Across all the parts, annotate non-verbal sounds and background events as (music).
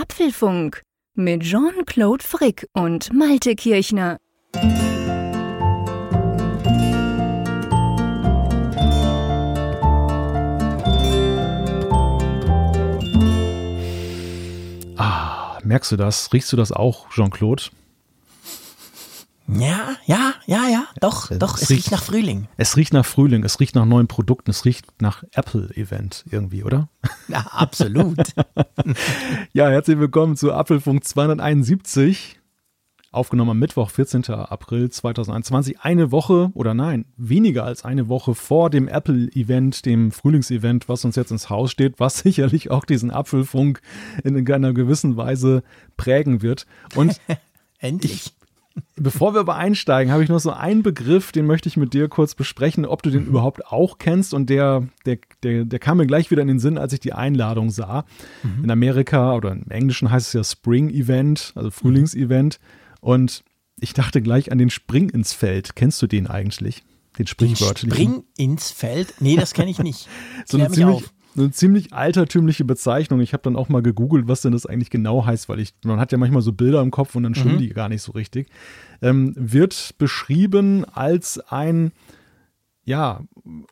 Apfelfunk mit Jean-Claude Frick und Malte Kirchner. Ah, merkst du das? Riechst du das auch, Jean-Claude? Ja, ja, ja, ja, doch, Es doch, es riecht- riecht nach Frühling. Es riecht nach Frühling, es riecht nach neuen Produkten, es riecht nach Apple-Event irgendwie, oder? Ja, absolut. (laughs) Ja, herzlich willkommen zu Apfelfunk 271. Aufgenommen am Mittwoch, 14. April 2021. Eine Woche oder nein, weniger als eine Woche vor dem Apple-Event, dem Frühlingsevent, was uns jetzt ins Haus steht, was (laughs) sicherlich auch diesen Apfelfunk in einer gewissen Weise prägen wird. Und (laughs) Endlich. Bevor wir aber einsteigen, habe ich noch so einen Begriff, den möchte ich mit dir kurz besprechen, ob du den überhaupt auch kennst. Und der, der, der, der kam mir gleich wieder in den Sinn, als ich die Einladung sah. In Amerika oder im Englischen heißt es ja Spring Event, also Frühlingsevent. Und ich dachte gleich an den Spring ins Feld. Kennst du den eigentlich? Den sprichwörtlichen? Spring ins Feld? Nee, das kenne ich nicht. (laughs) so eine ziemlich, auf. Eine ziemlich altertümliche Bezeichnung. Ich habe dann auch mal gegoogelt, was denn das eigentlich genau heißt, weil ich, man hat ja manchmal so Bilder im Kopf und dann Mhm. stimmen die gar nicht so richtig. Ähm, wird beschrieben als ein, ja,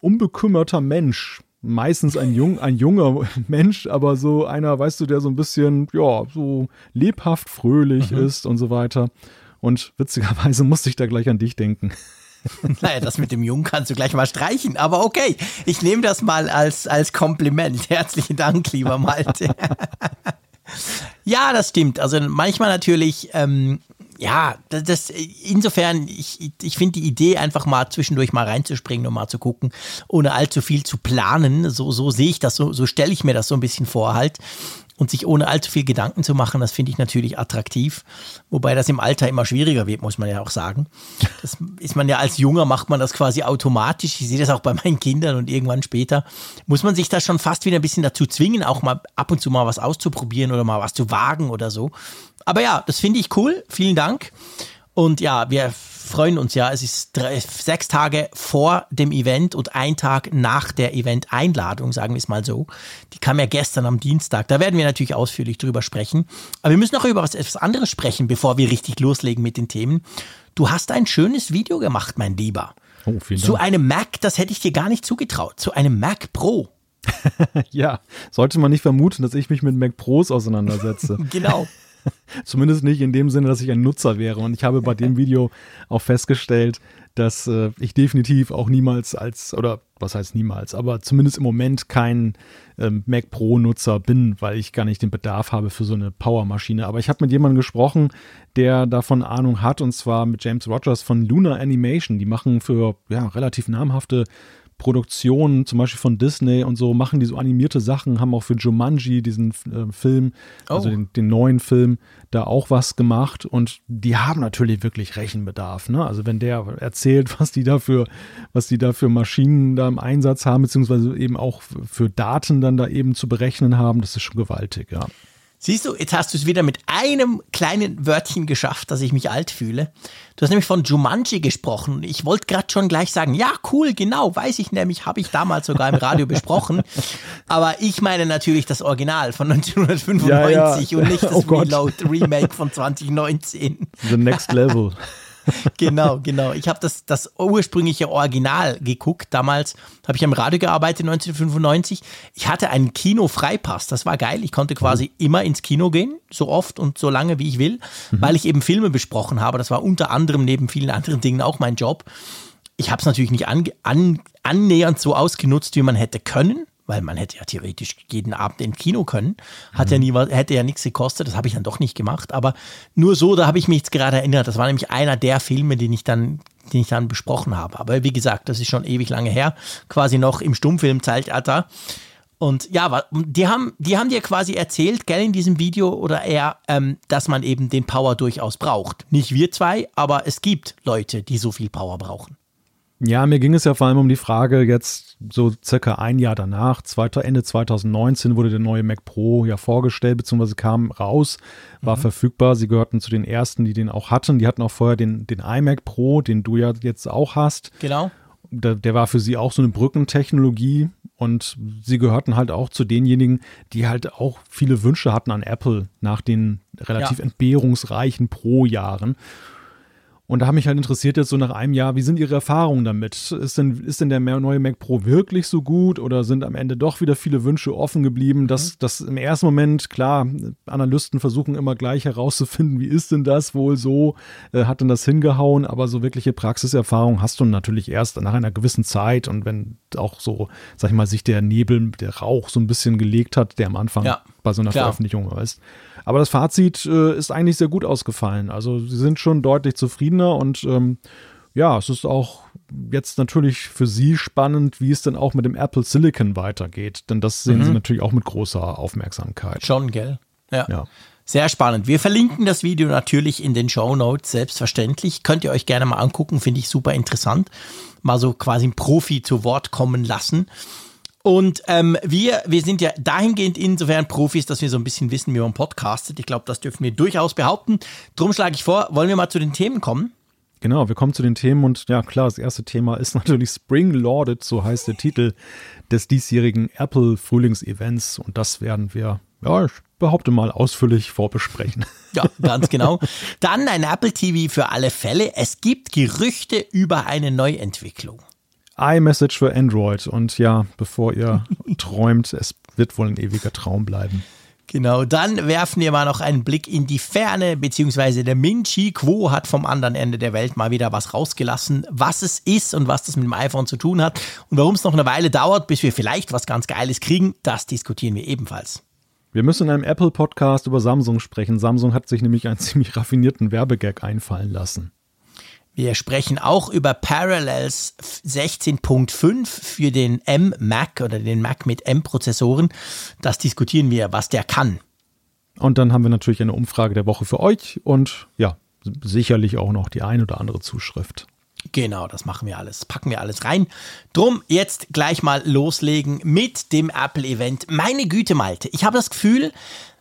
unbekümmerter Mensch. Meistens ein, jung, ein junger (laughs) Mensch, aber so einer, weißt du, der so ein bisschen, ja, so lebhaft fröhlich Mhm. ist und so weiter. Und witzigerweise (laughs) musste ich da gleich an dich denken. (laughs) Naja, das mit dem Jungen kannst du gleich mal streichen, aber okay, ich nehme das mal als, als Kompliment. (laughs) Herzlichen Dank, lieber Malte. (laughs) ja, das stimmt. Also manchmal natürlich, ähm, ja, das, das insofern, ich, ich finde die Idee, einfach mal zwischendurch mal reinzuspringen und mal zu gucken, ohne allzu viel zu planen. So, so sehe ich das, so, so stelle ich mir das so ein bisschen vor halt. Und sich ohne allzu viel Gedanken zu machen, das finde ich natürlich attraktiv. Wobei das im Alter immer schwieriger wird, muss man ja auch sagen. Das ist man ja als Junger, macht man das quasi automatisch. Ich sehe das auch bei meinen Kindern und irgendwann später muss man sich da schon fast wieder ein bisschen dazu zwingen, auch mal ab und zu mal was auszuprobieren oder mal was zu wagen oder so. Aber ja, das finde ich cool. Vielen Dank. Und ja, wir freuen uns ja. Es ist drei, sechs Tage vor dem Event und ein Tag nach der Event-Einladung, sagen wir es mal so. Die kam ja gestern am Dienstag. Da werden wir natürlich ausführlich drüber sprechen. Aber wir müssen noch über was, etwas anderes sprechen, bevor wir richtig loslegen mit den Themen. Du hast ein schönes Video gemacht, mein Lieber. Oh, vielen Zu einem Mac, das hätte ich dir gar nicht zugetraut. Zu einem Mac Pro. (laughs) Ja, sollte man nicht vermuten, dass ich mich mit Mac Pros auseinandersetze. (laughs) Genau. (laughs) Zumindest nicht in dem Sinne, dass ich ein Nutzer wäre. Und ich habe bei dem Video auch festgestellt, dass äh, ich definitiv auch niemals als, oder was heißt niemals, aber zumindest im Moment kein ähm, Mac Pro-Nutzer bin, weil ich gar nicht den Bedarf habe für so eine Powermaschine. Aber ich habe mit jemandem gesprochen, der davon Ahnung hat, und zwar mit James Rogers von Luna Animation. Die machen für ja, relativ namhafte Produktionen, zum Beispiel von Disney und so, machen die so animierte Sachen, haben auch für Jumanji diesen äh, Film, also Oh. den, den neuen Film, da auch was gemacht und die haben natürlich wirklich Rechenbedarf. Ne? Also wenn der erzählt, (laughs) was die dafür, was die da für Maschinen da im Einsatz haben, beziehungsweise eben auch für Daten dann da eben zu berechnen haben, das ist schon gewaltig, ja. Siehst du, jetzt hast du es wieder mit einem kleinen Wörtchen geschafft, dass ich mich alt fühle. Du hast nämlich von Jumanji gesprochen. Ich wollte gerade schon gleich sagen, ja, cool, genau, weiß ich nämlich, habe ich damals sogar im Radio besprochen. Aber ich meine natürlich das Original von 1995 Ja, ja. (laughs) und nicht das Oh. Reload Remake von 2019. The next level. (laughs) (laughs) genau, genau. Ich habe das, das ursprüngliche Original geguckt. Damals habe ich am Radio gearbeitet, 1995. Ich hatte einen Kino-Freipass. Das war geil. Ich konnte quasi immer ins Kino gehen, so oft und so lange, wie ich will, weil ich eben Filme besprochen habe. Das war unter anderem neben vielen anderen Dingen auch mein Job. Ich habe es natürlich nicht an, an, annähernd so ausgenutzt, wie man hätte können, weil man hätte ja theoretisch jeden Abend ins Kino können. Hat ja nie, was- hätte ja nichts gekostet, das habe ich dann doch nicht gemacht. Aber nur so, da habe ich mich jetzt gerade erinnert. Das war nämlich einer der Filme, den ich dann, den ich dann besprochen habe. Aber wie gesagt, das ist schon ewig lange her, quasi noch im Stummfilmzeitalter. Und ja, die haben, die haben dir quasi erzählt, gell, in diesem Video oder eher, ähm, dass man eben den Power durchaus braucht. Nicht wir zwei, aber es gibt Leute, die so viel Power brauchen. Ja, mir ging es ja vor allem um die Frage, jetzt so circa ein Jahr danach, zweiter, Ende 2019 wurde der neue Mac Pro ja vorgestellt, beziehungsweise kam raus, war verfügbar. Sie gehörten zu den ersten, die den auch hatten. Die hatten auch vorher den, den iMac Pro, den du ja jetzt auch hast. Genau. Der, der war für sie auch so eine Brückentechnologie Und sie gehörten halt auch zu denjenigen, die halt auch viele Wünsche hatten an Apple nach den relativ ja. entbehrungsreichen Pro-Jahren. Und da hat mich halt interessiert jetzt so nach einem Jahr, wie sind Ihre Erfahrungen damit? Ist denn, ist denn der neue Mac Pro wirklich so gut oder sind am Ende doch wieder viele Wünsche offen geblieben? Das, mhm. das im ersten Moment, klar, Analysten versuchen immer gleich herauszufinden, wie ist denn das wohl so? Äh, hat denn das hingehauen? Aber so wirkliche Praxiserfahrung hast du natürlich erst nach einer gewissen Zeit und wenn auch so, sag ich mal, sich der Nebel, der Rauch so ein bisschen gelegt hat, der am Anfang ja, bei so einer klar. Veröffentlichung ist. Aber das Fazit äh, ist eigentlich sehr gut ausgefallen. Also sie sind schon deutlich zufriedener und ähm, ja, es ist auch jetzt natürlich für Sie spannend, wie es denn auch mit dem Apple Silicon weitergeht. Denn das sehen mhm. Sie natürlich auch mit großer Aufmerksamkeit. Schon, gell? Ja. ja. Sehr spannend. Wir verlinken das Video natürlich in den Show Notes, selbstverständlich. Könnt ihr euch gerne mal angucken, finde ich super interessant. Mal so quasi ein Profi zu Wort kommen lassen. Und ähm, wir, wir sind ja dahingehend insofern Profis, dass wir so ein bisschen wissen, wie man podcastet. Ich glaube, das dürfen wir durchaus behaupten. Drum schlage ich vor, wollen wir mal zu den Themen kommen? Genau, wir kommen zu den Themen und ja klar, das erste Thema ist (laughs) natürlich Spring Lauded, so heißt der Titel des diesjährigen Apple Frühlingsevents und das werden wir, ja, ich behaupte mal, ausführlich vorbesprechen. (laughs) Ja, ganz genau. Dann ein Apple TV für alle Fälle. Es gibt Gerüchte über eine Neuentwicklung iMessage für Android. Und ja, bevor ihr (laughs) träumt, es wird wohl ein ewiger Traum bleiben. Genau, dann werfen wir mal noch einen Blick in die Ferne, beziehungsweise der Min Chi Quo hat vom anderen Ende der Welt mal wieder was rausgelassen, was es ist und was das mit dem iPhone zu tun hat. Und warum es noch eine Weile dauert, bis wir vielleicht was ganz Geiles kriegen, das diskutieren wir ebenfalls. Wir müssen in einem Apple-Podcast über Samsung sprechen. Samsung hat sich nämlich einen (laughs) ziemlich raffinierten Werbegag einfallen lassen. Wir sprechen auch über Parallels 16.5 für den M-Mac oder den Mac mit M-Prozessoren. Das diskutieren wir, was der kann. Und dann haben wir natürlich eine Umfrage der Woche für euch und ja, sicherlich auch noch die ein oder andere Zuschrift. Genau, das machen wir alles, packen wir alles rein. Drum jetzt gleich mal loslegen mit dem Apple-Event. Meine Güte, Malte, ich habe das Gefühl,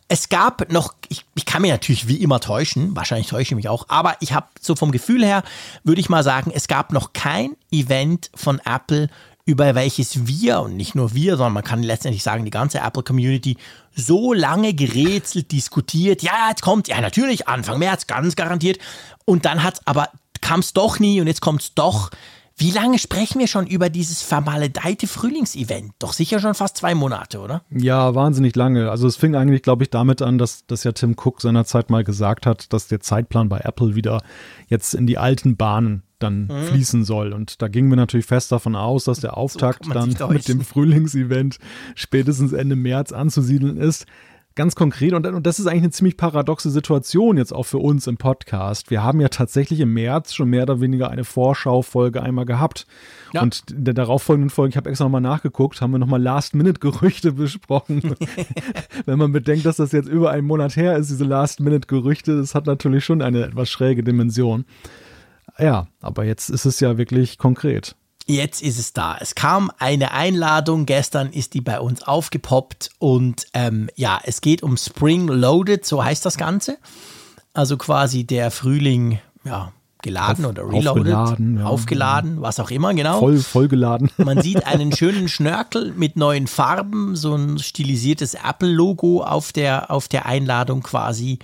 es gab noch, ich, ich kann mich natürlich wie immer täuschen, wahrscheinlich täusche ich mich auch, aber ich habe so vom Gefühl her, würde ich mal sagen, es gab noch kein Event von Apple, über welches wir, und nicht nur wir, sondern man kann letztendlich sagen, die ganze Apple-Community so lange gerätselt, diskutiert, ja, jetzt kommt, ja natürlich, Anfang März, ganz garantiert. Und dann hat aber kam es doch nie und jetzt kommt es doch. Wie lange sprechen wir schon über dieses vermaledeite Frühlingsevent? Doch sicher schon fast zwei Monate, oder? Ja, wahnsinnig lange. Also es fing eigentlich, glaube ich, damit an, dass, dass ja Tim Cook seinerzeit mal gesagt hat, dass der Zeitplan bei Apple wieder jetzt in die alten Bahnen dann mhm. fließen soll. Und da gingen wir natürlich fest davon aus, dass der Auftakt so dann (laughs) mit dem Frühlingsevent spätestens Ende März anzusiedeln ist ganz konkret, und, und das ist eigentlich eine ziemlich paradoxe Situation jetzt auch für uns im Podcast. Wir haben ja tatsächlich im März schon mehr oder weniger eine Vorschaufolge einmal gehabt. Ja. Und in der darauffolgenden Folge, ich habe extra nochmal nachgeguckt, haben wir nochmal Last-Minute-Gerüchte (laughs) besprochen. (laughs) Wenn man bedenkt, dass das jetzt über einen Monat her ist, diese Last-Minute-Gerüchte, das hat natürlich schon eine etwas schräge Dimension. Ja, aber jetzt ist es ja wirklich konkret. Jetzt ist es da. Es kam eine Einladung, gestern ist die bei uns aufgepoppt und ähm, ja, es geht um Spring Loaded, so heißt das Ganze. Also quasi der Frühling, ja, geladen Auf, oder reloaded, aufgeladen, ja. aufgeladen, was auch immer, genau. Voll, vollgeladen. (laughs) Man sieht einen (laughs) schönen Schnörkel mit neuen Farben, so ein stilisiertes Apple-Logo auf der, auf der Einladung quasi.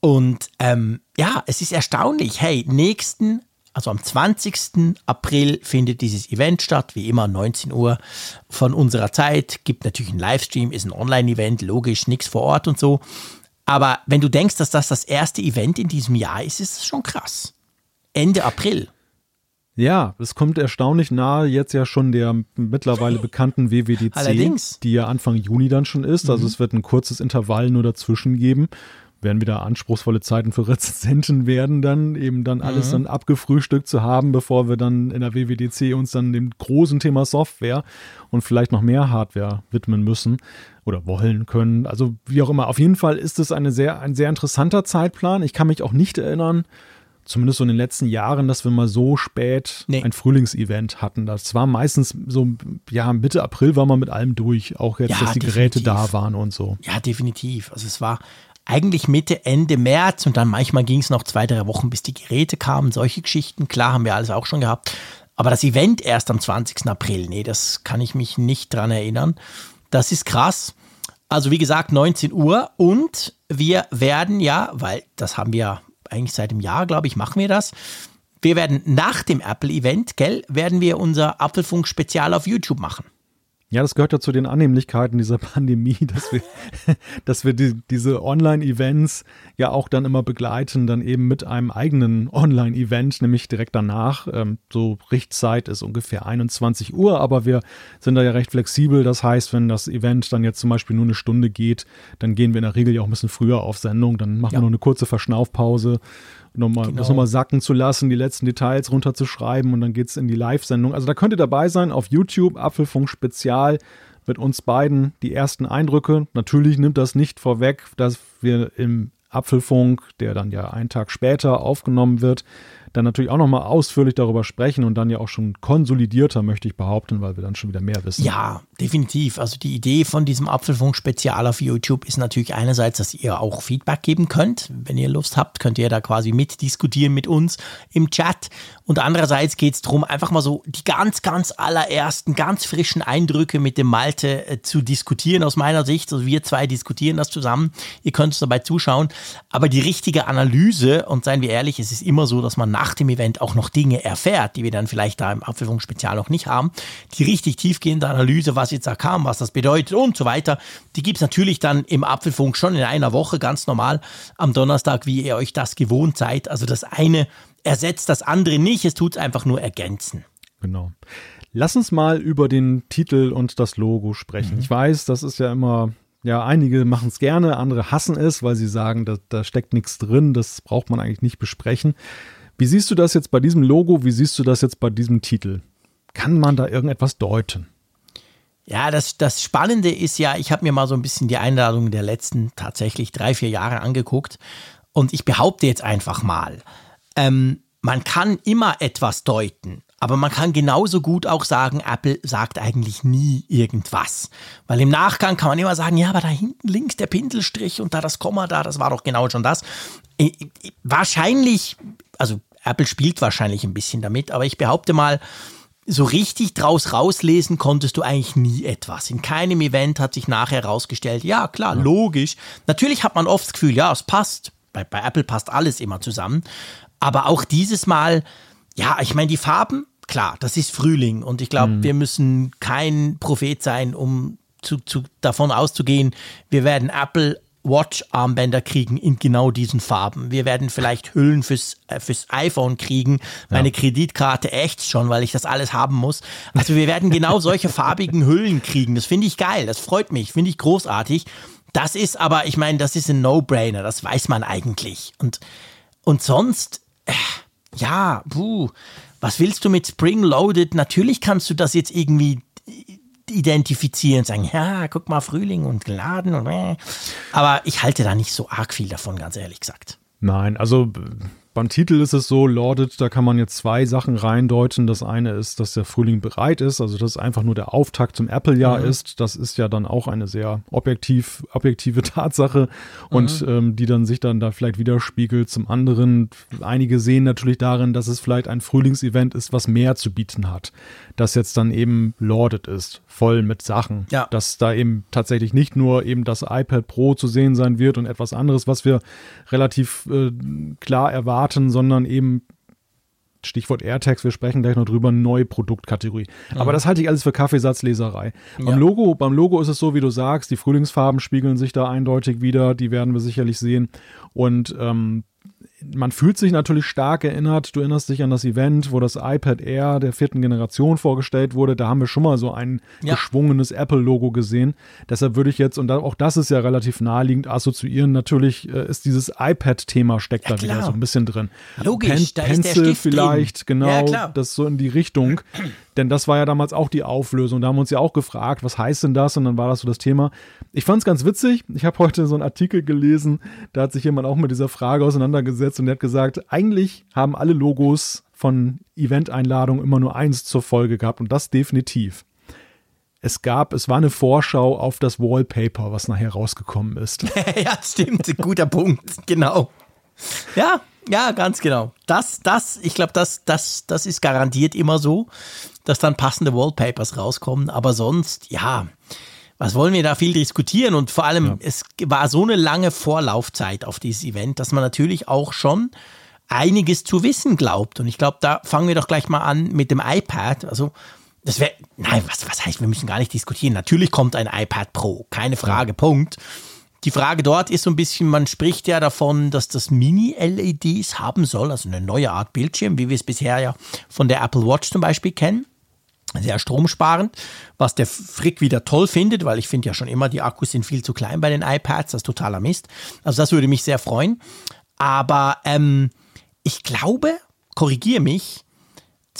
Und ähm, ja, es ist erstaunlich. Hey, nächsten also am 20. April findet dieses Event statt, wie immer 19 Uhr von unserer Zeit. Gibt natürlich einen Livestream, ist ein Online-Event, logisch, nichts vor Ort und so. Aber wenn du denkst, dass das das erste Event in diesem Jahr ist, ist es schon krass. Ende April. Ja, es kommt erstaunlich nahe jetzt ja schon der mittlerweile bekannten WWDC, Allerdings. die ja Anfang Juni dann schon ist. Also mhm. es wird ein kurzes Intervall nur dazwischen geben werden wieder anspruchsvolle Zeiten für (laughs) Rezensenten werden, dann eben dann alles mhm. dann abgefrühstückt zu haben, bevor wir dann in der WWDC uns dann dem großen Thema Software und vielleicht noch mehr Hardware widmen müssen oder wollen können. Also wie auch immer. Auf jeden Fall ist es eine sehr, ein sehr interessanter Zeitplan. Ich kann mich auch nicht erinnern, zumindest so in den letzten Jahren, dass wir mal so spät nee. ein Frühlingsevent hatten. Das war meistens so, ja, Mitte April war man mit allem durch, auch jetzt, ja, dass die definitiv. Geräte da waren und so. Ja, definitiv. Also es war, eigentlich Mitte, Ende März und dann manchmal ging es noch zwei, drei Wochen, bis die Geräte kamen, solche Geschichten. Klar, haben wir alles auch schon gehabt. Aber das Event erst am 20. April, nee, das kann ich mich nicht dran erinnern. Das ist krass. Also wie gesagt, 19 Uhr und wir werden ja, weil das haben wir eigentlich seit einem Jahr, glaube ich, machen wir das. Wir werden nach dem Apple-Event, gell, werden wir unser Apfelfunk-Spezial auf YouTube machen. Ja, das gehört ja zu den Annehmlichkeiten dieser (laughs) Pandemie, dass wir, (laughs) dass wir die, diese Online-Events ja auch dann immer begleiten, dann eben mit einem eigenen Online-Event, nämlich direkt danach. Ähm, so Richtzeit ist ungefähr 21 Uhr, aber wir sind da ja recht flexibel. Das heißt, wenn das Event dann jetzt zum Beispiel nur eine Stunde geht, dann gehen wir in der Regel ja auch ein bisschen früher auf Sendung. Dann machen ja. wir nur eine kurze Verschnaufpause nochmal, genau. das nochmal sacken zu lassen, die letzten Details runterzuschreiben und dann geht es in die Live-Sendung. Also da könnt ihr dabei sein auf YouTube, Apfelfunk Spezial mit uns beiden die ersten Eindrücke. Natürlich nimmt das nicht vorweg, dass wir im Apfelfunk, der dann ja einen Tag später aufgenommen wird, dann natürlich auch nochmal ausführlich darüber sprechen und dann ja auch schon konsolidierter, möchte ich behaupten, weil wir dann schon wieder mehr wissen. Ja, definitiv. Also die Idee von diesem Apfelfunk-Spezial auf YouTube ist natürlich einerseits, dass ihr auch Feedback geben könnt. Wenn ihr Lust habt, könnt ihr da quasi mitdiskutieren mit uns im Chat. Und andererseits geht es darum, einfach mal so die ganz, ganz allerersten, ganz frischen Eindrücke mit dem Malte äh, zu diskutieren aus meiner Sicht. Also wir zwei diskutieren das zusammen. Ihr könnt uns dabei zuschauen. Aber die richtige Analyse, und seien wir ehrlich, es ist immer so, dass man nach dem Event auch noch Dinge erfährt, die wir dann vielleicht da im Apfelfunk-Spezial noch nicht haben. Die richtig tiefgehende Analyse, was jetzt da kam, was das bedeutet und so weiter, die gibt es natürlich dann im Apfelfunk schon in einer Woche, ganz normal am Donnerstag, wie ihr euch das gewohnt seid. Also das eine ersetzt das andere nicht, es tut es einfach nur ergänzen. Genau. Lass uns mal über den Titel und das Logo sprechen. Mhm. Ich weiß, das ist ja immer ja, einige machen es gerne, andere hassen es, weil sie sagen, da, da steckt nichts drin, das braucht man eigentlich nicht besprechen. Wie siehst du das jetzt bei diesem Logo? Wie siehst du das jetzt bei diesem Titel? Kann man da irgendetwas deuten? Ja, das, das Spannende ist ja, ich habe mir mal so ein bisschen die Einladung der letzten tatsächlich drei, vier Jahre angeguckt und ich behaupte jetzt einfach mal, ähm, man kann immer etwas deuten, aber man kann genauso gut auch sagen, Apple sagt eigentlich nie irgendwas. Weil im Nachgang kann man immer sagen, ja, aber da hinten links der Pinselstrich und da das Komma da, das war doch genau schon das. Wahrscheinlich, also Apple spielt wahrscheinlich ein bisschen damit, aber ich behaupte mal, so richtig draus rauslesen konntest du eigentlich nie etwas. In keinem Event hat sich nachher herausgestellt, ja klar, ja. logisch. Natürlich hat man oft das Gefühl, ja, es passt. Bei, bei Apple passt alles immer zusammen. Aber auch dieses Mal, ja, ich meine, die Farben, klar, das ist Frühling und ich glaube, mhm. wir müssen kein Prophet sein, um zu, zu, davon auszugehen, wir werden Apple Watch-Armbänder kriegen in genau diesen Farben. Wir werden vielleicht Hüllen fürs, äh, fürs iPhone kriegen. Meine ja. Kreditkarte echt schon, weil ich das alles haben muss. Also wir werden genau solche (laughs) farbigen Hüllen kriegen. Das finde ich geil. Das freut mich. Finde ich großartig. Das ist aber, ich meine, das ist ein No-Brainer. Das weiß man eigentlich. Und, und sonst, äh, ja, puh, was willst du mit Spring Loaded? Natürlich kannst du das jetzt irgendwie identifizieren und sagen, ja, guck mal, Frühling und geladen und äh. aber ich halte da nicht so arg viel davon, ganz ehrlich gesagt. Nein, also beim Titel ist es so, Lorded, da kann man jetzt zwei Sachen reindeuten. Das eine ist, dass der Frühling bereit ist, also dass es einfach nur der Auftakt zum Apple-Jahr mhm. ist. Das ist ja dann auch eine sehr objektiv, objektive (laughs) Tatsache und mhm. ähm, die dann sich dann da vielleicht widerspiegelt. Zum anderen, einige sehen natürlich darin, dass es vielleicht ein Frühlingsevent ist, was mehr zu bieten hat. Das jetzt dann eben Lorded ist, voll mit Sachen. Ja. Dass da eben tatsächlich nicht nur eben das iPad Pro zu sehen sein wird und etwas anderes, was wir relativ äh, klar erwarten erwarten, sondern eben Stichwort AirTags, wir sprechen gleich noch drüber, neue Produktkategorie. Mhm. Aber das halte ich alles für Kaffeesatzleserei. Ja. Beim Logo, beim Logo ist es so, wie du sagst, die Frühlingsfarben spiegeln sich da eindeutig wieder, die werden wir sicherlich sehen. Und ähm, man fühlt sich natürlich stark erinnert. Du erinnerst dich an das Event, wo das iPad Air der vierten Generation vorgestellt wurde. Da haben wir schon mal so ein ja. geschwungenes Apple-Logo gesehen. Deshalb würde ich jetzt, und auch das ist ja relativ naheliegend, assoziieren. Natürlich äh, ist dieses iPad-Thema steckt ja, da klar. wieder so ein bisschen drin. Logisch, Pen da Pencil ist der vielleicht, drin. genau, ja, das so in die Richtung. Denn das war ja damals auch die Auflösung. Da haben wir uns ja auch gefragt, was heißt denn das? Und dann war das so das Thema. Ich fand es ganz witzig. Ich habe heute so einen Artikel gelesen, da hat sich jemand auch mit dieser Frage auseinandergesetzt und der hat gesagt, eigentlich haben alle Logos von Event-Einladungen immer nur eins zur Folge gehabt und das definitiv. Es gab, es war eine Vorschau auf das Wallpaper, was nachher rausgekommen ist. (laughs) ja, stimmt, guter Punkt, genau. Ja, Ja, ganz genau. Das, das, ich glaube, das, das, das ist garantiert immer so, dass dann passende Wallpapers rauskommen. Aber sonst, ja, was wollen wir da viel diskutieren? Und vor allem, ja. es war so eine lange Vorlaufzeit auf dieses Event, dass man natürlich auch schon einiges zu wissen glaubt. Und ich glaube, da fangen wir doch gleich mal an mit dem iPad. Also, das wäre, nein, was, was heißt, wir müssen gar nicht diskutieren. Natürlich kommt ein iPad Pro, keine Frage, Punkt. Die Frage dort ist so ein bisschen, man spricht ja davon, dass das Mini-LEDs haben soll, also eine neue Art Bildschirm, wie wir es bisher ja von der Apple Watch zum Beispiel kennen. Sehr stromsparend, was der Frick wieder toll findet, weil ich finde ja schon immer, die Akkus sind viel zu klein bei den iPads, das ist totaler Mist. Also das würde mich sehr freuen. Aber ähm, ich glaube, korrigiere mich,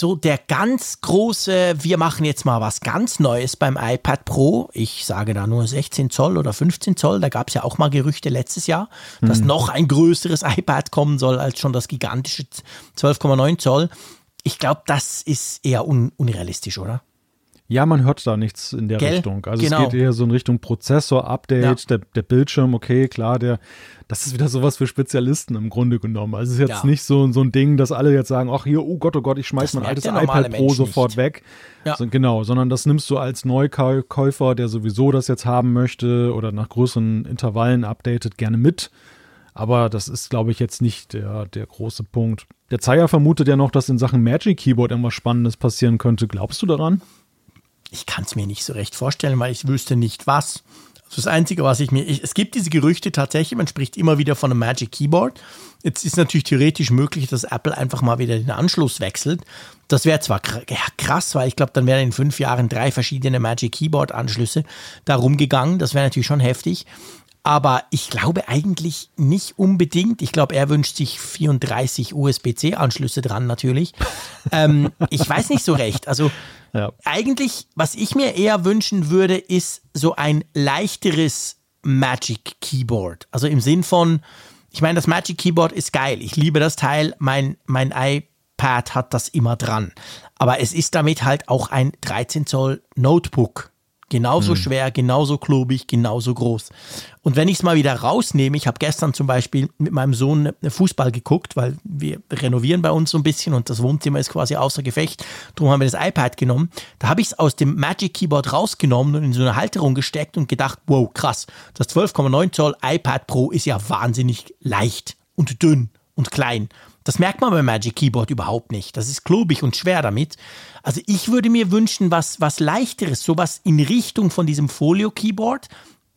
so der ganz große, wir machen jetzt mal was ganz Neues beim iPad Pro. Ich sage da nur 16 Zoll oder 15 Zoll. Da gab es ja auch mal Gerüchte letztes Jahr, dass mhm. noch ein größeres (laughs) iPad kommen soll als schon das gigantische 12,9 Zoll. Ich glaube, das ist eher un unrealistisch, oder? Ja, man hört da nichts in der Gell? Richtung. Also genau. es geht eher so in Richtung Prozessor-Update, ja. der, der Bildschirm, okay, klar, der, das ist wieder sowas für Spezialisten im Grunde genommen. Also es ist jetzt ja. nicht so, so ein Ding, dass alle jetzt sagen, ach hier, oh Gott, oh Gott, ich schmeiß mein altes iPad Pro Mensch sofort nicht. weg. Ja. So, genau, sondern das nimmst du als Neukäufer, der sowieso das jetzt haben möchte oder nach größeren Intervallen updatet, gerne mit. Aber das ist, glaube ich, jetzt nicht der, der große Punkt. Der Zeier vermutet ja noch, dass in Sachen Magic Keyboard irgendwas Spannendes passieren könnte. Glaubst du daran? Ich kann es mir nicht so recht vorstellen, weil ich wüsste nicht was. Also das Einzige, was ich mir. Ich, es gibt diese Gerüchte tatsächlich, man spricht immer wieder von einem Magic Keyboard. Jetzt ist natürlich theoretisch möglich, dass Apple einfach mal wieder den Anschluss wechselt. Das wäre zwar krass, weil ich glaube, dann wären in fünf Jahren drei verschiedene Magic Keyboard-Anschlüsse da rumgegangen. Das wäre natürlich schon heftig. Aber ich glaube eigentlich nicht unbedingt. Ich glaube, er wünscht sich 34 USB-C-Anschlüsse dran natürlich. ähm, ich weiß nicht so recht. Also ja. eigentlich, was ich mir eher wünschen würde, ist so ein leichteres Magic Keyboard. Also im Sinn von, ich meine, das Magic Keyboard ist geil. Ich liebe das Teil. Mein, mein iPad hat das immer dran. Aber es ist damit halt auch ein 13 Zoll Notebook. Genauso hm. schwer, genauso klobig, genauso groß. Und wenn ich es mal wieder rausnehme, ich habe gestern zum Beispiel mit meinem Sohn Fußball geguckt, weil wir renovieren bei uns so ein bisschen und das Wohnzimmer ist quasi außer Gefecht. Darum haben wir das iPad genommen. Da habe ich es aus dem Magic Keyboard rausgenommen und in so eine Halterung gesteckt und gedacht, wow, krass, das 12,9 Zoll iPad Pro ist ja wahnsinnig leicht und dünn und klein. Das merkt man beim Magic Keyboard überhaupt nicht. Das ist klobig und schwer damit. Also ich würde mir wünschen, was, was leichteres, sowas in Richtung von diesem Folio Keyboard,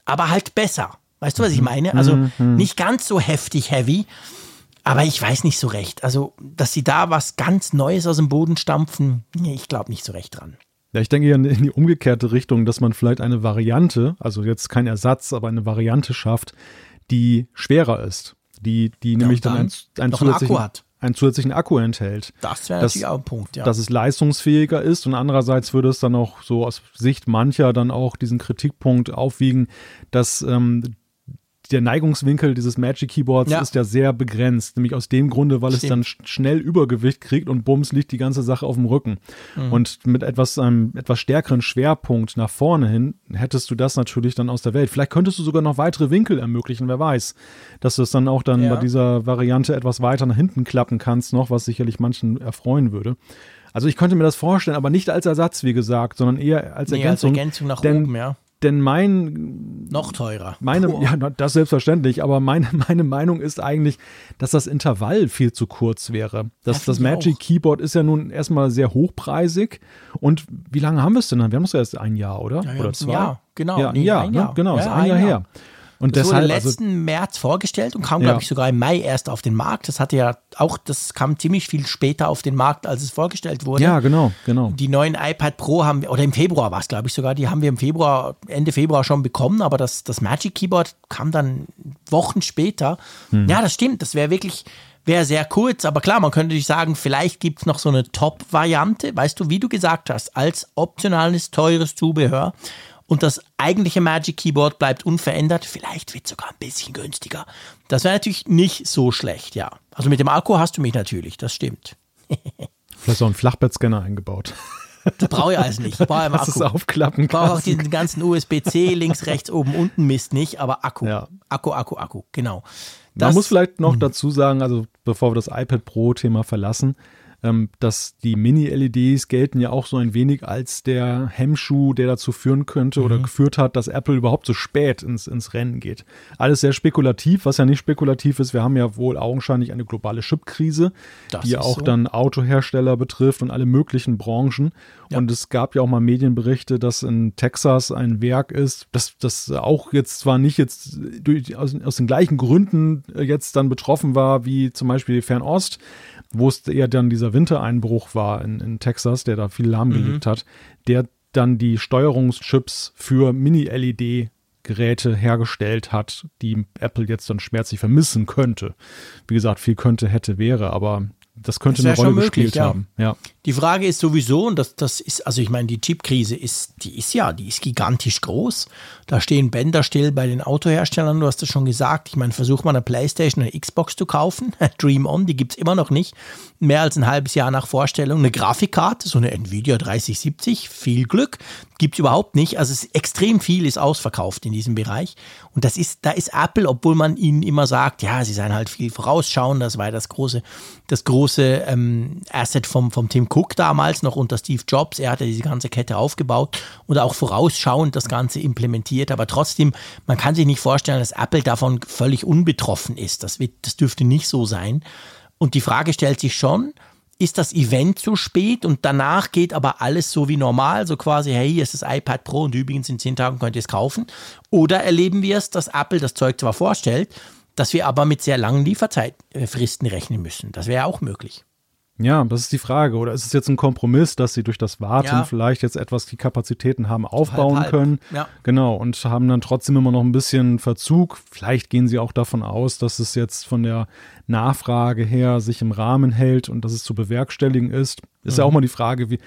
aber halt besser. Weißt du, was ich mhm. meine? Also mhm. nicht ganz so heftig heavy, aber ich weiß nicht so recht. Also, dass sie da was ganz Neues aus dem Boden stampfen, ich glaube nicht so recht dran. Ja, ich denke ja in die umgekehrte Richtung, dass man vielleicht eine Variante, also jetzt kein Ersatz, aber eine Variante schafft, die schwerer ist die, die ja, nämlich dann, einen, einen zusätzlichen, einen, einen zusätzlichen Akku enthält. Das wäre natürlich auch ein Punkt, ja. Dass es leistungsfähiger ist und andererseits würde es dann auch so aus Sicht mancher dann auch diesen Kritikpunkt aufwiegen, dass ähm, der Neigungswinkel dieses Magic Keyboards ja. ist ja sehr begrenzt, nämlich aus dem Grunde, weil Stimmt. es dann schnell Übergewicht kriegt und bums liegt die ganze Sache auf dem Rücken. Mhm. Und mit etwas einem etwas stärkeren Schwerpunkt nach vorne hin hättest du das natürlich dann aus der Welt. Vielleicht könntest du sogar noch weitere Winkel ermöglichen, wer weiß, dass du es dann auch dann ja. bei dieser Variante etwas weiter nach hinten klappen kannst, noch was sicherlich manchen erfreuen würde. Also ich könnte mir das vorstellen, aber nicht als Ersatz, wie gesagt, sondern eher als nee, Ergänzung. Als Ergänzung nach denn, oben, ja denn mein. Noch teurer. Meine, ja, das selbstverständlich, aber meine, (laughs) meine Meinung ist eigentlich, dass das Intervall viel zu kurz wäre. Das, das, das Magic Keyboard ist ja nun erstmal sehr hochpreisig. Und wie lange haben wir es denn dann? Wir haben es ja erst ein Jahr, oder? Ja, oder zwei? Ja, genau. Ja, ein nee, Jahr, ein Jahr. Ne? genau, ja, ist ein, ein Jahr, Jahr her. Und das deshalb, wurde also letzten also, März vorgestellt und kam, ja. glaube ich, sogar im Mai erst auf den Markt. Das hatte ja auch, das kam ziemlich viel später auf den Markt, als es vorgestellt wurde. Ja, genau, genau. Die neuen iPad Pro haben wir, oder im Februar war es, glaube ich, sogar, die haben wir im Februar, Ende Februar schon bekommen, aber das, das Magic Keyboard kam dann Wochen später. Hm. Ja, das stimmt, das wäre wirklich, wäre sehr kurz, aber klar, man könnte sich sagen, vielleicht gibt es noch so eine Top-Variante, weißt du, wie du gesagt hast, als optionales, teures Zubehör und das eigentliche Magic Keyboard bleibt unverändert. Vielleicht wird es sogar ein bisschen günstiger. Das wäre natürlich nicht so schlecht, ja. Also mit dem Akku hast du mich natürlich, das stimmt. (laughs) Vielleicht auch einen Flachbettscanner eingebaut. Das brauche ich alles nicht. Ich brauche einen Akku. Es aufklappen ich brauche auch diesen ganzen USB-C links, rechts, oben, unten Mist nicht, aber Akku. Ja. Akku, Akku, Akku, genau. Das, Man muss vielleicht noch hm. dazu sagen, also bevor wir das iPad Pro-Thema verlassen, ähm, dass die Mini-LEDs gelten ja auch so ein wenig als der Hemmschuh, der dazu führen könnte mhm. oder geführt hat, dass Apple überhaupt so spät ins, ins Rennen geht. Alles sehr spekulativ, was ja nicht spekulativ ist. Wir haben ja wohl augenscheinlich eine globale Chipkrise, die ja auch so. dann Autohersteller betrifft und alle möglichen Branchen. Ja. Und es gab ja auch mal Medienberichte, dass in Texas ein Werk ist, das, das auch jetzt zwar nicht jetzt durch, aus, aus den gleichen Gründen jetzt dann betroffen war, wie zum Beispiel Fernost, wo es eher dann dieser Wintereinbruch war in, in Texas, der da viel lahmgelegt mhm. hat, der dann die Steuerungschips für Mini-LED-Geräte hergestellt hat, die Apple jetzt dann schmerzlich vermissen könnte. Wie gesagt, viel könnte, hätte, wäre, aber das könnte das eine Rolle möglich, gespielt ja. haben. Ja. Die Frage ist sowieso, und das, das ist, also ich meine, die Chipkrise ist, die ist ja, die ist gigantisch groß. Da stehen Bänder still bei den Autoherstellern, du hast das schon gesagt. Ich meine, versuch mal eine Playstation, eine Xbox zu kaufen. (laughs) Dream On, die gibt es immer noch nicht. Mehr als ein halbes Jahr nach Vorstellung. Eine Grafikkarte, so eine Nvidia 3070, viel Glück. Gibt es überhaupt nicht. Also es, extrem viel ist ausverkauft in diesem Bereich. Und das ist, da ist Apple, obwohl man ihnen immer sagt, ja, sie seien halt viel vorausschauen, das war das große, das große ähm, Asset vom, vom Tim Cook damals noch unter Steve Jobs. Er hatte diese ganze Kette aufgebaut und auch vorausschauend das Ganze implementiert. Aber trotzdem, man kann sich nicht vorstellen, dass Apple davon völlig unbetroffen ist. Das, wird, das dürfte nicht so sein. Und die Frage stellt sich schon, ist das Event zu spät und danach geht aber alles so wie normal, so quasi, hey, hier ist das iPad Pro und übrigens in zehn Tagen könnt ihr es kaufen. Oder erleben wir es, dass Apple das Zeug zwar vorstellt, dass wir aber mit sehr langen Lieferzeitfristen rechnen müssen. Das wäre auch möglich. Ja, das ist die Frage. Oder ist es jetzt ein Kompromiss, dass sie durch das Warten ja. vielleicht jetzt etwas die Kapazitäten haben aufbauen halb, halb. können? Ja. Genau. Und haben dann trotzdem immer noch ein bisschen Verzug. Vielleicht gehen sie auch davon aus, dass es jetzt von der Nachfrage her sich im Rahmen hält und dass es zu bewerkstelligen ist. Ist mhm. ja auch mal die Frage, wie,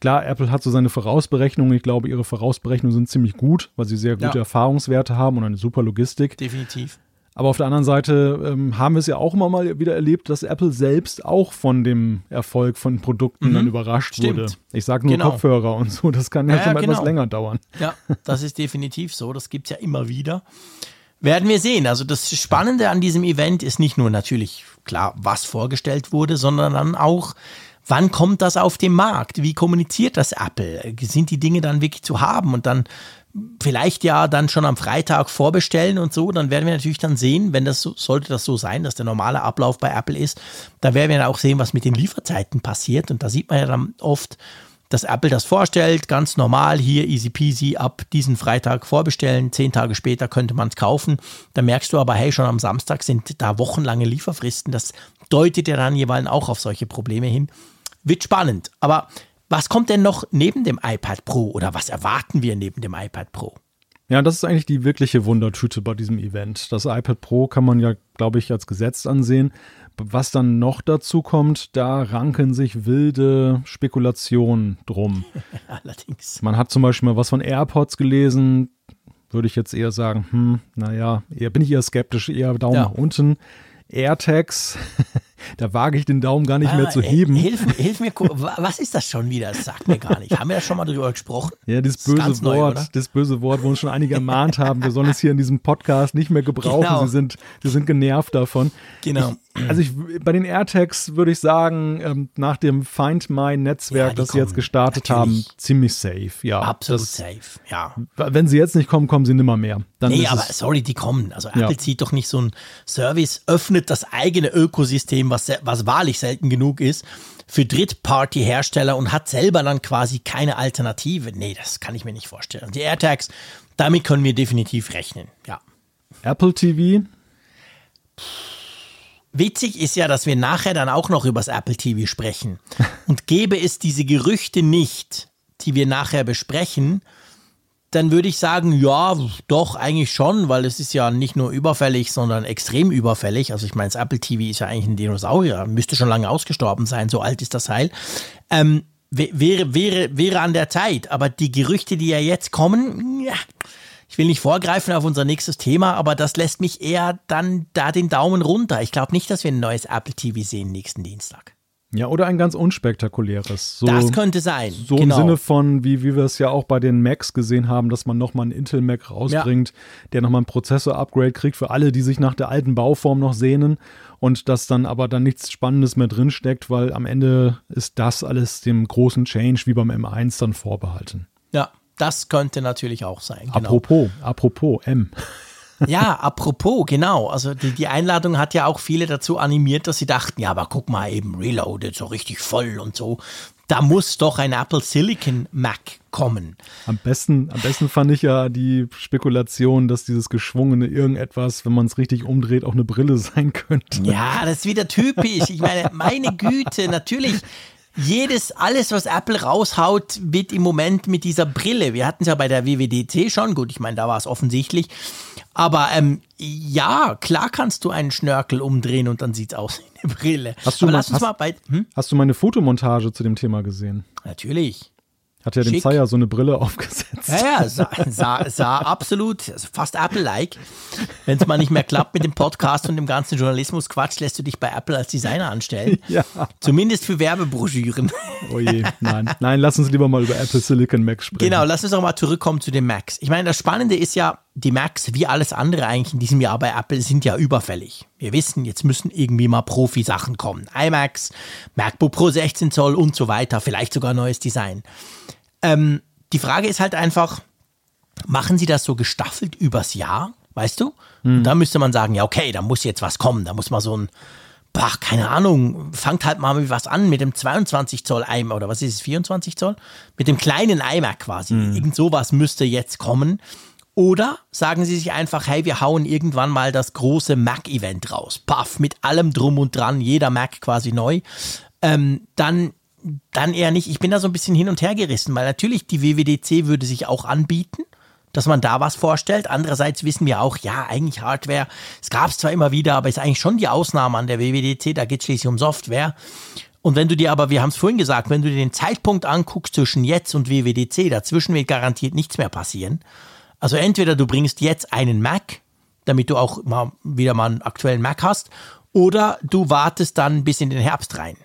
klar, Apple hat so seine Vorausberechnungen. Ich glaube, ihre Vorausberechnungen sind ziemlich gut, weil sie sehr gute ja. Erfahrungswerte haben und eine super Logistik. Definitiv. Aber auf der anderen Seite ähm, haben wir es ja auch immer mal wieder erlebt, dass Apple selbst auch von dem Erfolg von Produkten mhm. dann überrascht Stimmt. wurde. Ich sage nur genau. Kopfhörer und so, das kann ja, ja schon genau. etwas länger dauern. Ja, das ist definitiv so, das gibt es ja immer wieder. Werden wir sehen. Also das Spannende an diesem Event ist nicht nur natürlich klar, was vorgestellt wurde, sondern dann auch, wann kommt das auf den Markt? Wie kommuniziert das Apple? Sind die Dinge dann wirklich zu haben? Und dann vielleicht ja dann schon am Freitag vorbestellen und so, dann werden wir natürlich dann sehen, wenn das so, sollte das so sein, dass der normale Ablauf bei Apple ist, dann werden wir dann auch sehen, was mit den Lieferzeiten passiert und da sieht man ja dann oft, dass Apple das vorstellt, ganz normal, hier easy peasy, ab diesen Freitag vorbestellen, zehn Tage später könnte man es kaufen. Da merkst du aber, hey, schon am Samstag sind da wochenlange Lieferfristen. Das deutet ja dann jeweils auch auf solche Probleme hin. Wird spannend. Aber was kommt denn noch neben dem iPad Pro oder was erwarten wir neben dem iPad Pro? Ja, das ist eigentlich die wirkliche Wundertüte bei diesem Event. Das iPad Pro kann man ja, glaube ich, als Gesetz ansehen. Was dann noch dazu kommt, da ranken sich wilde Spekulationen drum. (laughs) Allerdings. Man hat zum Beispiel mal was von AirPods gelesen. Würde ich jetzt eher sagen, hm, naja, eher bin ich eher skeptisch, eher Daumen ja. nach unten. AirTags, (laughs) da wage ich den Daumen gar nicht ah, mehr zu heben. Hilf, hilf, mir, was ist das schon wieder? Das sagt mir gar nicht. Haben wir ja schon mal drüber gesprochen? Ja, das, das böse Wort, neu, das böse Wort, wo uns schon einige ermahnt haben, wir sollen es hier in diesem Podcast nicht mehr gebrauchen. Genau. Sie, sind, sie sind genervt davon. Genau. Also ich, bei den AirTags würde ich sagen, ähm, nach dem Find My Netzwerk, ja, das sie jetzt gestartet haben, ziemlich safe. Ja, absolut das, safe. Ja. Wenn sie jetzt nicht kommen, kommen sie nimmer mehr. Dann nee, aber sorry, die kommen. Also Apple ja. zieht doch nicht so ein Service, öffnet das eigene Ökosystem, was, was wahrlich selten genug ist, für Drittparty-Hersteller und hat selber dann quasi keine Alternative. Nee, das kann ich mir nicht vorstellen. Die AirTags, damit können wir definitiv rechnen. Ja. Apple TV? Witzig ist ja, dass wir nachher dann auch noch übers Apple TV sprechen. (laughs) Und gäbe es diese Gerüchte nicht, die wir nachher besprechen, dann würde ich sagen, ja, doch, eigentlich schon, weil es ist ja nicht nur überfällig, sondern extrem überfällig. Also ich meine, das Apple TV ist ja eigentlich ein Dinosaurier, müsste schon lange ausgestorben sein, so alt ist das Heil. Ähm, wäre, wäre, wäre an der Zeit, aber die Gerüchte, die ja jetzt kommen, ja, ich will nicht vorgreifen auf unser nächstes Thema, aber das lässt mich eher dann da den Daumen runter. Ich glaube nicht, dass wir ein neues Apple TV sehen nächsten Dienstag. Ja, oder ein ganz unspektakuläres. So, das könnte sein. So genau. im Sinne von, wie, wie wir es ja auch bei den Macs gesehen haben, dass man nochmal einen Intel-Mac rausbringt, ja. der nochmal ein Prozessor-Upgrade kriegt für alle, die sich nach der alten Bauform noch sehnen und dass dann aber dann nichts Spannendes mehr drinsteckt, weil am Ende ist das alles dem großen Change wie beim M1 dann vorbehalten. Ja, das könnte natürlich auch sein. Genau. Apropos, apropos M. Ja, apropos, genau. Also die, die Einladung hat ja auch viele dazu animiert, dass sie dachten, ja, aber guck mal eben, Reloaded, so richtig voll und so. Da muss doch ein Apple Silicon Mac kommen. Am besten, am besten fand ich ja die Spekulation, dass dieses geschwungene irgendetwas, wenn man es richtig umdreht, auch eine Brille (laughs) sein könnte. Ja, das ist wieder typisch. Ich meine, meine Güte, natürlich jedes, alles, was Apple raushaut, wird im Moment mit dieser Brille. Wir hatten es ja bei der WWDC schon, gut, ich meine, da war es offensichtlich. Aber ähm, ja, klar kannst du einen Schnörkel umdrehen und dann sieht es aus wie eine Brille. Hast du, mal, hast, bei, hm? hast du meine Fotomontage zu dem Thema gesehen? Natürlich. Hat ja dem Zeier so eine Brille (laughs) aufgesetzt. Ja, ja, sah, sah, sah absolut, also fast Apple-like. Wenn es mal nicht mehr klappt mit dem Podcast und dem ganzen Journalismus-Quatsch, lässt du dich bei Apple als Designer anstellen. (laughs) Ja. Zumindest für Werbebroschüren. Oh je, nein. Nein, lass uns lieber mal über Apple Silicon Mac sprechen. Genau, lass uns auch mal zurückkommen zu den Macs. Ich meine, das Spannende ist ja, die Macs, wie alles andere eigentlich in diesem Jahr bei Apple, sind ja überfällig. Wir wissen, jetzt müssen irgendwie mal Profi-Sachen kommen. iMacs, MacBook Pro 16 Zoll und so weiter, vielleicht sogar neues Design. Ähm, die Frage ist halt einfach, machen sie das so gestaffelt übers Jahr, weißt du? Hm. Da müsste man sagen, ja, okay, da muss jetzt was kommen, da muss mal so ein, boah, keine Ahnung, fangt halt mal mit was an, mit dem 22 Zoll iMac, oder was ist es, 24 Zoll? Mit dem kleinen iMac quasi. Hm. Irgend sowas müsste jetzt kommen. Oder sagen sie sich einfach, hey, wir hauen irgendwann mal das große Mac-Event raus. Paff, mit allem drum und dran, jeder Mac quasi neu. Ähm, dann dann eher nicht. Ich bin da so ein bisschen hin und her gerissen, weil natürlich die WWDC würde sich auch anbieten, dass man da was vorstellt. Andererseits wissen wir auch, ja, eigentlich Hardware, es gab es zwar immer wieder, aber ist eigentlich schon die Ausnahme an der WWDC, da geht es schließlich um Software. Und wenn du dir aber, wir haben es vorhin gesagt, wenn du dir den Zeitpunkt anguckst zwischen jetzt und WWDC, dazwischen wird garantiert nichts mehr passieren. Also entweder du bringst jetzt einen Mac, damit du auch mal wieder mal einen aktuellen Mac hast, oder du wartest dann bis in den Herbst rein.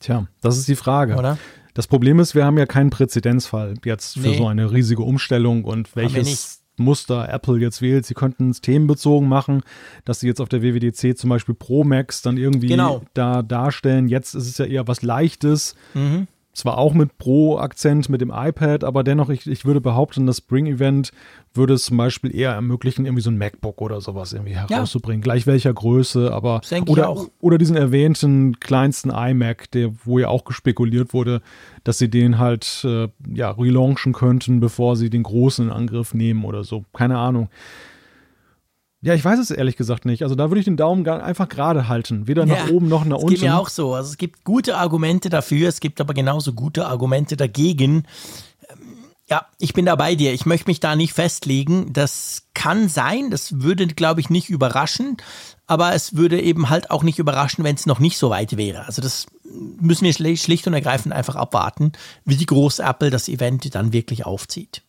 Tja, das ist die Frage. Oder? Das Problem ist, wir haben ja keinen Präzedenzfall jetzt für nee. so eine riesige Umstellung und welches Muster Apple jetzt wählt. Sie könnten es themenbezogen machen, dass sie jetzt auf der WWDC zum Beispiel Pro Max dann irgendwie genau. da darstellen. Jetzt ist es ja eher was Leichtes. Mhm zwar auch mit Pro-Akzent mit dem iPad, aber dennoch, ich, ich würde behaupten, das Spring-Event würde es zum Beispiel eher ermöglichen, irgendwie so ein MacBook oder sowas irgendwie herauszubringen. Ja. Gleich welcher Größe, aber oder, oder diesen erwähnten kleinsten iMac, der, wo ja auch gespekuliert wurde, dass sie den halt äh, ja, relaunchen könnten, bevor sie den großen in Angriff nehmen oder so. Keine Ahnung. Ja, ich weiß es ehrlich gesagt nicht. Also da würde ich den Daumen einfach gerade halten. Weder ja, nach oben noch nach unten. Es geht mir auch so. Also es gibt gute Argumente dafür, es gibt aber genauso gute Argumente dagegen. Ja, ich bin da bei dir. Ich möchte mich da nicht festlegen. Das kann sein, das würde, glaube ich, nicht überraschen. Aber es würde eben halt auch nicht überraschen, wenn es noch nicht so weit wäre. Also das müssen wir schlicht und ergreifend einfach abwarten, wie die groß Apple das Event dann wirklich aufzieht.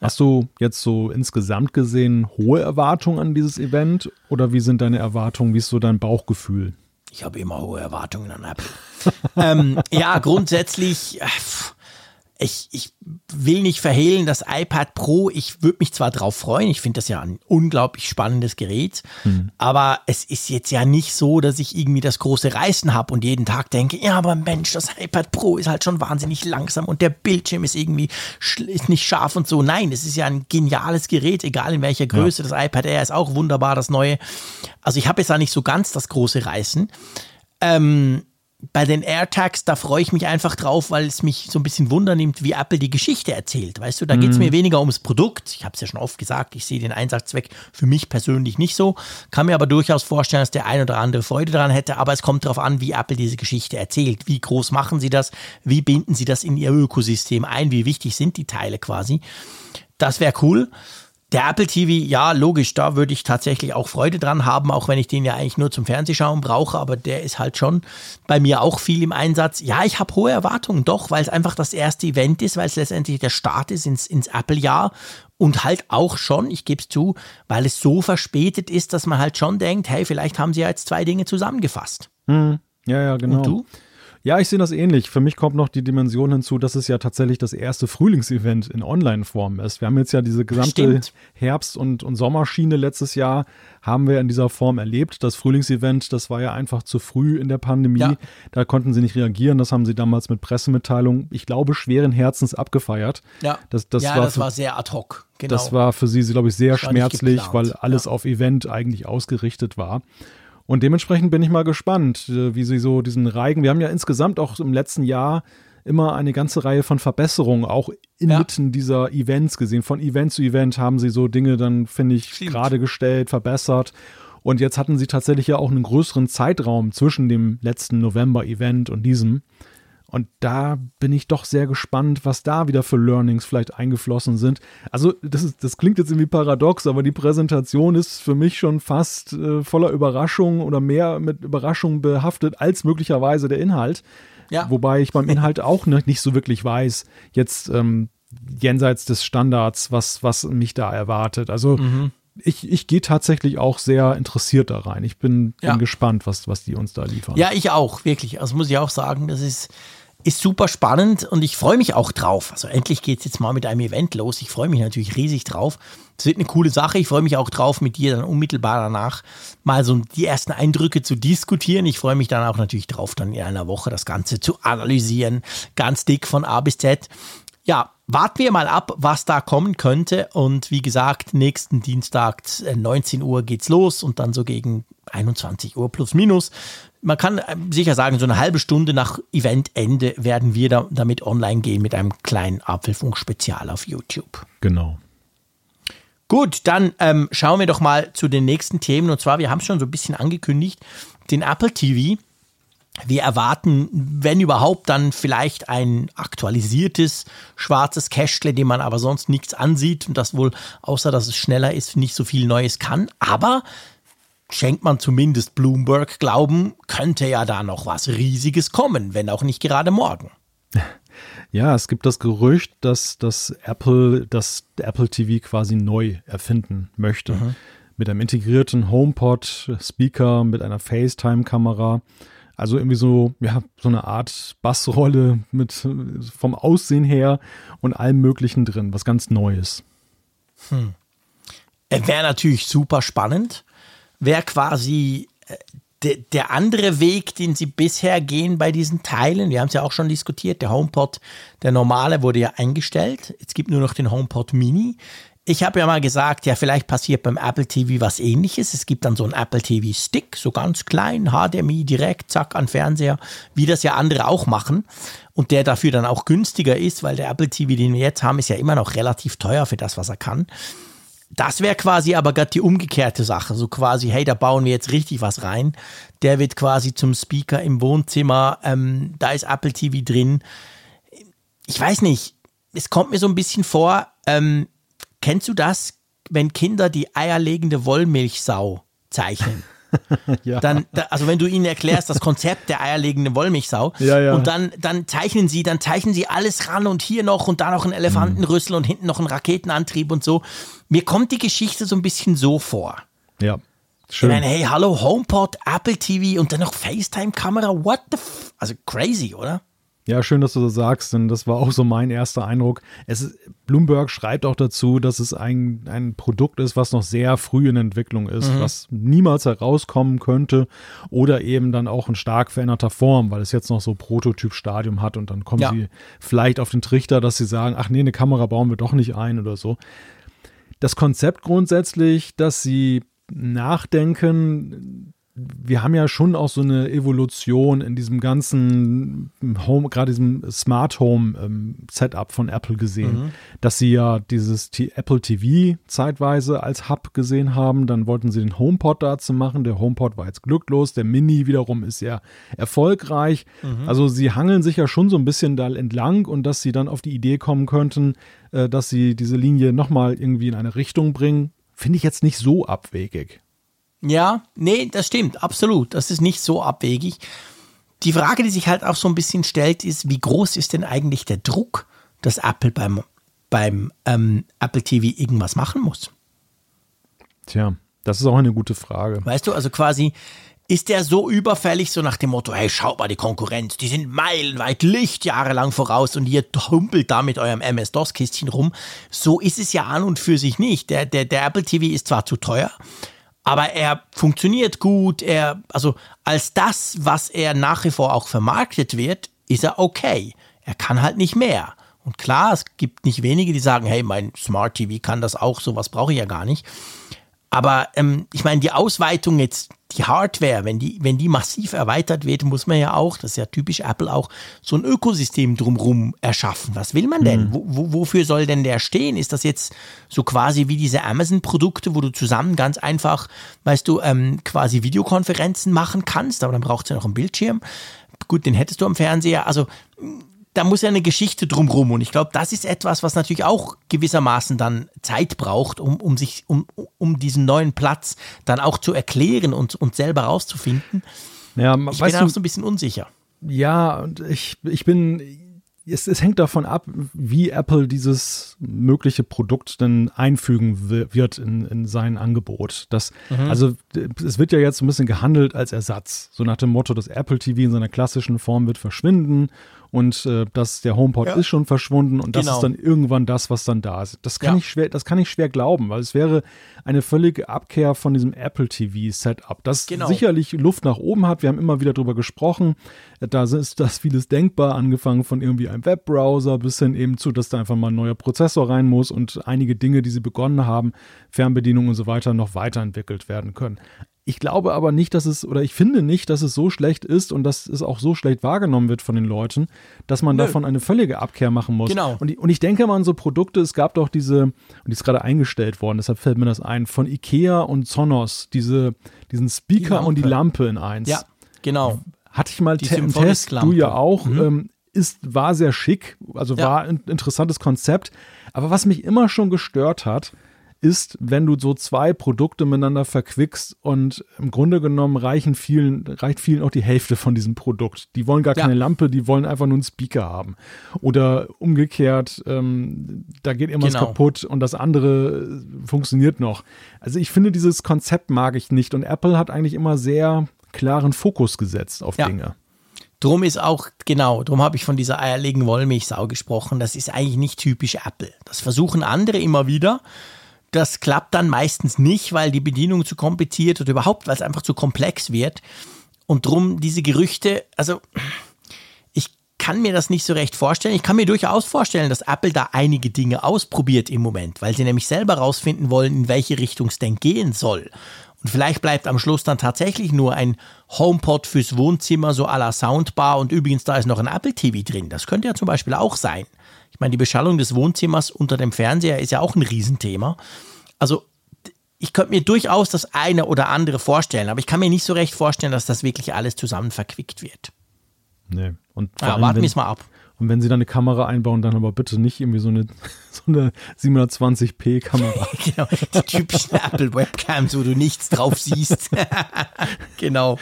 Hast du jetzt so insgesamt gesehen hohe Erwartungen an dieses Event oder wie sind deine Erwartungen? Wie ist so dein Bauchgefühl? Ich habe immer hohe Erwartungen an Apple. (laughs) ähm, ja, grundsätzlich. Äh, ich, ich will nicht verhehlen, das iPad Pro, ich würde mich zwar drauf freuen, ich finde das ja ein unglaublich spannendes Gerät, mhm. aber es ist jetzt ja nicht so, dass ich irgendwie das große Reißen habe und jeden Tag denke, ja, aber Mensch, das iPad Pro ist halt schon wahnsinnig langsam und der Bildschirm ist irgendwie ist nicht scharf und so. Nein, es ist ja ein geniales Gerät, egal in welcher Größe. Ja. Das iPad Air ist auch wunderbar, das neue. Also ich habe jetzt da nicht so ganz das große Reißen. Ähm, bei den AirTags, da freue ich mich einfach drauf, weil es mich so ein bisschen Wunder nimmt, wie Apple die Geschichte erzählt. Weißt du, da geht es mhm. mir weniger ums Produkt. Ich habe es ja schon oft gesagt, ich sehe den Einsatzzweck für mich persönlich nicht so. Kann mir aber durchaus vorstellen, dass der ein oder andere Freude daran hätte. Aber es kommt darauf an, wie Apple diese Geschichte erzählt. Wie groß machen sie das? Wie binden sie das in ihr Ökosystem ein? Wie wichtig sind die Teile quasi? Das wäre cool. Der Apple TV, ja, logisch, da würde ich tatsächlich auch Freude dran haben, auch wenn ich den ja eigentlich nur zum Fernsehschauen brauche, aber der ist halt schon bei mir auch viel im Einsatz. Ja, ich habe hohe Erwartungen, doch, weil es einfach das erste Event ist, weil es letztendlich der Start ist ins, ins Apple-Jahr und halt auch schon, ich gebe es zu, weil es so verspätet ist, dass man halt schon denkt, hey, vielleicht haben sie ja jetzt zwei Dinge zusammengefasst. Hm. Ja, ja, genau. Und du? Ja, ich sehe das ähnlich. Für mich kommt noch die Dimension hinzu, dass es ja tatsächlich das erste Frühlingsevent in Online-Form ist. Wir haben jetzt ja diese gesamte Stimmt. Herbst- und, und Sommerschiene letztes Jahr haben wir in dieser Form erlebt. Das Frühlingsevent, das war ja einfach zu früh in der Pandemie. Ja. Da konnten sie nicht reagieren. Das haben sie damals mit Pressemitteilung, ich glaube, schweren Herzens abgefeiert. Ja, Das, das ja war das für- war sehr ad hoc. Genau. das war für sie, glaube ich, sehr schmerzlich, geplant, weil alles ja. auf Event eigentlich ausgerichtet war. Und dementsprechend bin ich mal gespannt, äh, wie sie so diesen Reigen. Wir haben ja insgesamt auch im letzten Jahr immer eine ganze Reihe von Verbesserungen auch inmitten dieser Events gesehen. Von Event zu Event haben sie so Dinge dann, finde ich, gerade gestellt, verbessert. Und jetzt hatten sie tatsächlich ja auch einen größeren Zeitraum zwischen dem letzten November-Event und diesem. Und da bin ich doch sehr gespannt, was da wieder für Learnings vielleicht eingeflossen sind. Also, das, ist, das klingt jetzt irgendwie paradox, aber die Präsentation ist für mich schon fast äh, voller Überraschung oder mehr mit Überraschung behaftet als möglicherweise der Inhalt. Ja. Wobei ich beim Inhalt auch ne, nicht so wirklich weiß, jetzt ähm, jenseits des Standards, was, was mich da erwartet. Also, Mhm. ich, ich gehe tatsächlich auch sehr interessiert da rein. Ich bin, Ja. bin gespannt, was, was die uns da liefern. Ja, ich auch, wirklich. Also muss ich auch sagen, das ist, ist super spannend und ich freue mich auch drauf. Also endlich geht es jetzt mal mit einem Event los. Ich freue mich natürlich riesig drauf. Es wird eine coole Sache. Ich freue mich auch drauf, mit dir dann unmittelbar danach mal so die ersten Eindrücke zu diskutieren. Ich freue mich dann auch natürlich drauf, dann in einer Woche das Ganze zu analysieren. Ganz dick von A bis Z. Ja, warten wir mal ab, was da kommen könnte. Und wie gesagt, nächsten Dienstag äh, 19 Uhr geht's los und dann so gegen 21 Uhr plus minus. Man kann äh, sicher sagen, so eine halbe Stunde nach Eventende werden wir da, damit online gehen mit einem kleinen Apfelfunk-Spezial auf YouTube. Genau. Gut, dann ähm, schauen wir doch mal zu den nächsten Themen. Und zwar, wir haben es schon so ein bisschen angekündigt, den Apple TV. Wir erwarten, wenn überhaupt, dann vielleicht ein aktualisiertes schwarzes Cashle, dem man aber sonst nichts ansieht und das wohl, außer dass es schneller ist, nicht so viel Neues kann. Aber schenkt man zumindest Bloomberg Glauben, könnte ja da noch was Riesiges kommen, wenn auch nicht gerade morgen. (laughs) Ja, es gibt das Gerücht, dass, dass Apple das Apple TV quasi neu erfinden möchte. Mit einem integrierten HomePod-Speaker, mit einer FaceTime-Kamera. Also irgendwie so, ja, so eine Art Bassrolle mit äh, vom Aussehen her und allem Möglichen drin, was ganz Neues. Wäre natürlich super spannend. Wäre quasi äh, de, der andere Weg, den sie bisher gehen bei diesen Teilen. Wir haben es ja auch schon diskutiert. Der HomePod, der normale, wurde ja eingestellt. Jetzt gibt nur noch den HomePod Mini. Ich habe ja mal gesagt, ja, vielleicht passiert beim Apple TV was ähnliches. Es gibt dann so einen Apple TV Stick, so ganz klein, HDMI direkt, zack, an Fernseher, wie das ja andere auch machen. Und der dafür dann auch günstiger ist, weil der Apple TV, den wir jetzt haben, ist ja immer noch relativ teuer für das, was er kann. Das wäre quasi aber gerade die umgekehrte Sache. So quasi, hey, da bauen wir jetzt richtig was rein. Der wird quasi zum Speaker im Wohnzimmer. Ähm, da ist Apple TV drin. Ich weiß nicht. Es kommt mir so ein bisschen vor. Ähm, kennst du das, wenn Kinder die eierlegende Wollmilchsau zeichnen? (laughs) (laughs) Ja. Dann, da, also wenn du ihnen erklärst, das Konzept der eierlegenden Wollmilchsau, (laughs) Ja, ja. und dann, dann zeichnen sie, dann zeichnen sie alles ran und hier noch und da noch ein Elefantenrüssel und hinten noch ein Raketenantrieb und so. Mir kommt die Geschichte so ein bisschen so vor. Ja, Ich schön. meine, hey, hallo, HomePod, Apple TV und dann noch FaceTime-Kamera, what the f Also crazy, oder? Ja, schön, dass du das sagst, denn das war auch so mein erster Eindruck. Es ist, Bloomberg schreibt auch dazu, dass es ein, ein Produkt ist, was noch sehr früh in Entwicklung ist, was niemals herauskommen könnte oder eben dann auch in stark veränderter Form, weil es jetzt noch so Prototyp-Stadium hat und dann kommen Ja. sie vielleicht auf den Trichter, dass sie sagen, ach nee, eine Kamera bauen wir doch nicht ein oder so. Das Konzept grundsätzlich, dass sie nachdenken, wir haben ja schon auch so eine Evolution in diesem ganzen Home, gerade diesem Smart Home ähm, Setup von Apple gesehen, dass sie ja dieses T Apple TV zeitweise als Hub gesehen haben, dann wollten sie den HomePod dazu machen, der HomePod war jetzt glücklos, der Mini wiederum ist ja erfolgreich, also sie hangeln sich ja schon so ein bisschen da entlang und dass sie dann auf die Idee kommen könnten, äh, dass sie diese Linie nochmal irgendwie in eine Richtung bringen, finde ich jetzt nicht so abwegig. Ja, nee, das stimmt, absolut. Das ist nicht so abwegig. Die Frage, die sich halt auch so ein bisschen stellt, ist, wie groß ist denn eigentlich der Druck, dass Apple beim, beim ähm, Apple TV irgendwas machen muss? Tja, das ist auch eine gute Frage. Weißt du, also quasi, ist der so überfällig, so nach dem Motto, hey, schaut mal die Konkurrenz, die sind meilenweit, Lichtjahre lang voraus und ihr humpelt da mit eurem MS-DOS-Kistchen rum. So ist es ja an und für sich nicht. Der, der, der Apple TV ist zwar zu teuer, aber er funktioniert gut. Er, also als das, was er nach wie vor auch vermarktet wird, ist er okay. Er kann halt nicht mehr. Und klar, es gibt nicht wenige, die sagen, hey, mein Smart TV kann das auch, sowas brauche ich ja gar nicht. Aber ähm, ich meine, die Ausweitung jetzt, die Hardware, wenn die, wenn die massiv erweitert wird, muss man ja auch, das ist ja typisch Apple auch, so ein Ökosystem drumherum erschaffen. Was will man denn? Mhm. Wo, wo, wofür soll denn der stehen? Ist das jetzt so quasi wie diese Amazon-Produkte, wo du zusammen ganz einfach, weißt du, ähm, quasi Videokonferenzen machen kannst, aber dann braucht es ja noch einen Bildschirm. Gut, den hättest du am Fernseher. Also da muss ja eine Geschichte drumrum. Und ich glaube, das ist etwas, was natürlich auch gewissermaßen dann Zeit braucht, um, um sich, um, um diesen neuen Platz dann auch zu erklären und, und selber rauszufinden. Ja, ich bin auch so ein bisschen unsicher. Ja, und ich, ich bin es, es, hängt davon ab, wie Apple dieses mögliche Produkt dann einfügen wird in, in sein Angebot. Das, mhm. Also es wird ja jetzt ein bisschen gehandelt als Ersatz. So nach dem Motto, das Apple TV in seiner klassischen Form wird verschwinden und äh, dass der HomePod ja. ist schon verschwunden und das genau. ist dann irgendwann das, was dann da ist. Das kann ja. ich schwer, das kann ich schwer glauben, weil es wäre eine völlige Abkehr von diesem Apple TV Setup, das genau. sicherlich Luft nach oben hat. Wir haben immer wieder darüber gesprochen. Da ist das vieles denkbar, angefangen von irgendwie einem Webbrowser bis hin eben zu, dass da einfach mal ein neuer Prozessor rein muss und einige Dinge, die sie begonnen haben, Fernbedienung und so weiter, noch weiterentwickelt werden können. Ich glaube aber nicht, dass es, oder ich finde nicht, dass es so schlecht ist und dass es auch so schlecht wahrgenommen wird von den Leuten, dass man Nö. davon eine völlige Abkehr machen muss. Genau. Und, und ich denke mal an so Produkte, es gab doch diese, und die ist gerade eingestellt worden, deshalb fällt mir das ein, von Ikea und Sonos, diese, diesen Speaker die und die Lampe in eins. Ja, genau. Hatte ich mal te im Test, du ja auch. Mhm. Ähm, ist, war sehr schick, also ja. war ein interessantes Konzept. Aber was mich immer schon gestört hat, ist, wenn du so zwei Produkte miteinander verquickst und im Grunde genommen reichen vielen, reicht vielen auch die Hälfte von diesem Produkt. Die wollen gar ja. keine Lampe, die wollen einfach nur einen Speaker haben. Oder umgekehrt, ähm, da geht irgendwas genau. kaputt und das andere funktioniert noch. Also ich finde, dieses Konzept mag ich nicht und Apple hat eigentlich immer sehr klaren Fokus gesetzt auf ja. Dinge. Drum ist auch, genau, drum habe ich von dieser eierlegenden Wollmilchsau gesprochen. Das ist eigentlich nicht typisch Apple. Das versuchen andere immer wieder. Das klappt dann meistens nicht, weil die Bedienung zu kompliziert oder überhaupt, weil es einfach zu komplex wird. Und drum diese Gerüchte, also ich kann mir das nicht so recht vorstellen. Ich kann mir durchaus vorstellen, dass Apple da einige Dinge ausprobiert im Moment, weil sie nämlich selber rausfinden wollen, in welche Richtung es denn gehen soll. Und vielleicht bleibt am Schluss dann tatsächlich nur ein HomePod fürs Wohnzimmer, so à la Soundbar. Und übrigens, da ist noch ein Apple TV drin. Das könnte ja zum Beispiel auch sein. Ich meine, die Beschallung des Wohnzimmers unter dem Fernseher ist ja auch ein Riesenthema. Also ich könnte mir durchaus das eine oder andere vorstellen, aber ich kann mir nicht so recht vorstellen, dass das wirklich alles zusammen verquickt wird. Nee. Und ja, warten wir es mal ab. Und wenn sie da eine Kamera einbauen, dann aber bitte nicht irgendwie so eine, (laughs) so eine 720p-Kamera. (laughs) genau, die typischen Apple Webcams, wo du nichts drauf siehst. (laughs) genau.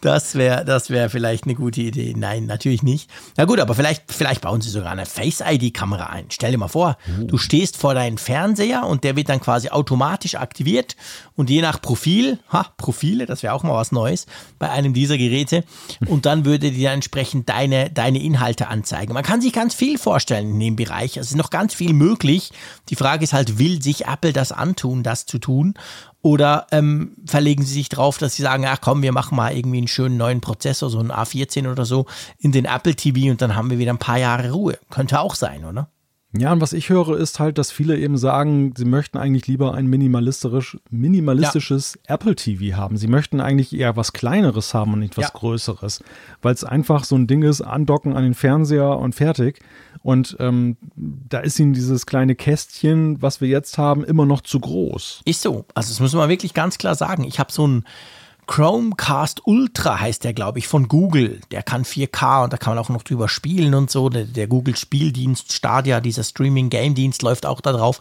Das wäre das wär vielleicht eine gute Idee. Nein, natürlich nicht. Na gut, aber vielleicht, vielleicht bauen sie sogar eine Face-ID-Kamera ein. Stell dir mal vor, oh. du stehst vor deinem Fernseher und der wird dann quasi automatisch aktiviert und je nach Profil, ha, Profile, das wäre auch mal was Neues bei einem dieser Geräte und dann würde dir entsprechend deine, deine Inhalte anzeigen. Man kann sich ganz viel vorstellen in dem Bereich. Es ist noch ganz viel möglich. Die Frage ist halt, will sich Apple das antun, das zu tun? Oder ähm, verlegen sie sich drauf, dass sie sagen, ach komm, wir machen mal irgendwie einen schönen neuen Prozessor, so einen A14 oder so, in den Apple TV und dann haben wir wieder ein paar Jahre Ruhe. Könnte auch sein, oder? Ja, und was ich höre, ist halt, dass viele eben sagen, sie möchten eigentlich lieber ein minimalistisch, minimalistisches ja. Apple TV haben. Sie möchten eigentlich eher was Kleineres haben und nicht was ja. Größeres. Weil es einfach so ein Ding ist, andocken an den Fernseher und fertig. Und ähm, da ist ihnen dieses kleine Kästchen, was wir jetzt haben, immer noch zu groß. Ist so. Also das muss man wirklich ganz klar sagen. Ich habe so ein Chromecast Ultra heißt der, glaube ich, von Google. Der kann 4K und da kann man auch noch drüber spielen und so. Der, der Google Spieldienst Stadia, dieser Streaming-Game-Dienst läuft auch da drauf.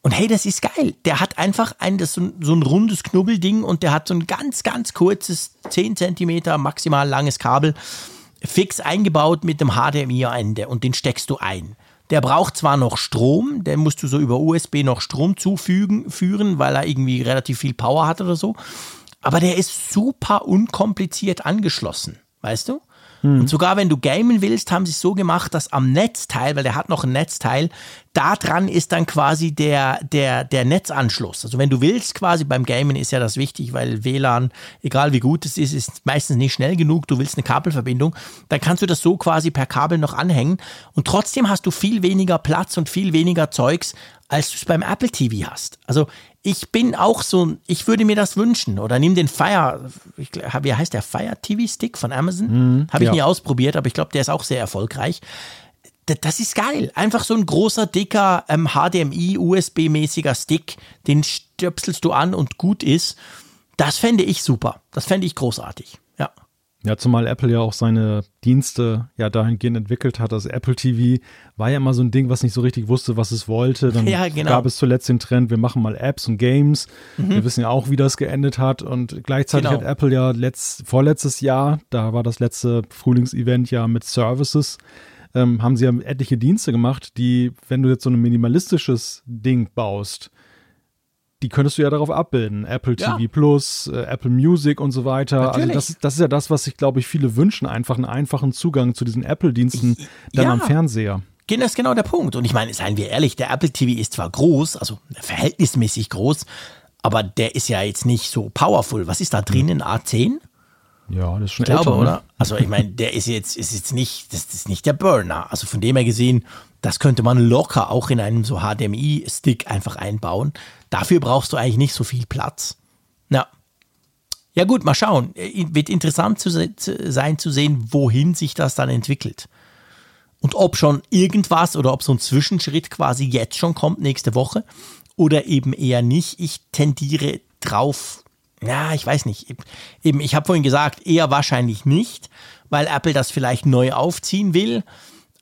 Und hey, das ist geil. Der hat einfach ein, das so, ein, so ein rundes Knubbelding und der hat so ein ganz, ganz kurzes, 10 Zentimeter maximal langes Kabel fix eingebaut mit dem HDMI-Ende und den steckst du ein. Der braucht zwar noch Strom, den musst du so über USB noch Strom zufügen, führen, weil er irgendwie relativ viel Power hat oder so. aber der ist super unkompliziert angeschlossen, weißt du? Und sogar wenn du gamen willst, haben sie es so gemacht, dass am Netzteil, weil der hat noch ein Netzteil, da dran ist dann quasi der, der, der Netzanschluss. Also wenn du willst, quasi beim Gamen ist ja das wichtig, weil WLAN, egal wie gut es ist, ist meistens nicht schnell genug. Du willst eine Kabelverbindung, dann kannst du das so quasi per Kabel noch anhängen und trotzdem hast du viel weniger Platz und viel weniger Zeugs, als du es beim Apple TV hast. Also ich bin auch so, ich würde mir das wünschen. Oder nimm den Fire, ich, wie heißt der Fire TV Stick von Amazon? Mhm, Habe ich ja. nie ausprobiert, aber ich glaube, der ist auch sehr erfolgreich. D- Das ist geil. Einfach so ein großer, dicker ähm, HDMI-USB-mäßiger Stick, den stöpselst du an und gut ist. Das fände ich super. Das fände ich großartig. Ja. Zumal Apple ja auch seine Dienste ja dahingehend entwickelt hat. Das Apple TV war ja immer so ein Ding, was nicht so richtig wusste, was es wollte. Dann (laughs) Ja, genau. gab es zuletzt den Trend, wir machen mal Apps und Games. Wir wissen ja auch, wie das geendet hat. Und gleichzeitig Mhm. Genau. hat Apple ja letzt, vorletztes Jahr, da war das letzte Frühlingsevent ja mit Services, ähm, haben sie ja etliche Dienste gemacht, die, wenn du jetzt so ein minimalistisches Ding baust, die könntest du ja darauf abbilden. Apple Ja. TV Plus, äh, Apple Music und so weiter. Also Natürlich. das, das ist ja das, was sich, glaube ich, viele wünschen, einfach einen einfachen Zugang zu diesen Apple-Diensten dann Ja. am Fernseher. Genau, Das ist genau der Punkt. Und ich meine, seien wir ehrlich, der Apple TV ist zwar groß, also verhältnismäßig groß, aber der ist ja jetzt nicht so powerful. Was ist da drin? Ein A10? Ja, das ist schon Ich glaube, älter, ne? oder? Also ich meine, der ist jetzt, ist jetzt nicht, das ist nicht der Burner. Also von dem her gesehen, das könnte man locker auch in einem so HDMI-Stick einfach einbauen. Dafür brauchst du eigentlich nicht so viel Platz. Ja. Ja gut, mal schauen. Wird interessant zu se sein zu sehen, wohin sich das dann entwickelt. Und ob schon irgendwas oder ob so ein Zwischenschritt quasi jetzt schon kommt nächste Woche oder eben eher nicht. Ich tendiere drauf, ja, ich weiß nicht. Eben, ich habe vorhin gesagt, eher wahrscheinlich nicht, weil Apple das vielleicht neu aufziehen will.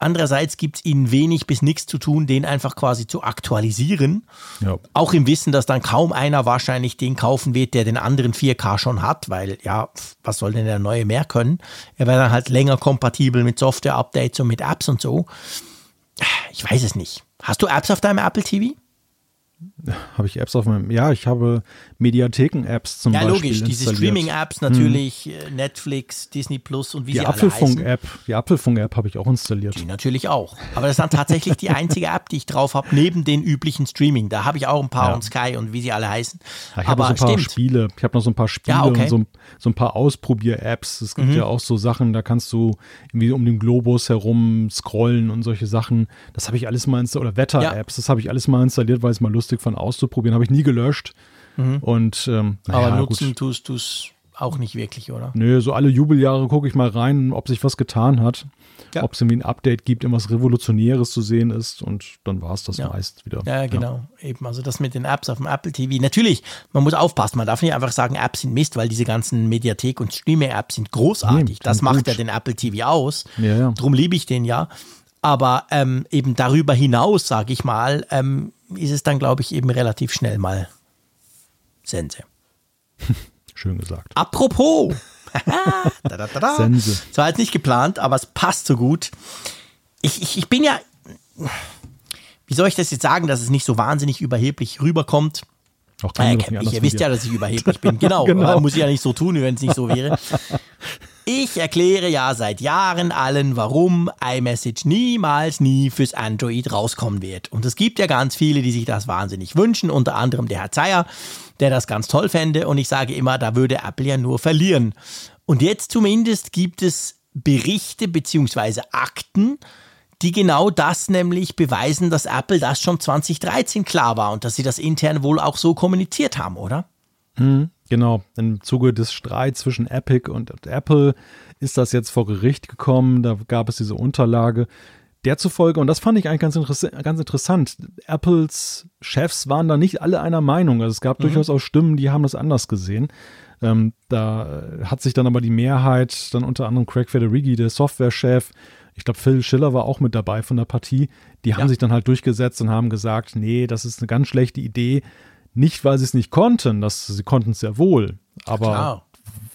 Andererseits gibt es ihnen wenig bis nichts zu tun, den einfach quasi zu aktualisieren. Ja. Auch im Wissen, dass dann kaum einer wahrscheinlich den kaufen wird, der den anderen 4K schon hat, weil ja, was soll denn der neue mehr können? Er wäre dann halt länger kompatibel mit Software-Updates und mit Apps und so. Ich weiß es nicht. Hast du Apps auf deinem Apple TV? Habe ich Apps auf meinem, ja, ich habe Mediatheken-Apps zum Ja, Beispiel logisch. Diese. Streaming-Apps natürlich, äh, Netflix, Disney Plus und wie Die sie alle heißen. Die Apfelfunk-App habe ich auch installiert. Die natürlich auch. Aber das ist dann tatsächlich die einzige App, die ich drauf habe, neben den üblichen Streaming. Da habe ich auch ein paar Ja. und Sky und wie sie alle heißen. Ja, ich habe so ein paar stimmt. Spiele. Ich habe noch so ein paar Spiele Ja, okay. und so, so ein paar Ausprobier-Apps. Es gibt Mhm. ja auch so Sachen, da kannst du irgendwie um den Globus herum scrollen und solche Sachen. Das habe ich alles mal installiert. Oder Wetter-Apps, das habe ich alles mal installiert, weil es mal lustig fand auszuprobieren. Habe ich nie gelöscht. Und ähm, Mhm. Aber naja, nutzen gut. tust du es auch nicht wirklich, oder? Nö, so alle Jubeljahre gucke ich mal rein, ob sich was getan hat. Ja. Ob es irgendwie ein Update gibt, irgendwas Revolutionäres zu sehen ist. Und dann war es das Ja. meist wieder. Ja, genau. Eben, also das mit den Apps auf dem Apple TV. Natürlich, man muss aufpassen. Man darf nicht einfach sagen, Apps sind Mist, weil diese ganzen Mediathek- und Streaming-Apps sind großartig. Nee, das macht gut. ja den Apple TV aus. Ja, ja. Drum liebe ich den ja. Aber ähm, eben darüber hinaus, sage ich mal, ähm, ist es dann, glaube ich, eben relativ schnell mal Sense. (laughs) Schön gesagt. Apropos. (laughs) da, da, da, da. Sense. Das war jetzt nicht geplant, aber es passt so gut. Ich, ich, ich bin ja. Wie soll ich das jetzt sagen, dass es nicht so wahnsinnig überheblich rüberkommt? Auch Ah, kann ihr, wisst ja, dass ich überheblich (laughs) bin. Genau. Genau. Muss ich ja nicht so tun, wenn es nicht so wäre. Ich erkläre ja seit Jahren allen, warum iMessage niemals nie fürs Android rauskommen wird. Und es gibt ja ganz viele, die sich das wahnsinnig wünschen, unter anderem der Herr Zeyer, der das ganz toll fände. Und ich sage immer, da würde Apple ja nur verlieren. Und jetzt zumindest gibt es Berichte beziehungsweise Akten, die genau das nämlich beweisen, dass Apple das schon 2013 klar war und dass sie das intern wohl auch so kommuniziert haben, oder? Genau, im Zuge des Streits zwischen Epic und Apple ist das jetzt vor Gericht gekommen. Da gab es diese Unterlage. Der zufolge, und das fand ich eigentlich ganz, interess ganz interessant, Apples Chefs waren da nicht alle einer Meinung. Also es gab durchaus auch Stimmen, die haben das anders gesehen. Ähm, da hat sich dann aber die Mehrheit, dann unter anderem Craig Federighi, der Softwarechef, ich glaube Phil Schiller war auch mit dabei von der Partie, die haben Ja. sich dann halt durchgesetzt und haben gesagt, nee, das ist eine ganz schlechte Idee. Nicht, weil sie es nicht konnten, das, sie konnten es sehr wohl, aber Klar.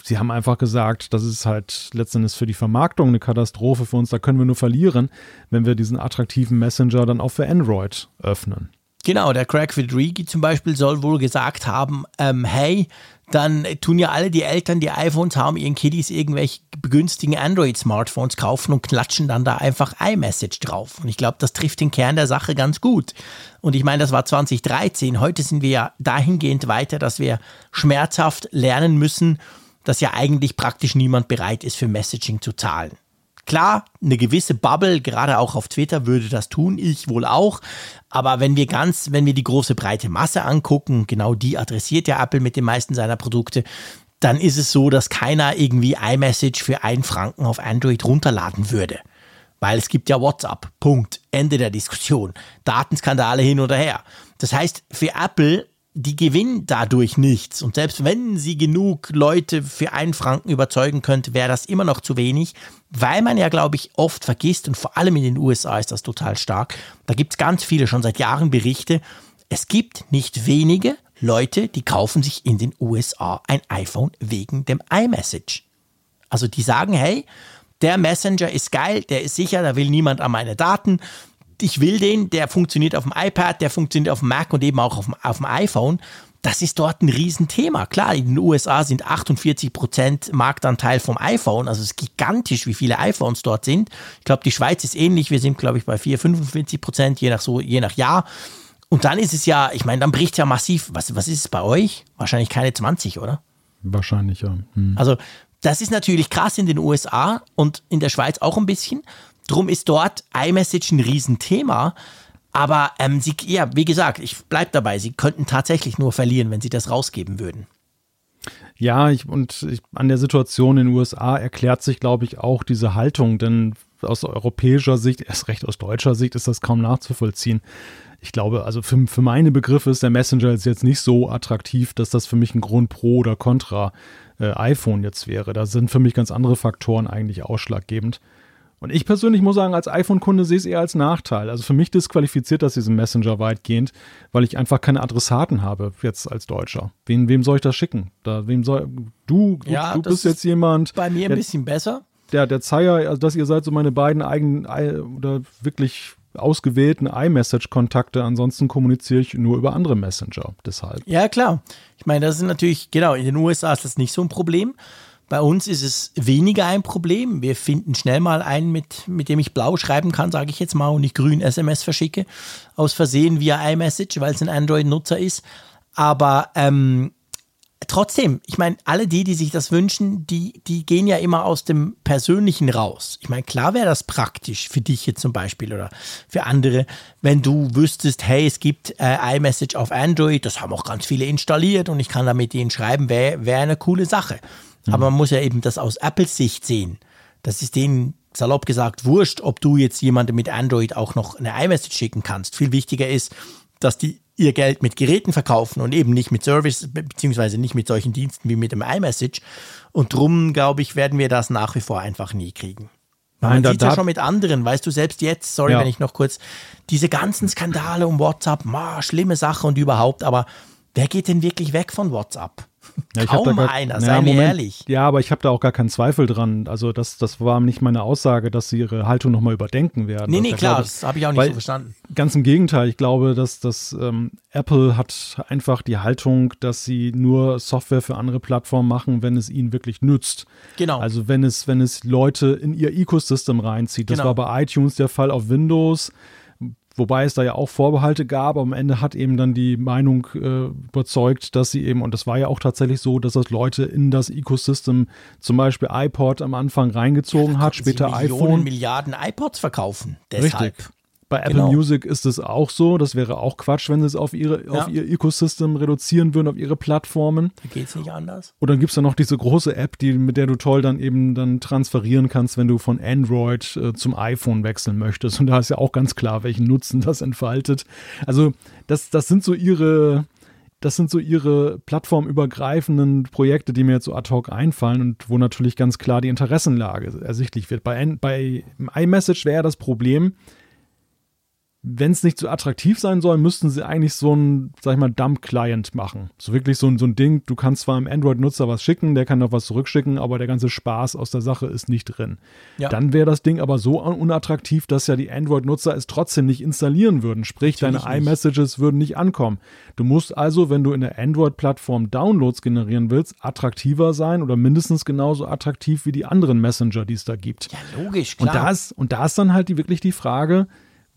sie haben einfach gesagt, das ist halt letztendlich für die Vermarktung eine Katastrophe für uns, da können wir nur verlieren, wenn wir diesen attraktiven Messenger dann auch für Android öffnen. Genau, der Craig Federighi zum Beispiel soll wohl gesagt haben, ähm, hey, dann tun ja alle die Eltern, die iPhones haben, ihren Kiddies irgendwelche begünstigen Android-Smartphones kaufen und klatschen dann da einfach iMessage drauf. Und ich glaube, das trifft den Kern der Sache ganz gut. Und ich meine, das war 2013. Heute sind wir ja dahingehend weiter, dass wir schmerzhaft lernen müssen, dass ja eigentlich praktisch niemand bereit ist, für Messaging zu zahlen. Klar, eine gewisse Bubble, gerade auch auf Twitter, würde das tun, ich wohl auch. Aber wenn wir ganz, wenn wir die große breite Masse angucken, genau die adressiert ja Apple mit den meisten seiner Produkte, dann ist es so, dass keiner irgendwie iMessage für einen Franken auf Android runterladen würde. Weil es gibt ja WhatsApp. Punkt. Ende der Diskussion. Datenskandale hin oder her. Das heißt, für Apple die gewinnen dadurch nichts. Und selbst wenn sie genug Leute für einen Franken überzeugen könnte, wäre das immer noch zu wenig, weil man ja, glaube ich, oft vergisst, und vor allem in den USA ist das total stark, da gibt es ganz viele schon seit Jahren Berichte, es gibt nicht wenige Leute, die kaufen sich in den USA ein iPhone wegen dem iMessage. Also die sagen, hey, der Messenger ist geil, der ist sicher, da will niemand an meine Daten ich will den, der funktioniert auf dem iPad, der funktioniert auf dem Mac und eben auch auf dem, auf dem iPhone. Das ist dort ein Riesenthema. Klar, in den USA sind 48 Prozent Marktanteil vom iPhone, also es ist gigantisch, wie viele iPhones dort sind. Ich glaube, die Schweiz ist ähnlich. Wir sind, glaube ich, bei 4, 45 Prozent, je nach so, je nach Jahr. Und dann ist es ja, ich meine, dann bricht ja massiv. Was, was ist es bei euch? Wahrscheinlich keine 20, oder? Wahrscheinlich, ja. Hm. Also, das ist natürlich krass in den USA und in der Schweiz auch ein bisschen. Drum ist dort iMessage ein Riesenthema. Aber ähm, sie, ja, wie gesagt, ich bleibe dabei, sie könnten tatsächlich nur verlieren, wenn sie das rausgeben würden. Ja, ich, und ich, an der Situation in den USA erklärt sich, glaube ich, auch diese Haltung, denn aus europäischer Sicht, erst recht aus deutscher Sicht, ist das kaum nachzuvollziehen. Ich glaube, also für, für meine Begriffe ist der Messenger jetzt nicht so attraktiv, dass das für mich ein Grund pro oder contra äh, iPhone jetzt wäre. Da sind für mich ganz andere Faktoren eigentlich ausschlaggebend. Und ich persönlich muss sagen, als iPhone-Kunde sehe ich es eher als Nachteil. Also für mich disqualifiziert das diesen Messenger weitgehend, weil ich einfach keine Adressaten habe jetzt als Deutscher. Wen, wem soll ich das schicken? Da, wem soll, du, ja, du bist jetzt jemand. Bei mir ein der, bisschen besser. Der, der Zeier, also dass ihr seid so meine beiden eigenen oder wirklich ausgewählten iMessage-Kontakte. Ansonsten kommuniziere ich nur über andere Messenger. Deshalb. Ja, klar. Ich meine, das ist natürlich, genau, in den USA ist das nicht so ein Problem. Bei uns ist es weniger ein Problem. Wir finden schnell mal einen, mit, mit dem ich blau schreiben kann, sage ich jetzt mal, und nicht grün SMS verschicke, aus Versehen via iMessage, weil es ein Android-Nutzer ist. Aber ähm, trotzdem, ich meine, alle die, die sich das wünschen, die, die gehen ja immer aus dem Persönlichen raus. Ich meine, klar wäre das praktisch für dich jetzt zum Beispiel oder für andere, wenn du wüsstest, hey, es gibt äh, iMessage auf Android, das haben auch ganz viele installiert und ich kann da mit denen schreiben, wäre wär eine coole Sache. Aber man muss ja eben das aus Apples Sicht sehen. Das ist denen salopp gesagt wurscht, ob du jetzt jemandem mit Android auch noch eine iMessage schicken kannst. Viel wichtiger ist, dass die ihr Geld mit Geräten verkaufen und eben nicht mit Service, beziehungsweise nicht mit solchen Diensten wie mit dem iMessage. Und drum, glaube ich, werden wir das nach wie vor einfach nie kriegen. Man sieht ja schon mit anderen, weißt du, selbst jetzt, sorry, ja. wenn ich noch kurz, diese ganzen Skandale um WhatsApp, ma, schlimme Sache und überhaupt, aber wer geht denn wirklich weg von WhatsApp? Ja, Kaum gar, einer, sei mir ehrlich. Ja, aber ich habe da auch gar keinen Zweifel dran. Also das, das war nicht meine Aussage, dass sie ihre Haltung nochmal überdenken werden. Nee, nee, klar, glaube, das habe ich auch nicht so verstanden. Ganz im Gegenteil, ich glaube, dass, dass ähm, Apple hat einfach die Haltung, dass sie nur Software für andere Plattformen machen, wenn es ihnen wirklich nützt. Genau. Also wenn es, wenn es Leute in ihr Ecosystem reinzieht. Das genau. war bei iTunes der Fall auf Windows. Wobei es da ja auch Vorbehalte gab, aber am Ende hat eben dann die Meinung äh, überzeugt, dass sie eben, und das war ja auch tatsächlich so, dass das Leute in das Ecosystem, zum Beispiel iPod am Anfang reingezogen ja, hat, später Millionen, iPhone. Milliarden iPods verkaufen. Deshalb. Richtig. Bei Apple genau. Music ist es auch so. Das wäre auch Quatsch, wenn sie es auf, ihre, ja. auf ihr Ecosystem reduzieren würden, auf ihre Plattformen. Da geht es nicht anders. Und dann gibt es ja noch diese große App, die, mit der du toll dann eben dann transferieren kannst, wenn du von Android äh, zum iPhone wechseln möchtest. Und da ist ja auch ganz klar, welchen Nutzen das entfaltet. Also, das, das sind so ihre, das sind so ihre plattformübergreifenden Projekte, die mir jetzt so ad hoc einfallen und wo natürlich ganz klar die Interessenlage ersichtlich wird. Bei, bei iMessage wäre das Problem, wenn es nicht so attraktiv sein soll, müssten sie eigentlich so ein, sag ich mal, Dump-Client machen. So wirklich so ein, so ein Ding, du kannst zwar einem Android-Nutzer was schicken, der kann noch was zurückschicken, aber der ganze Spaß aus der Sache ist nicht drin. Ja. Dann wäre das Ding aber so unattraktiv, dass ja die Android-Nutzer es trotzdem nicht installieren würden. Sprich, Natürlich deine iMessages würden nicht ankommen. Du musst also, wenn du in der Android-Plattform Downloads generieren willst, attraktiver sein oder mindestens genauso attraktiv wie die anderen Messenger, die es da gibt. Ja, logisch, klar. Und da ist, und da ist dann halt die, wirklich die Frage,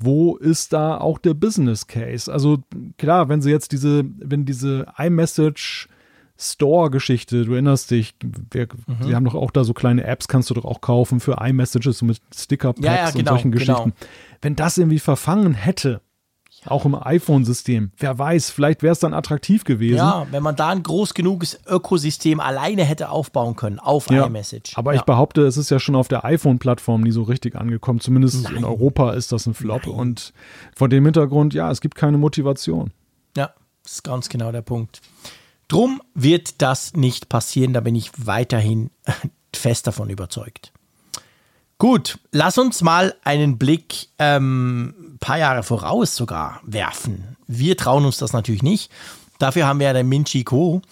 wo ist da auch der Business Case? Also klar, wenn sie jetzt diese, wenn diese iMessage Store-Geschichte, du erinnerst dich, wir, mhm. sie haben doch auch da so kleine Apps, kannst du doch auch kaufen für iMessages mit Sticker-Packs ja, ja, genau, und solchen genau. Geschichten. Wenn das irgendwie verfangen hätte, auch im iPhone-System. Wer weiß, vielleicht wäre es dann attraktiv gewesen. Ja, wenn man da ein groß genuges Ökosystem alleine hätte aufbauen können auf ja, iMessage. Aber ja. ich behaupte, es ist ja schon auf der iPhone-Plattform nie so richtig angekommen. Zumindest Nein. in Europa ist das ein Flop. Nein. Und vor dem Hintergrund, ja, es gibt keine Motivation. Ja, das ist ganz genau der Punkt. Drum wird das nicht passieren, da bin ich weiterhin (laughs) fest davon überzeugt. Gut, lass uns mal einen Blick ähm, paar Jahre voraus sogar werfen. Wir trauen uns das natürlich nicht. Dafür haben wir ja den Min Chi Ko,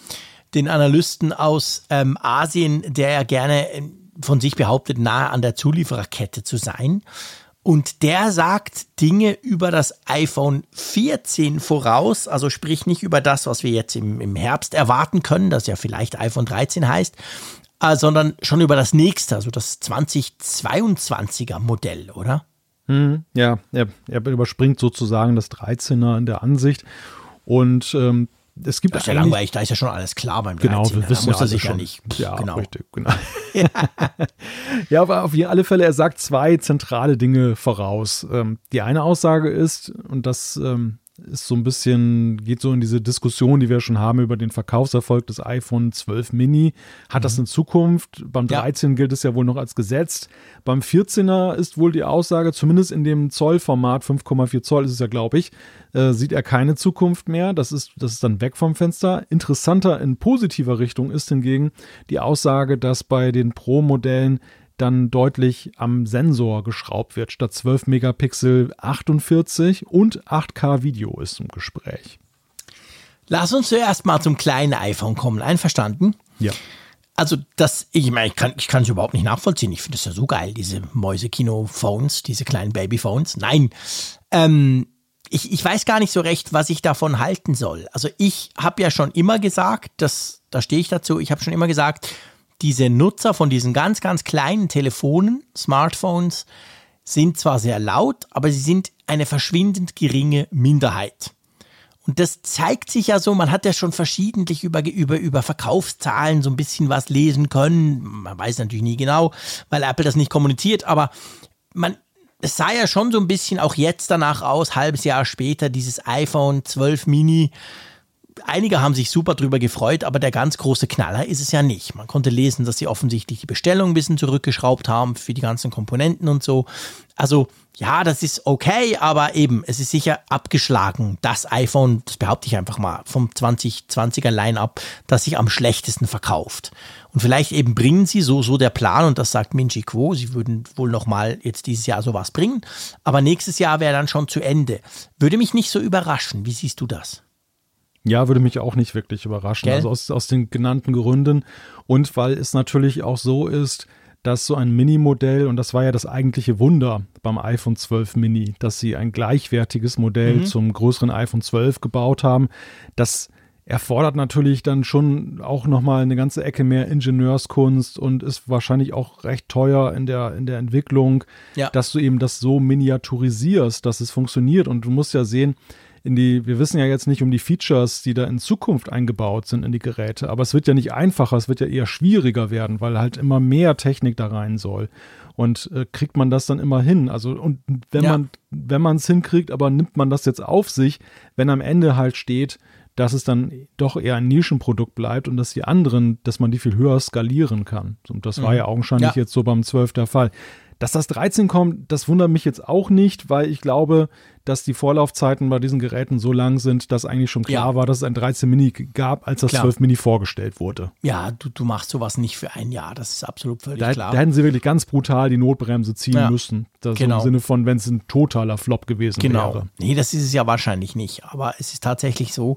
den Analysten aus ähm, Asien, der ja gerne äh, von sich behauptet, nahe an der Zuliefererkette zu sein. Und der sagt Dinge über das iPhone 14 voraus, also sprich nicht über das, was wir jetzt im, im Herbst erwarten können, das ja vielleicht iPhone 13 heißt, sondern schon über das nächste, also das 2022er Modell, oder? Hm, ja, er, er, überspringt sozusagen das 13er in der Ansicht. Und ähm, es gibt das ist ja langweilig, da ist ja schon alles klar beim 13er. Genau, wir wissen ja sich ja nicht. Ja, genau. (laughs) richtig, genau. ja. (laughs) ja, aber auf alle Fälle, er sagt zwei zentrale Dinge voraus. Ähm, die eine Aussage ist, und das ähm, ist so ein bisschen, geht so in diese Diskussion, die wir schon haben über den Verkaufserfolg des iPhone 12 Mini. Hat mhm. das eine Zukunft? Beim 13 ja. gilt es ja wohl noch als gesetzt. Beim 14er ist wohl die Aussage, zumindest in dem Zollformat, 5,4 Zoll ist es ja, glaube ich, äh, sieht er keine Zukunft mehr. Das ist, das ist dann weg vom Fenster. Interessanter in positiver Richtung ist hingegen die Aussage, dass bei den Pro-Modellen dann deutlich am Sensor geschraubt wird. Statt 12 Megapixel 48 und 8K Video ist im Gespräch. Lass uns zuerst mal zum kleinen iPhone kommen. Einverstanden? Ja. Also das, ich meine, ich kann ich es überhaupt nicht nachvollziehen. Ich finde es ja so geil, diese Mäusekino-Phones, diese kleinen Baby-Phones. Nein, ähm, ich, ich weiß gar nicht so recht, was ich davon halten soll. Also ich habe ja schon immer gesagt, dass, da stehe ich dazu, ich habe schon immer gesagt, diese Nutzer von diesen ganz, ganz kleinen Telefonen, Smartphones, sind zwar sehr laut, aber sie sind eine verschwindend geringe Minderheit. Und das zeigt sich ja so, man hat ja schon verschiedentlich über, über, über Verkaufszahlen so ein bisschen was lesen können. Man weiß natürlich nie genau, weil Apple das nicht kommuniziert, aber man, es sah ja schon so ein bisschen auch jetzt danach aus, halbes Jahr später, dieses iPhone 12 Mini einige haben sich super drüber gefreut, aber der ganz große Knaller ist es ja nicht. Man konnte lesen, dass sie offensichtlich die Bestellung ein bisschen zurückgeschraubt haben für die ganzen Komponenten und so. Also ja, das ist okay, aber eben, es ist sicher abgeschlagen. Das iPhone, das behaupte ich einfach mal, vom 2020er Line-Up, das sich am schlechtesten verkauft. Und vielleicht eben bringen sie so, so der Plan, und das sagt Minji Quo, sie würden wohl nochmal jetzt dieses Jahr sowas bringen, aber nächstes Jahr wäre dann schon zu Ende. Würde mich nicht so überraschen. Wie siehst du das? Ja, würde mich auch nicht wirklich überraschen. Gell? Also aus, aus den genannten Gründen. Und weil es natürlich auch so ist, dass so ein Mini-Modell, und das war ja das eigentliche Wunder beim iPhone 12 Mini, dass sie ein gleichwertiges Modell mhm. zum größeren iPhone 12 gebaut haben. Das erfordert natürlich dann schon auch nochmal eine ganze Ecke mehr Ingenieurskunst und ist wahrscheinlich auch recht teuer in der, in der Entwicklung, ja. dass du eben das so miniaturisierst, dass es funktioniert. Und du musst ja sehen, in die, wir wissen ja jetzt nicht um die Features, die da in Zukunft eingebaut sind in die Geräte, aber es wird ja nicht einfacher, es wird ja eher schwieriger werden, weil halt immer mehr Technik da rein soll. Und äh, kriegt man das dann immer hin? Also, und wenn ja. man, wenn man es hinkriegt, aber nimmt man das jetzt auf sich, wenn am Ende halt steht, dass es dann doch eher ein Nischenprodukt bleibt und dass die anderen, dass man die viel höher skalieren kann. Und das war mhm. ja augenscheinlich ja. jetzt so beim 12 der Fall Dass das 13 kommt, das wundert mich jetzt auch nicht, weil ich glaube, dass die Vorlaufzeiten bei diesen Geräten so lang sind, dass eigentlich schon klar Ja. war, dass es ein 13 Mini gab, als das Klar. 12 Mini vorgestellt wurde. Ja, du, du machst sowas nicht für ein Jahr, das ist absolut völlig Da, klar. da hätten sie wirklich ganz brutal die Notbremse ziehen Ja. müssen. Das Genau. Im Sinne von, wenn es ein totaler Flop gewesen Genau. wäre. Nee, das ist es ja wahrscheinlich nicht. Aber es ist tatsächlich so.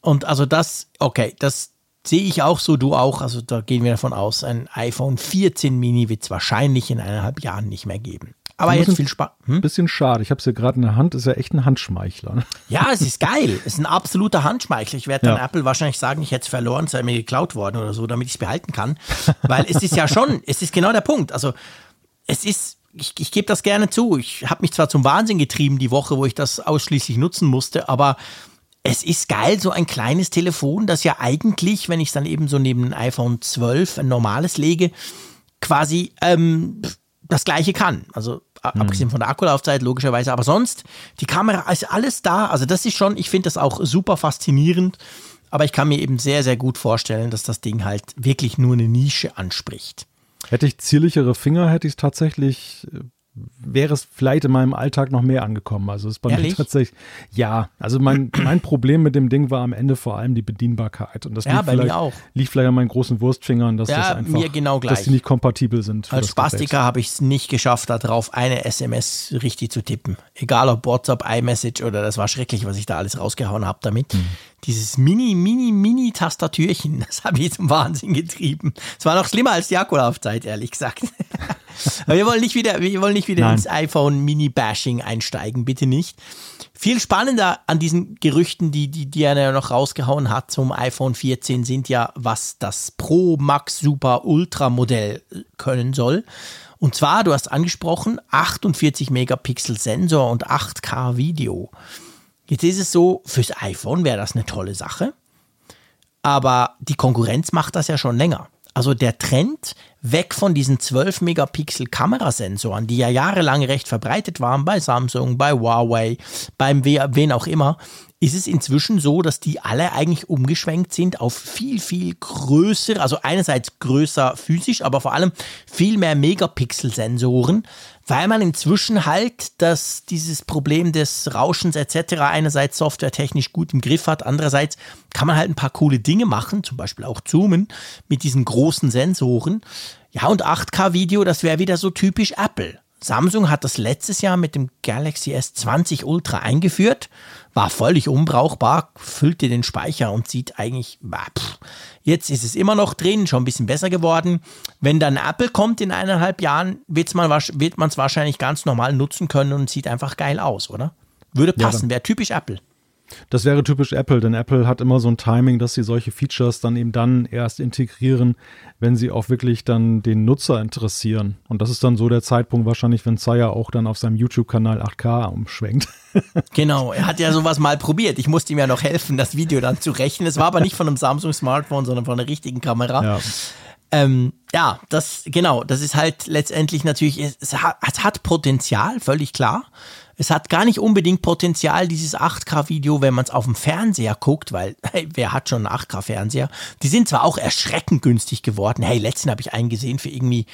Und also das, okay, das sehe ich auch so, du auch. Also da gehen wir davon aus, ein iPhone 14 Mini wird es wahrscheinlich in eineinhalb Jahren nicht mehr geben. Aber jetzt viel Spaß. Hm? Bisschen schade. Ich habe es hier gerade in der Hand. Ist ja echt ein Handschmeichler. ne? Ja, es ist geil. Es ist ein absoluter Handschmeichler. Ich werde dann Ja. Apple wahrscheinlich sagen, ich hätte es verloren, es sei mir geklaut worden oder so, damit ich es behalten kann. Weil es ist ja schon, es ist genau der Punkt. Also es ist, ich, ich gebe das gerne zu. Ich habe mich zwar zum Wahnsinn getrieben die Woche, wo ich das ausschließlich nutzen musste, aber es ist geil, so ein kleines Telefon, das ja eigentlich, wenn ich es dann eben so neben ein iPhone 12, ein normales lege, quasi ähm, das gleiche kann. Also a- abgesehen von der Akkulaufzeit logischerweise, aber sonst, die Kamera ist alles da. Also das ist schon, ich finde das auch super faszinierend. Aber ich kann mir eben sehr, sehr gut vorstellen, dass das Ding halt wirklich nur eine Nische anspricht. Hätte ich zierlichere Finger, hätte ich es tatsächlich, äh, wäre es vielleicht in meinem Alltag noch mehr angekommen. Also es ist bei Ehrlich? mir tatsächlich, ja, also mein, mein Problem mit dem Ding war am Ende vor allem die Bedienbarkeit. Und das Ja, liegt, bei mir vielleicht, auch. liegt vielleicht an meinen großen Wurstfingern, dass Ja, das einfach, mir genau dass gleich. die nicht kompatibel sind. Als. Spastiker habe ich es nicht geschafft, darauf eine SMS richtig zu tippen. Egal ob WhatsApp, iMessage oder das war schrecklich, was ich da alles rausgehauen habe damit. Mhm. Dieses mini, mini, mini Tastatürchen, das habe ich zum Wahnsinn getrieben. Es war noch schlimmer als die Akkulaufzeit, ehrlich gesagt. (laughs) Aber wir wollen nicht wieder, wir wollen nicht wieder Nein. ins iPhone Mini-Bashing einsteigen, bitte nicht. Viel spannender an diesen Gerüchten, die, die, er ja noch rausgehauen hat zum iPhone 14, sind ja, was das Pro Max Super Ultra Modell können soll. Und zwar, du hast angesprochen, 48 Megapixel Sensor und 8K Video. Jetzt ist es so, fürs iPhone wäre das eine tolle Sache. Aber die Konkurrenz macht das ja schon länger. Also der Trend weg von diesen 12 Megapixel Kamerasensoren, die ja jahrelang recht verbreitet waren bei Samsung, bei Huawei, beim we- wen auch immer, ist es inzwischen so, dass die alle eigentlich umgeschwenkt sind auf viel, viel größere, also einerseits größer physisch, aber vor allem viel mehr Megapixel-Sensoren, weil man inzwischen halt das, dieses Problem des Rauschens etc. einerseits softwaretechnisch gut im Griff hat, andererseits kann man halt ein paar coole Dinge machen, zum Beispiel auch zoomen mit diesen großen Sensoren. Ja, und 8K-Video, das wäre wieder so typisch Apple. Samsung hat das letztes Jahr mit dem Galaxy S20 Ultra eingeführt, war völlig unbrauchbar, füllte den Speicher und sieht eigentlich, pff, jetzt ist es immer noch drin, schon ein bisschen besser geworden. Wenn dann Apple kommt in eineinhalb Jahren, wird's man, wird man es wahrscheinlich ganz normal nutzen können und sieht einfach geil aus, oder? Würde Ja, passen, wäre typisch Apple. Das wäre typisch Apple, denn Apple hat immer so ein Timing, dass sie solche Features dann eben dann erst integrieren, wenn sie auch wirklich dann den Nutzer interessieren. Und das ist dann so der Zeitpunkt wahrscheinlich, wenn Zaya auch dann auf seinem YouTube-Kanal 8K umschwenkt. (laughs) Genau, er hat ja sowas mal probiert. Ich musste ihm ja noch helfen, das Video dann zu rechnen. Es war aber nicht von einem Samsung-Smartphone, sondern von einer richtigen Kamera. Ja. Ähm, ja, das, genau, das ist halt letztendlich natürlich, es, hat, es hat Potenzial, völlig klar. Es hat gar nicht unbedingt Potenzial, dieses 8K-Video, wenn man es auf dem Fernseher guckt, weil, hey, wer hat schon einen 8K-Fernseher? Die sind zwar auch erschreckend günstig geworden. Hey, letzten habe ich einen gesehen für irgendwie,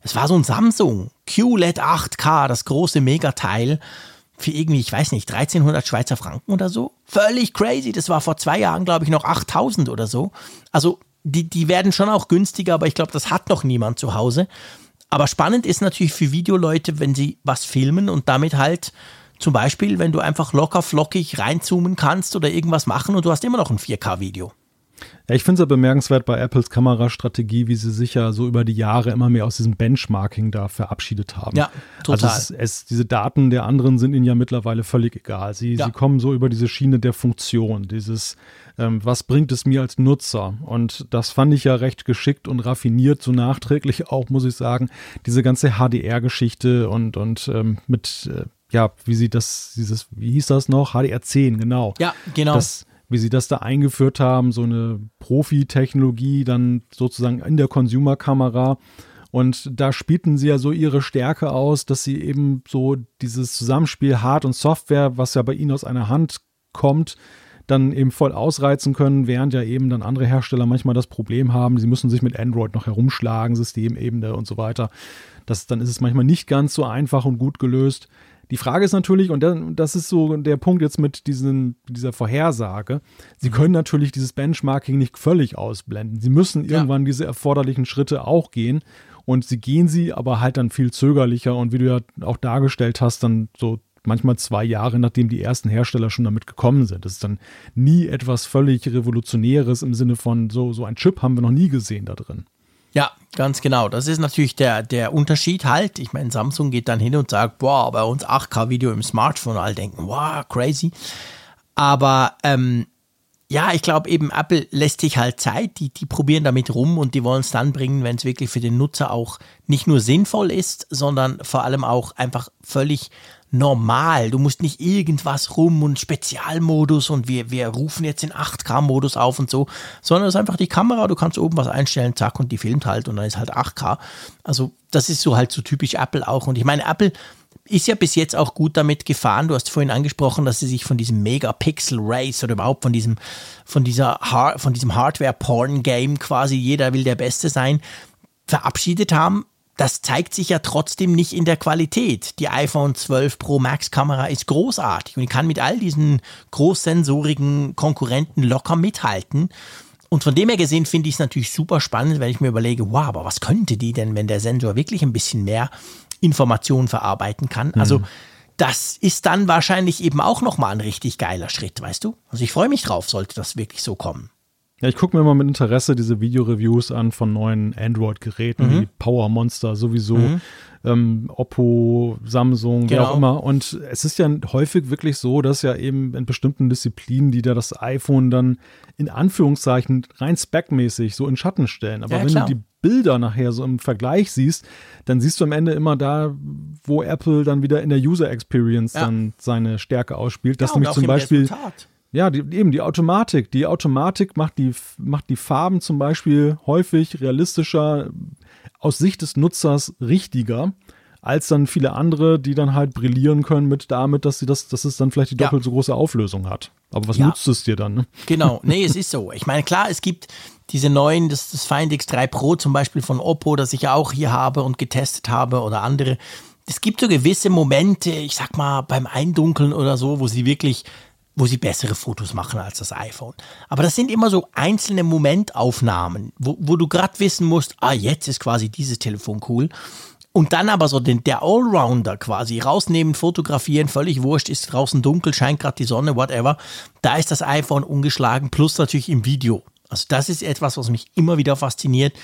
es war so ein Samsung QLED 8K, das große Megateil für irgendwie, ich weiß nicht, 1300 Schweizer Franken oder so. Völlig crazy. Das war vor zwei Jahren, glaube ich, noch 8000 oder so. Also, die, die werden schon auch günstiger, aber ich glaube, das hat noch niemand zu Hause. Aber spannend ist natürlich für Videoleute, wenn sie was filmen und damit halt zum Beispiel, wenn du einfach locker flockig reinzoomen kannst oder irgendwas machen und du hast immer noch ein 4K-Video. Ja, ich finde es ja bemerkenswert bei Apples Kamerastrategie, wie sie sich ja so über die Jahre immer mehr aus diesem Benchmarking da verabschiedet haben. Ja, total. Also es, es, diese Daten der anderen sind ihnen ja mittlerweile völlig egal. Sie, Ja. sie kommen so über diese Schiene der Funktion, dieses, ähm, was bringt es mir als Nutzer? Und das fand ich ja recht geschickt und raffiniert, so nachträglich (laughs) auch, muss ich sagen, diese ganze HDR-Geschichte und, und ähm, mit, äh, ja, wie sie das, dieses, wie hieß das noch? HDR 10, genau. Ja, genau. Das, wie sie das da eingeführt haben, so eine Profi-Technologie dann sozusagen in der Consumer-Kamera. Und da spielten sie ja so ihre Stärke aus, dass sie eben so dieses Zusammenspiel Hard- und Software, was ja bei ihnen aus einer Hand kommt, dann eben voll ausreizen können, während ja eben dann andere Hersteller manchmal das Problem haben, sie müssen sich mit Android noch herumschlagen, Systemebene und so weiter. Das, dann ist es manchmal nicht ganz so einfach und gut gelöst. Die Frage ist natürlich, und das ist so der Punkt jetzt mit diesen, dieser Vorhersage, Sie können natürlich dieses Benchmarking nicht völlig ausblenden. Sie müssen irgendwann ja. diese erforderlichen Schritte auch gehen. Und sie gehen sie, aber halt dann viel zögerlicher und wie du ja auch dargestellt hast, dann so manchmal zwei Jahre, nachdem die ersten Hersteller schon damit gekommen sind. Das ist dann nie etwas völlig Revolutionäres im Sinne von so, so ein Chip haben wir noch nie gesehen da drin. Ja, ganz genau. Das ist natürlich der, der Unterschied halt. Ich meine, Samsung geht dann hin und sagt, boah, bei uns 8K-Video im Smartphone. Alle denken, wow, crazy. Aber ähm, ja, ich glaube eben, Apple lässt sich halt Zeit. Die, die probieren damit rum und die wollen es dann bringen, wenn es wirklich für den Nutzer auch nicht nur sinnvoll ist, sondern vor allem auch einfach völlig normal. Du musst nicht irgendwas rum und Spezialmodus und wir, wir rufen jetzt den 8K-Modus auf und so, sondern es ist einfach die Kamera, du kannst oben was einstellen, zack, und die filmt halt und dann ist halt 8K. Also das ist so halt so typisch Apple auch. Und ich meine, Apple ist ja bis jetzt auch gut damit gefahren. Du hast vorhin angesprochen, dass sie sich von diesem Megapixel Race oder überhaupt von diesem, von dieser, von diesem Hardware-Porn-Game quasi, jeder will der Beste sein, verabschiedet haben das zeigt sich ja trotzdem nicht in der Qualität. Die iPhone 12 Pro Max Kamera ist großartig und kann mit all diesen großsensorigen Konkurrenten locker mithalten. Und von dem her gesehen finde ich es natürlich super spannend, wenn ich mir überlege, wow, aber was könnte die denn, wenn der Sensor wirklich ein bisschen mehr Informationen verarbeiten kann? Mhm. Also das ist dann wahrscheinlich eben auch nochmal ein richtig geiler Schritt, weißt du? Also ich freue mich drauf, sollte das wirklich so kommen. Ja, ich gucke mir immer mit Interesse diese Videoreviews an von neuen Android-Geräten, mhm. wie Power Monster sowieso, mhm. ähm, Oppo, Samsung, genau. wer auch immer. Und es ist ja häufig wirklich so, dass ja eben in bestimmten Disziplinen, die da das iPhone dann in Anführungszeichen rein specmäßig so in Schatten stellen. Aber ja, wenn klar. du die Bilder nachher so im Vergleich siehst, dann siehst du am Ende immer da, wo Apple dann wieder in der User Experience ja. dann seine Stärke ausspielt. Dass ja, nämlich zum Beispiel Resultat. Ja, die, eben die Automatik. Die Automatik macht die, macht die Farben zum Beispiel häufig realistischer, aus Sicht des Nutzers richtiger, als dann viele andere, die dann halt brillieren können mit damit, dass sie das, dass es dann vielleicht die doppelt ja. so große Auflösung hat. Aber was ja. nutzt es dir dann? Ne? Genau, nee, es (laughs) ist so. Ich meine, klar, es gibt diese neuen, das, das Find X3 Pro zum Beispiel von Oppo, das ich ja auch hier habe und getestet habe oder andere. Es gibt so gewisse Momente, ich sag mal, beim Eindunkeln oder so, wo sie wirklich wo sie bessere Fotos machen als das iPhone. Aber das sind immer so einzelne Momentaufnahmen, wo, wo du gerade wissen musst, ah, jetzt ist quasi dieses Telefon cool. Und dann aber so den, der Allrounder quasi rausnehmen, fotografieren, völlig wurscht, ist draußen dunkel, scheint gerade die Sonne, whatever. Da ist das iPhone ungeschlagen, plus natürlich im Video. Also das ist etwas, was mich immer wieder fasziniert.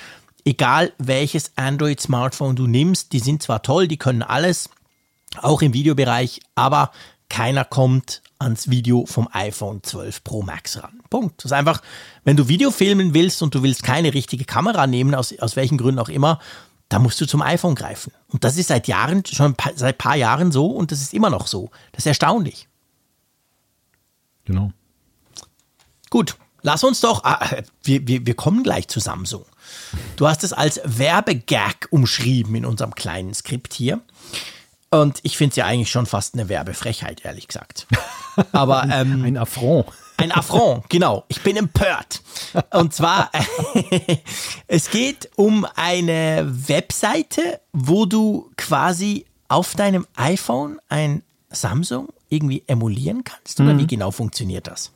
Egal welches Android-Smartphone du nimmst, die sind zwar toll, die können alles, auch im Videobereich, aber keiner kommt ans Video vom iPhone 12 Pro Max ran. Punkt. Das ist einfach, wenn du Video filmen willst und du willst keine richtige Kamera nehmen, aus, aus welchen Gründen auch immer, da musst du zum iPhone greifen. Und das ist seit Jahren, schon seit ein paar Jahren so und das ist immer noch so. Das ist erstaunlich. Genau. Gut, lass uns doch, ah, wir, wir, wir kommen gleich zu Samsung. Du hast es als Werbegag umschrieben in unserem kleinen Skript hier. Und ich finde es ja eigentlich schon fast eine Werbefrechheit, ehrlich gesagt. Aber (laughs) ähm, ein Affront. Ein Affront, genau. Ich bin empört. Und zwar, (laughs) es geht um eine Webseite, wo du quasi auf deinem iPhone ein Samsung irgendwie emulieren kannst. Oder mhm. wie genau funktioniert das?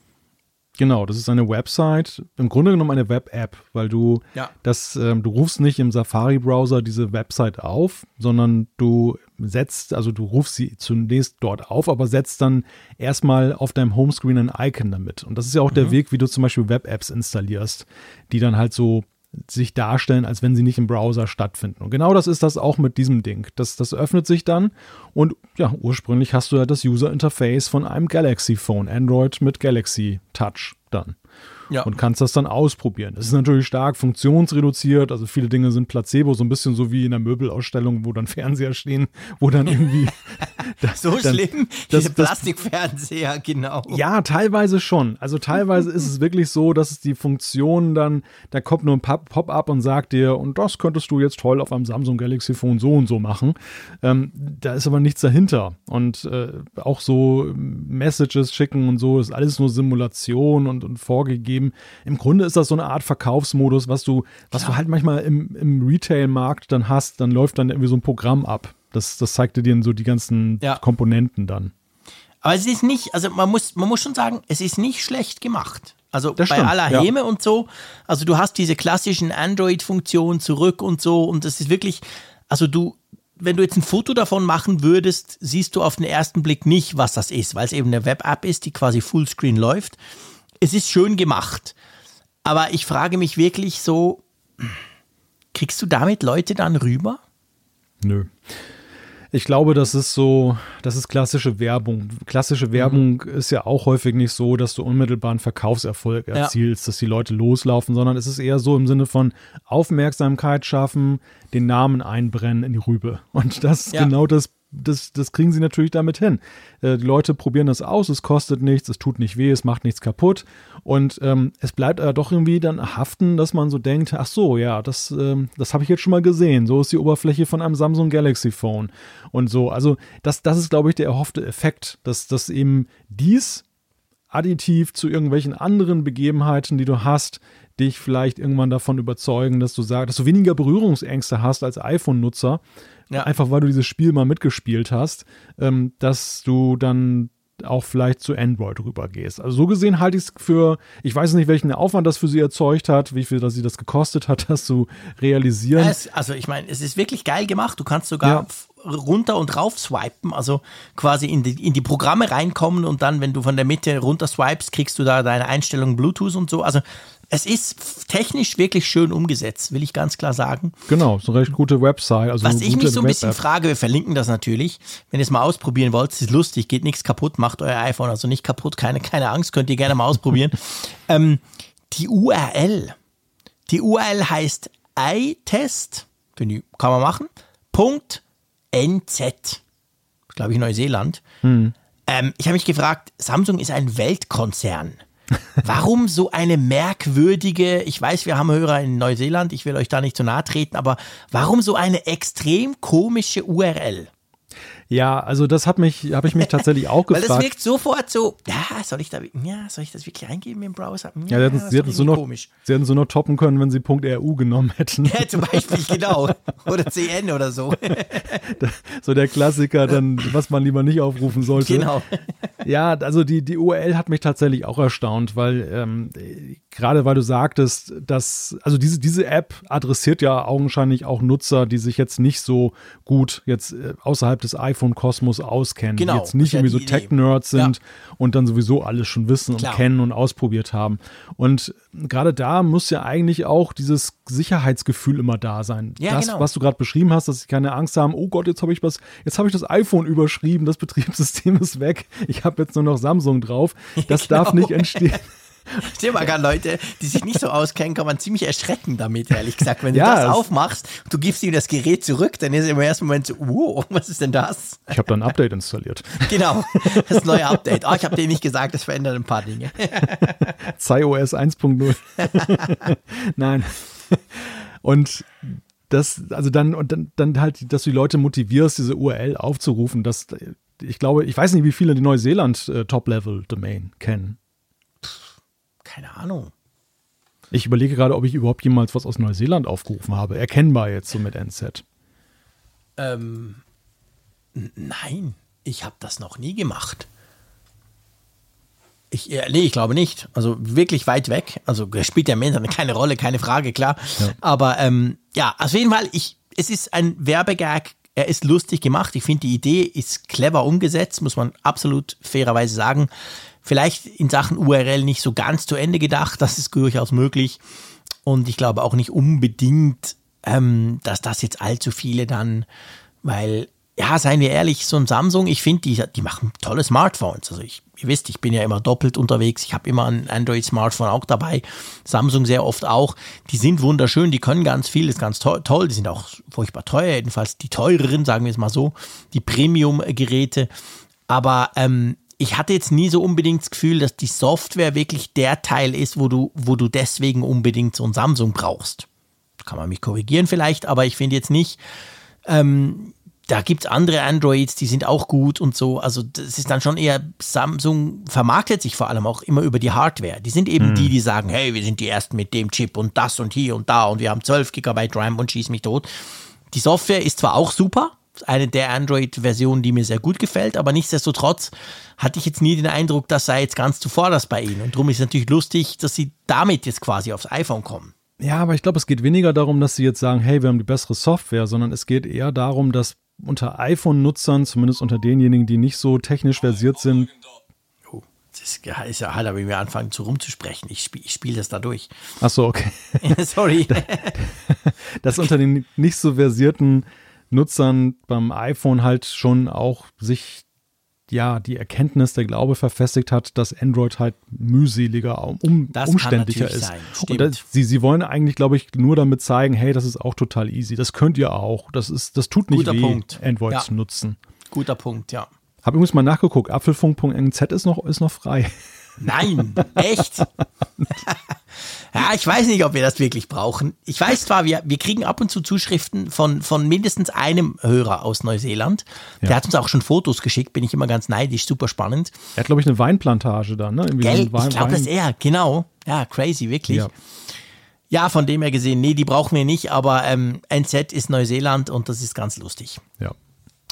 Genau, das ist eine Website, im Grunde genommen eine Web-App, weil du ja. das, ähm, du rufst nicht im Safari-Browser diese Website auf, sondern du setzt, also du rufst sie zunächst dort auf, aber setzt dann erstmal auf deinem Homescreen ein Icon damit. Und das ist ja auch mhm. der Weg, wie du zum Beispiel Web-Apps installierst, die dann halt so sich darstellen, als wenn sie nicht im Browser stattfinden. Und genau das ist das auch mit diesem Ding. Das, das öffnet sich dann und ja, ursprünglich hast du ja das User Interface von einem Galaxy Phone, Android mit Galaxy Touch dann. Ja. und kannst das dann ausprobieren. Es ist natürlich stark funktionsreduziert, also viele Dinge sind Placebo, so ein bisschen so wie in der Möbelausstellung, wo dann Fernseher stehen, wo dann irgendwie. (laughs) das, so dann, schlimm? Das, Diese Plastikfernseher, genau. Ja, teilweise schon. Also teilweise ist es wirklich so, dass es die Funktion dann, da kommt nur ein Pop-up und sagt dir, und das könntest du jetzt toll auf einem Samsung Galaxy Phone so und so machen. Ähm, da ist aber nichts dahinter. Und äh, auch so Messages schicken und so ist alles nur Simulation und, und vorgegeben. Im Grunde ist das so eine Art Verkaufsmodus, was du, was du halt manchmal im, im Retail-Markt dann hast, dann läuft dann irgendwie so ein Programm ab. Das, das zeigt dir so die ganzen ja. Komponenten dann. Aber es ist nicht, also man muss, man muss schon sagen, es ist nicht schlecht gemacht. Also das bei stimmt, aller Häme ja. und so. Also du hast diese klassischen Android-Funktionen zurück und so. Und das ist wirklich, also du, wenn du jetzt ein Foto davon machen würdest, siehst du auf den ersten Blick nicht, was das ist, weil es eben eine Web-App ist, die quasi Fullscreen läuft. Es ist schön gemacht. Aber ich frage mich wirklich so, kriegst du damit Leute dann rüber? Nö. Ich glaube, das ist so, das ist klassische Werbung. Klassische mhm. Werbung mhm. ist ja auch häufig nicht so, dass du unmittelbar einen Verkaufserfolg erzielst, ja. dass die Leute loslaufen, sondern es ist eher so im Sinne von Aufmerksamkeit schaffen, den Namen einbrennen in die Rübe. Und das ist ja. genau das das, das kriegen sie natürlich damit hin. Äh, die Leute probieren das aus, es kostet nichts, es tut nicht weh, es macht nichts kaputt. Und ähm, es bleibt aber doch irgendwie dann haften, dass man so denkt, ach so, ja, das, ähm, das habe ich jetzt schon mal gesehen. So ist die Oberfläche von einem Samsung Galaxy Phone. Und so, also das, das ist, glaube ich, der erhoffte Effekt, dass, dass eben dies additiv zu irgendwelchen anderen Begebenheiten, die du hast, dich vielleicht irgendwann davon überzeugen, dass du sagst, dass du weniger Berührungsängste hast als iPhone-Nutzer, ja. einfach weil du dieses Spiel mal mitgespielt hast, ähm, dass du dann auch vielleicht zu Android rübergehst. Also so gesehen halte ich es für, ich weiß nicht, welchen Aufwand das für sie erzeugt hat, wie viel das sie das gekostet hat, (laughs) das zu realisieren. Es, also ich meine, es ist wirklich geil gemacht. Du kannst sogar ja runter und rauf swipen, also quasi in die, in die Programme reinkommen und dann, wenn du von der Mitte runter swipest, kriegst du da deine Einstellungen Bluetooth und so. Also es ist technisch wirklich schön umgesetzt, will ich ganz klar sagen. Genau, so eine recht gute Website. Also Was ich mich so ein bisschen frage, wir verlinken das natürlich, wenn ihr es mal ausprobieren wollt, es ist lustig, geht nichts kaputt, macht euer iPhone also nicht kaputt, keine, keine Angst, könnt ihr gerne mal ausprobieren. (laughs) ähm, die URL, die URL heißt iTest, kann man machen, Punkt NZ, glaube ich Neuseeland. Hm. Ähm, ich habe mich gefragt, Samsung ist ein Weltkonzern. Warum so eine merkwürdige, ich weiß, wir haben Hörer in Neuseeland, ich will euch da nicht zu nahe treten, aber warum so eine extrem komische URL? Ja, also das hat mich, habe ich mich tatsächlich auch gefragt. (laughs) Weil das wirkt sofort so, ja, soll ich da, ja, soll ich das wirklich eingeben im Browser? Ja, ja sie, hätten, so noch, sie hätten so noch toppen können, wenn sie .ru genommen hätten. Ja, zum Beispiel, genau. (laughs) Oder CN oder so. (laughs) so der Klassiker, dann, was man lieber nicht aufrufen sollte. Genau. Ja, also die, die URL hat mich tatsächlich auch erstaunt, weil ähm, gerade weil du sagtest, dass, also diese, diese App adressiert ja augenscheinlich auch Nutzer, die sich jetzt nicht so gut jetzt äh, außerhalb des iPhone-Kosmos auskennen, genau, die jetzt nicht irgendwie so Tech-Nerds sind ja. und dann sowieso alles schon wissen Klar. und kennen und ausprobiert haben. Und gerade da muss ja eigentlich auch dieses Sicherheitsgefühl immer da sein. Ja, das, genau. was du gerade beschrieben hast, dass sie keine Angst haben, oh Gott, jetzt habe ich was, jetzt habe ich das iPhone überschrieben, das Betriebssystem (laughs) ist weg, ich habe jetzt nur noch Samsung drauf. Das genau. (laughs) darf nicht entstehen. (laughs) Ich sehe mal gerade Leute, die sich nicht so auskennen, kann man ziemlich erschrecken damit, ehrlich gesagt. Wenn du ja, das aufmachst und du gibst ihm das Gerät zurück, dann ist er im ersten Moment so, wow, (laughs) was ist denn das? Ich habe da ein Update installiert. (laughs) Genau, das neue Update. Oh, ich habe dir nicht gesagt, das verändert ein paar Dinge. (laughs) CyOS 1.0. Nein. Und das, also dann, und dann, dann halt, dass du die Leute motivierst, diese URL aufzurufen, dass ich glaube, ich weiß nicht, wie viele die Neuseeland äh, Top-Level-Domain kennen keine Ahnung. Ich überlege gerade, ob ich überhaupt jemals was aus Neuseeland aufgerufen habe. Erkennbar jetzt so mit NZ. Ähm, nein, ich habe das noch nie gemacht. Ich, nee, ich glaube nicht. Also wirklich weit weg. Also spielt ja Mensch keine Rolle, keine Frage, klar. Ja. Aber ähm, ja, auf jeden Fall, ich, es ist ein Werbegag. Er ist lustig gemacht. Ich finde, die Idee ist clever umgesetzt, muss man absolut fairerweise sagen. Vielleicht in Sachen URL nicht so ganz zu Ende gedacht, das ist durchaus möglich. Und ich glaube auch nicht unbedingt, ähm, dass das jetzt allzu viele dann, weil ja, seien wir ehrlich, so ein Samsung, ich finde, die, die machen tolle Smartphones. Also ich, ihr wisst, ich bin ja immer doppelt unterwegs. Ich habe immer ein Android-Smartphone auch dabei. Samsung sehr oft auch. Die sind wunderschön, die können ganz viel, ist ganz to toll. Die sind auch furchtbar teuer, jedenfalls die teureren, sagen wir es mal so, die Premium-Geräte. Aber ähm, ich hatte jetzt nie so unbedingt das Gefühl, dass die Software wirklich der Teil ist, wo du, wo du deswegen unbedingt so ein Samsung brauchst. Kann man mich korrigieren vielleicht, aber ich finde jetzt nicht, ähm, da gibt es andere Androids, die sind auch gut und so. Also das ist dann schon eher, Samsung vermarktet sich vor allem auch immer über die Hardware. Die sind eben mhm. die, die sagen, hey, wir sind die Ersten mit dem Chip und das und hier und da und wir haben 12 GB RAM und schieß mich tot. Die Software ist zwar auch super, eine der Android-Versionen, die mir sehr gut gefällt, aber nichtsdestotrotz hatte ich jetzt nie den Eindruck, das sei jetzt ganz zuvorderst bei ihnen. Und darum ist es natürlich lustig, dass sie damit jetzt quasi aufs iPhone kommen. Ja, aber ich glaube, es geht weniger darum, dass sie jetzt sagen, hey, wir haben die bessere Software, sondern es geht eher darum, dass unter iPhone-Nutzern, zumindest unter denjenigen, die nicht so technisch versiert sind. Oh, das ist ja halt, wenn wir anfangen zu rumzusprechen. Ich spiele spiel das da durch. Ach so, okay. (laughs) Sorry. (laughs) dass unter den nicht so versierten Nutzern beim iPhone halt schon auch sich ja die Erkenntnis, der Glaube verfestigt hat, dass Android halt mühseliger, um, umständlicher ist. Sein. Und das, sie, sie wollen eigentlich, glaube ich, nur damit zeigen, hey, das ist auch total easy. Das könnt ihr auch. Das ist, das tut nicht Guter weh, Punkt. Android Ja. zu nutzen. Guter Punkt, ja. Hab übrigens mal nachgeguckt, apfelfunk.nz ist noch, ist noch frei. Nein, echt? (laughs) ja, ich weiß nicht, ob wir das wirklich brauchen. Ich weiß zwar, wir, wir kriegen ab und zu Zuschriften von, von mindestens einem Hörer aus Neuseeland. Der Ja. hat uns auch schon Fotos geschickt, bin ich immer ganz neidisch, super spannend. Er hat, glaube ich, eine Weinplantage da, ne? Irgendwie so Gell? ein Wein- Ich glaube, das ist er, genau. Ja, crazy, wirklich. Ja. Ja. von dem her gesehen, nee, die brauchen wir nicht, aber ähm, NZ ist Neuseeland und das ist ganz lustig. Ja.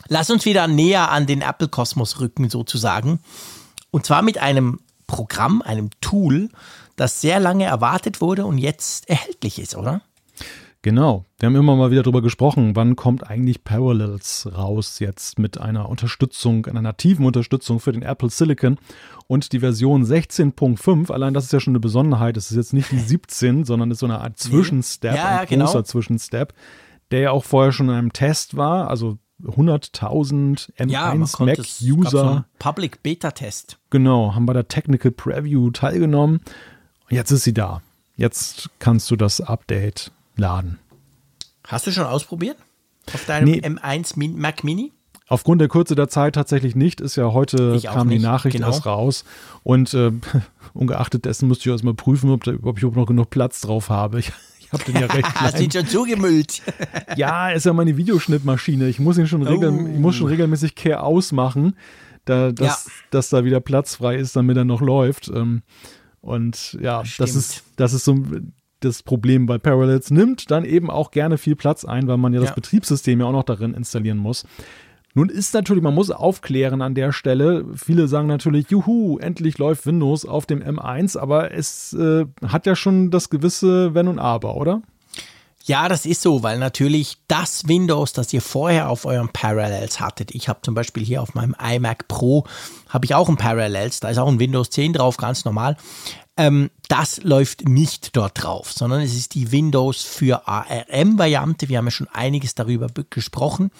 Lass uns wieder näher an den Apple-Kosmos rücken, sozusagen. Und zwar mit einem Programm, einem Tool, das sehr lange erwartet wurde und jetzt erhältlich ist, oder? Genau. Wir haben immer mal wieder darüber gesprochen, wann kommt eigentlich Parallels raus jetzt mit einer Unterstützung, einer nativen Unterstützung für den Apple Silicon und die Version 16.5. Allein das ist ja schon eine Besonderheit. Es ist jetzt nicht die (laughs) 17, sondern ist so eine Art Zwischenstep, Ja, ja, ein genau. großer Zwischenstep, der ja auch vorher schon in einem Test war. Also 100.000 M1 Mac es gab so Public Beta Test. Genau, haben bei der Technical Preview teilgenommen. Jetzt ist sie da. Jetzt kannst du das Update laden. Hast du schon ausprobiert? Auf deinem Nee. M1 Min Mac Mini? Aufgrund der Kürze der Zeit tatsächlich nicht. Ist ja heute kam die Nachricht genau. erst raus. Und äh, (laughs) ungeachtet dessen musste ich erst mal prüfen, ob, da, ob ich überhaupt noch genug Platz drauf habe. (laughs) Ich, ich habe den ja recht (laughs) Hast klein. ihn schon zugemüllt. Ja, ist ja meine Videoschnittmaschine. Ich muss ihn schon, regel, Oh. ich muss schon regelmäßig Care ausmachen, da, dass, Ja. dass da wieder Platz frei ist, damit er noch läuft. Ähm, Und ja, das ist, das ist so das Problem bei Parallels. Nimmt dann eben auch gerne viel Platz ein, weil man ja das Ja. Betriebssystem ja auch noch darin installieren muss. Nun ist natürlich, man muss aufklären an der Stelle. Viele sagen natürlich, juhu, endlich läuft Windows auf dem M1, aber es äh, hat ja schon das gewisse Wenn und Aber, oder? Ja, das ist so, weil natürlich das Windows, das ihr vorher auf eurem Parallels hattet, ich habe zum Beispiel hier auf meinem iMac Pro, habe ich auch ein Parallels, da ist auch ein Windows 10 drauf, ganz normal. Ähm, das läuft nicht dort drauf, sondern es ist die Windows für ARM-Variante. Wir haben ja schon einiges darüber be- gesprochen.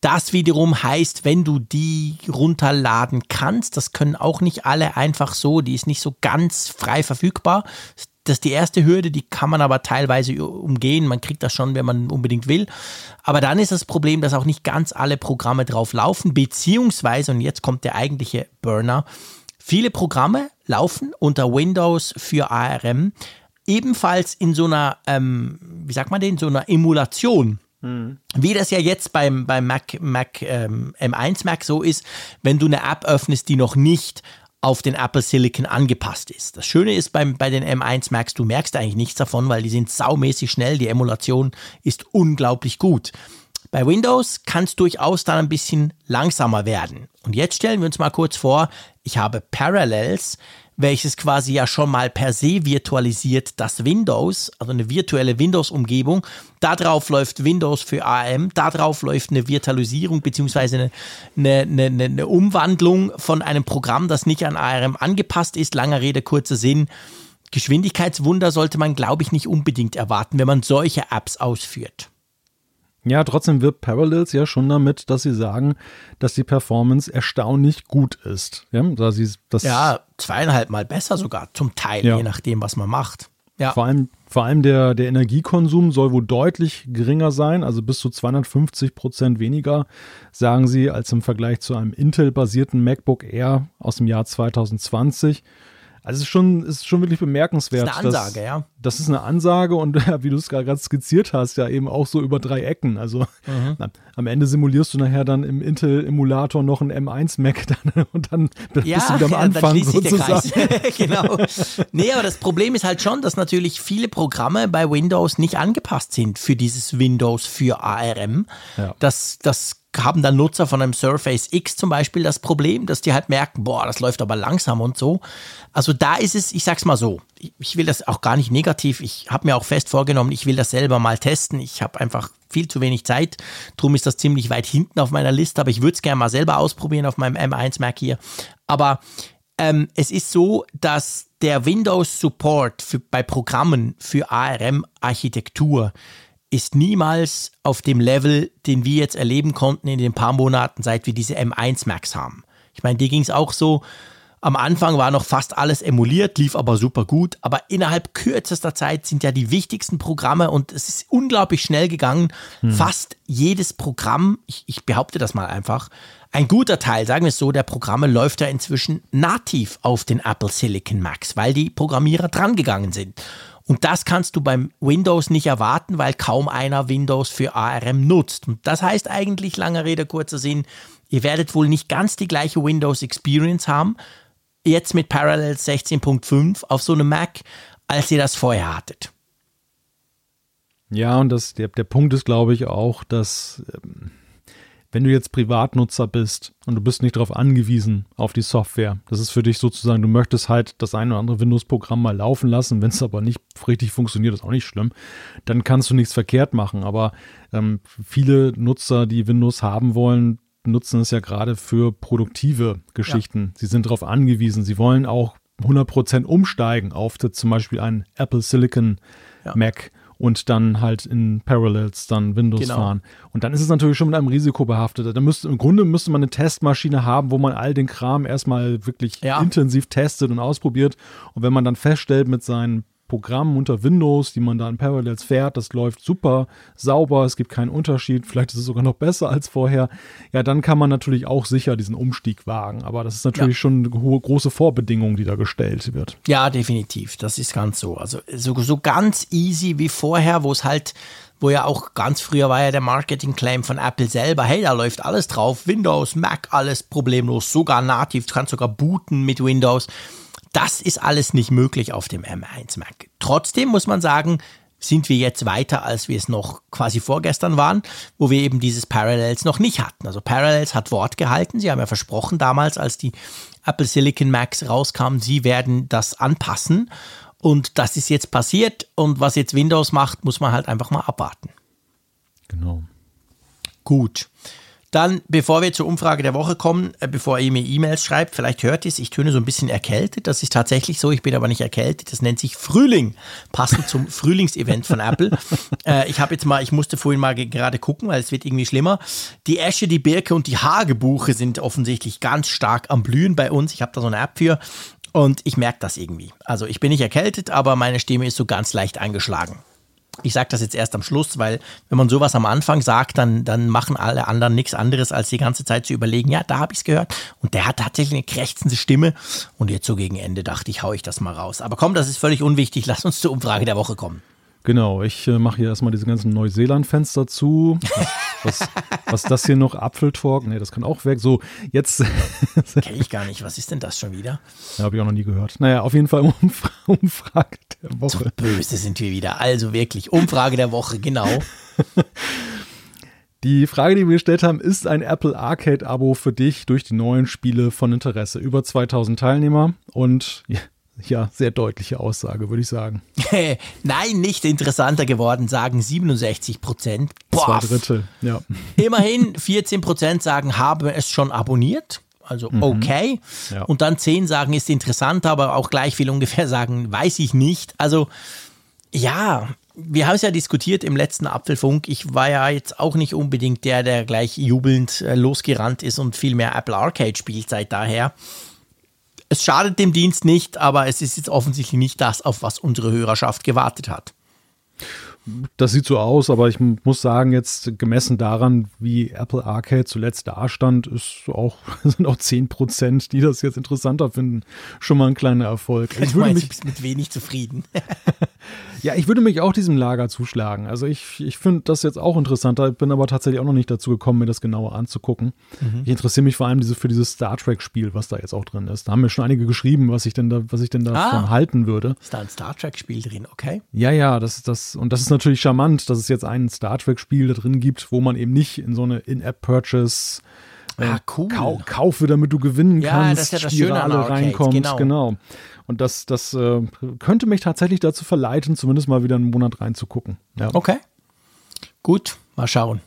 Das wiederum heißt, wenn du die runterladen kannst, das können auch nicht alle einfach so, die ist nicht so ganz frei verfügbar. Das ist die erste Hürde, die kann man aber teilweise umgehen. Man kriegt das schon, wenn man unbedingt will. Aber dann ist das Problem, dass auch nicht ganz alle Programme drauf laufen, beziehungsweise, und jetzt kommt der eigentliche Burner, viele Programme laufen unter Windows für ARM ebenfalls in so einer, ähm, wie sagt man den, so einer Emulation. Wie das ja jetzt beim, beim Mac, Mac ähm, M1 Mac so ist, wenn du eine App öffnest, die noch nicht auf den Apple Silicon angepasst ist. Das Schöne ist beim, bei den M1 Macs, du merkst eigentlich nichts davon, weil die sind saumäßig schnell, die Emulation ist unglaublich gut. Bei Windows kann es durchaus dann ein bisschen langsamer werden. Und jetzt stellen wir uns mal kurz vor, ich habe Parallels, welches quasi ja schon mal per se virtualisiert das Windows, also eine virtuelle Windows-Umgebung. Darauf läuft Windows für ARM, darauf läuft eine Virtualisierung bzw. Eine, eine, eine, eine Umwandlung von einem Programm, das nicht an ARM angepasst ist. Langer Rede, kurzer Sinn. Geschwindigkeitswunder sollte man, glaube ich, nicht unbedingt erwarten, wenn man solche Apps ausführt. Ja, trotzdem wirbt Parallels ja schon damit, dass sie sagen, dass die Performance erstaunlich gut ist. Ja, da sie, das ja zweieinhalb Mal besser sogar, zum Teil, ja. je nachdem, was man macht. Ja. Vor allem, vor allem der, der Energiekonsum soll wohl deutlich geringer sein, also bis zu 250 Prozent weniger, sagen sie, als im Vergleich zu einem Intel-basierten MacBook Air aus dem Jahr 2020. Also es ist schon, ist schon wirklich bemerkenswert. Das ist eine Ansage, dass, ja. Das ist eine Ansage und (laughs) wie du es gerade skizziert hast, ja eben auch so über drei Ecken. Also mhm. na, am Ende simulierst du nachher dann im Intel-Emulator noch ein M1 Mac (laughs) dann, und dann ja, bist du wieder am ja, Anfang dann sozusagen. (laughs) genau. Nee, aber das Problem ist halt schon, dass natürlich viele Programme bei Windows nicht angepasst sind für dieses Windows für ARM. Ja. Das, das haben dann Nutzer von einem Surface X zum Beispiel das Problem, dass die halt merken, boah, das läuft aber langsam und so. Also da ist es, ich sag's mal so, ich will das auch gar nicht negativ. Ich habe mir auch fest vorgenommen, ich will das selber mal testen. Ich habe einfach viel zu wenig Zeit. Drum ist das ziemlich weit hinten auf meiner Liste, aber ich würde es gerne mal selber ausprobieren auf meinem M1 Mac hier. Aber ähm, es ist so, dass der Windows Support für, bei Programmen für ARM-Architektur ist niemals auf dem Level, den wir jetzt erleben konnten in den paar Monaten, seit wir diese M1 Max haben. Ich meine, dir ging es auch so. Am Anfang war noch fast alles emuliert, lief aber super gut. Aber innerhalb kürzester Zeit sind ja die wichtigsten Programme und es ist unglaublich schnell gegangen. Hm. Fast jedes Programm, ich, ich behaupte das mal einfach, ein guter Teil, sagen wir es so, der Programme läuft ja inzwischen nativ auf den Apple Silicon Max, weil die Programmierer drangegangen sind. Und das kannst du beim Windows nicht erwarten, weil kaum einer Windows für ARM nutzt. Und das heißt eigentlich, langer Rede, kurzer Sinn, ihr werdet wohl nicht ganz die gleiche Windows Experience haben, jetzt mit Parallels 16.5 auf so einem Mac, als ihr das vorher hattet. Ja, und das, der, der Punkt ist, glaube ich, auch, dass ähm, wenn du jetzt Privatnutzer bist und du bist nicht darauf angewiesen auf die Software, das ist für dich sozusagen, du möchtest halt das ein oder andere Windows-Programm mal laufen lassen, wenn es aber nicht richtig funktioniert, ist auch nicht schlimm, dann kannst du nichts verkehrt machen. Aber ähm, viele Nutzer, die Windows haben wollen, nutzen es ja gerade für produktive Geschichten. Ja. Sie sind darauf angewiesen, sie wollen auch 100% umsteigen auf zum Beispiel einen Apple Silicon ja. Mac und dann halt in Parallels dann Windows genau. fahren. Und dann ist es natürlich schon mit einem Risiko behaftet. Da müsste, Im Grunde müsste man eine Testmaschine haben, wo man all den Kram erstmal wirklich ja. intensiv testet und ausprobiert. Und wenn man dann feststellt mit seinen Programm unter Windows, die man da in Parallels fährt, das läuft super sauber, es gibt keinen Unterschied, vielleicht ist es sogar noch besser als vorher, ja, dann kann man natürlich auch sicher diesen Umstieg wagen. Aber das ist natürlich ja. schon eine hohe, große Vorbedingung, die da gestellt wird. Ja, definitiv, das ist ganz so. Also so, so ganz easy wie vorher, wo es halt wo ja auch ganz früher war ja der Marketing-Claim von Apple selber, hey, da läuft alles drauf, Windows, Mac, alles problemlos, sogar nativ, du kannst sogar booten mit Windows. Das ist alles nicht möglich auf dem M1 Mac. Trotzdem muss man sagen, sind wir jetzt weiter, als wir es noch quasi vorgestern waren, wo wir eben dieses Parallels noch nicht hatten. Also Parallels hat Wort gehalten. Sie haben ja versprochen damals, als die Apple Silicon Macs rauskamen, sie werden das anpassen. Und das ist jetzt passiert. Und was jetzt Windows macht, muss man halt einfach mal abwarten. Genau. Gut. Dann, bevor wir zur Umfrage der Woche kommen, äh, bevor ihr mir E-Mails schreibt, vielleicht hört ihr es, ich töne so ein bisschen erkältet. Das ist tatsächlich so, ich bin aber nicht erkältet. Das nennt sich Frühling, passend zum (laughs) Frühlingsevent von Apple. Äh, ich habe jetzt mal, ich musste vorhin mal gerade gucken, weil es wird irgendwie schlimmer. Die Esche, die Birke und die Hagebuche sind offensichtlich ganz stark am Blühen bei uns. Ich habe da so eine App für. Und ich merke das irgendwie. Also ich bin nicht erkältet, aber meine Stimme ist so ganz leicht eingeschlagen. Ich sage das jetzt erst am Schluss, weil wenn man sowas am Anfang sagt, dann, dann machen alle anderen nichts anderes, als die ganze Zeit zu überlegen, ja, da habe ich es gehört. Und der hat tatsächlich eine krächzende Stimme. Und jetzt so gegen Ende dachte ich, hau ich das mal raus. Aber komm, das ist völlig unwichtig. Lass uns zur Umfrage der Woche kommen. Genau, ich äh, mache hier erstmal diese ganzen Neuseeland-Fenster zu. Was, was, was das hier noch? Apfeltalk? Nee, das kann auch weg. So, jetzt. (laughs) Kenne ich gar nicht. Was ist denn das schon wieder? Ja, habe ich auch noch nie gehört. Naja, auf jeden Fall (laughs) Umfra Umfrage der Woche. So böse sind wir wieder. Also wirklich, Umfrage der Woche, genau. (laughs) Die Frage, die wir gestellt haben, ist ein Apple Arcade-Abo für dich durch die neuen Spiele von Interesse? Über 2000 Teilnehmer und ja, sehr deutliche Aussage, würde ich sagen. (laughs) Nein, nicht interessanter geworden, sagen 67 Prozent. Zwei Drittel, ja. Immerhin 14 Prozent sagen, haben es schon abonniert. Also mhm. okay. Mhm. Ja. Und dann 10 sagen, ist interessant, aber auch gleich viel ungefähr sagen, weiß ich nicht. Also ja, wir haben es ja diskutiert im letzten Apfelfunk. Ich war ja jetzt auch nicht unbedingt der, der gleich jubelnd äh, losgerannt ist und viel mehr Apple Arcade spielt seit daher. Es schadet dem Dienst nicht, aber es ist jetzt offensichtlich nicht das, auf was unsere Hörerschaft gewartet hat. Das sieht so aus, aber ich muss sagen, jetzt gemessen daran, wie Apple Arcade zuletzt dastand, ist auch, (laughs) sind auch 10 Prozent, die das jetzt interessanter finden, schon mal ein kleiner Erfolg. Ich würde mich mit wenig zufrieden. (laughs) ja, ich würde mich auch diesem Lager zuschlagen. Also ich, ich finde das jetzt auch interessanter, bin aber tatsächlich auch noch nicht dazu gekommen, mir das genauer anzugucken. Mhm. Ich interessiere mich vor allem diese, für dieses Star Trek Spiel, was da jetzt auch drin ist. Da haben mir schon einige geschrieben, was ich denn da, was ich denn davon ah, halten würde. Ist da ein Star Trek Spiel drin, okay? Ja, ja, das ist das, und das ist natürlich charmant, dass es jetzt ein Star Trek-Spiel da drin gibt, wo man eben nicht in so eine In-App-Purchase äh, ah, cool. Kau kaufe, damit du gewinnen ja, kannst, das ja das Schöne reinkommst. Genau. genau. Und das, das äh, könnte mich tatsächlich dazu verleiten, zumindest mal wieder einen Monat reinzugucken. Ja. Okay. Gut, mal schauen.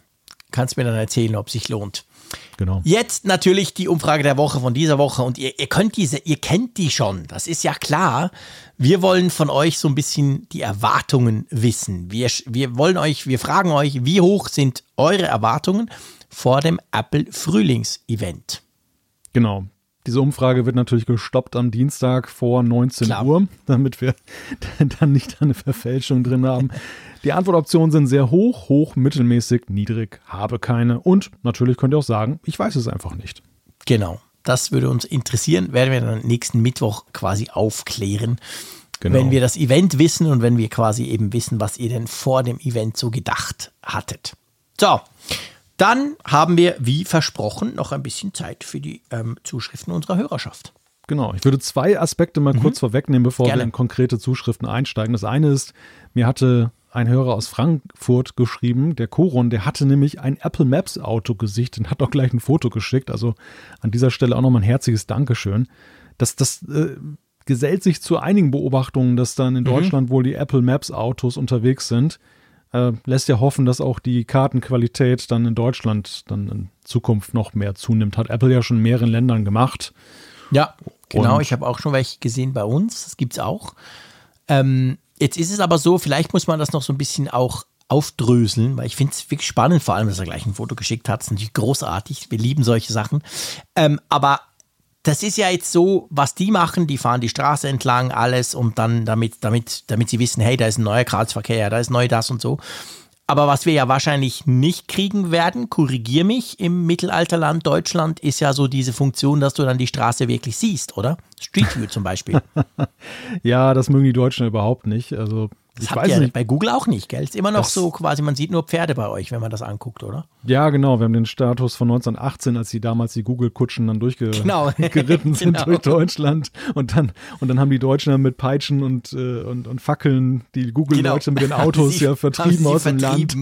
Kannst mir dann erzählen, ob sich lohnt. Genau. Jetzt natürlich die Umfrage der Woche von dieser Woche und ihr, ihr könnt diese, ihr kennt die schon, das ist ja klar. Wir wollen von euch so ein bisschen die Erwartungen wissen. Wir, wir wollen euch, wir fragen euch, wie hoch sind eure Erwartungen vor dem Apple Frühlings-Event? Genau. Diese Umfrage wird natürlich gestoppt am Dienstag vor 19 Klar. Uhr, damit wir (laughs) dann nicht eine Verfälschung drin haben. Die Antwortoptionen sind sehr hoch, hoch, mittelmäßig, niedrig, habe keine. Und natürlich könnt ihr auch sagen, ich weiß es einfach nicht. Genau. Das würde uns interessieren, werden wir dann nächsten Mittwoch quasi aufklären. Genau. Wenn wir das Event wissen und wenn wir quasi eben wissen, was ihr denn vor dem Event so gedacht hattet. So, dann haben wir, wie versprochen, noch ein bisschen Zeit für die ähm, Zuschriften unserer Hörerschaft. Genau, ich würde zwei Aspekte mal mhm. kurz vorwegnehmen, bevor Gerne. wir in konkrete Zuschriften einsteigen. Das eine ist, mir hatte ein Hörer aus Frankfurt geschrieben, der Koron, der hatte nämlich ein Apple Maps Auto gesichtet und hat auch gleich ein Foto geschickt. Also an dieser Stelle auch nochmal ein herzliches Dankeschön. Das, das äh, gesellt sich zu einigen Beobachtungen, dass dann in mhm. Deutschland wohl die Apple Maps Autos unterwegs sind. Äh, lässt ja hoffen, dass auch die Kartenqualität dann in Deutschland dann in Zukunft noch mehr zunimmt. Hat Apple ja schon in mehreren Ländern gemacht. Ja, genau. Und ich habe auch schon welche gesehen bei uns. Das gibt es auch. Ähm, Jetzt ist es aber so, vielleicht muss man das noch so ein bisschen auch aufdröseln, weil ich finde es wirklich spannend, vor allem, dass er gleich ein Foto geschickt hat. Das ist natürlich großartig. Wir lieben solche Sachen. Ähm, aber das ist ja jetzt so, was die machen, die fahren die Straße entlang, alles und dann damit, damit, damit sie wissen, hey, da ist ein neuer Kreuzverkehr, da ist neu das und so. Aber was wir ja wahrscheinlich nicht kriegen werden, korrigier mich, im Mittelalterland Deutschland ist ja so diese Funktion, dass du dann die Straße wirklich siehst, oder? Street View zum Beispiel. (laughs) ja, das mögen die Deutschen überhaupt nicht. Also das ich weiß ja nicht. bei Google auch nicht, gell? Ist immer noch das, so quasi, man sieht nur Pferde bei euch, wenn man das anguckt, oder? Ja, genau. Wir haben den Status von 1918, als die damals die Google-Kutschen dann durchgeritten (laughs) genau. sind (laughs) genau. durch Deutschland. Und dann, und dann haben die Deutschen dann mit Peitschen und, äh, und, und Fackeln die Google-Leute genau. mit den (laughs) Autos sie, ja vertrieben aus dem Land.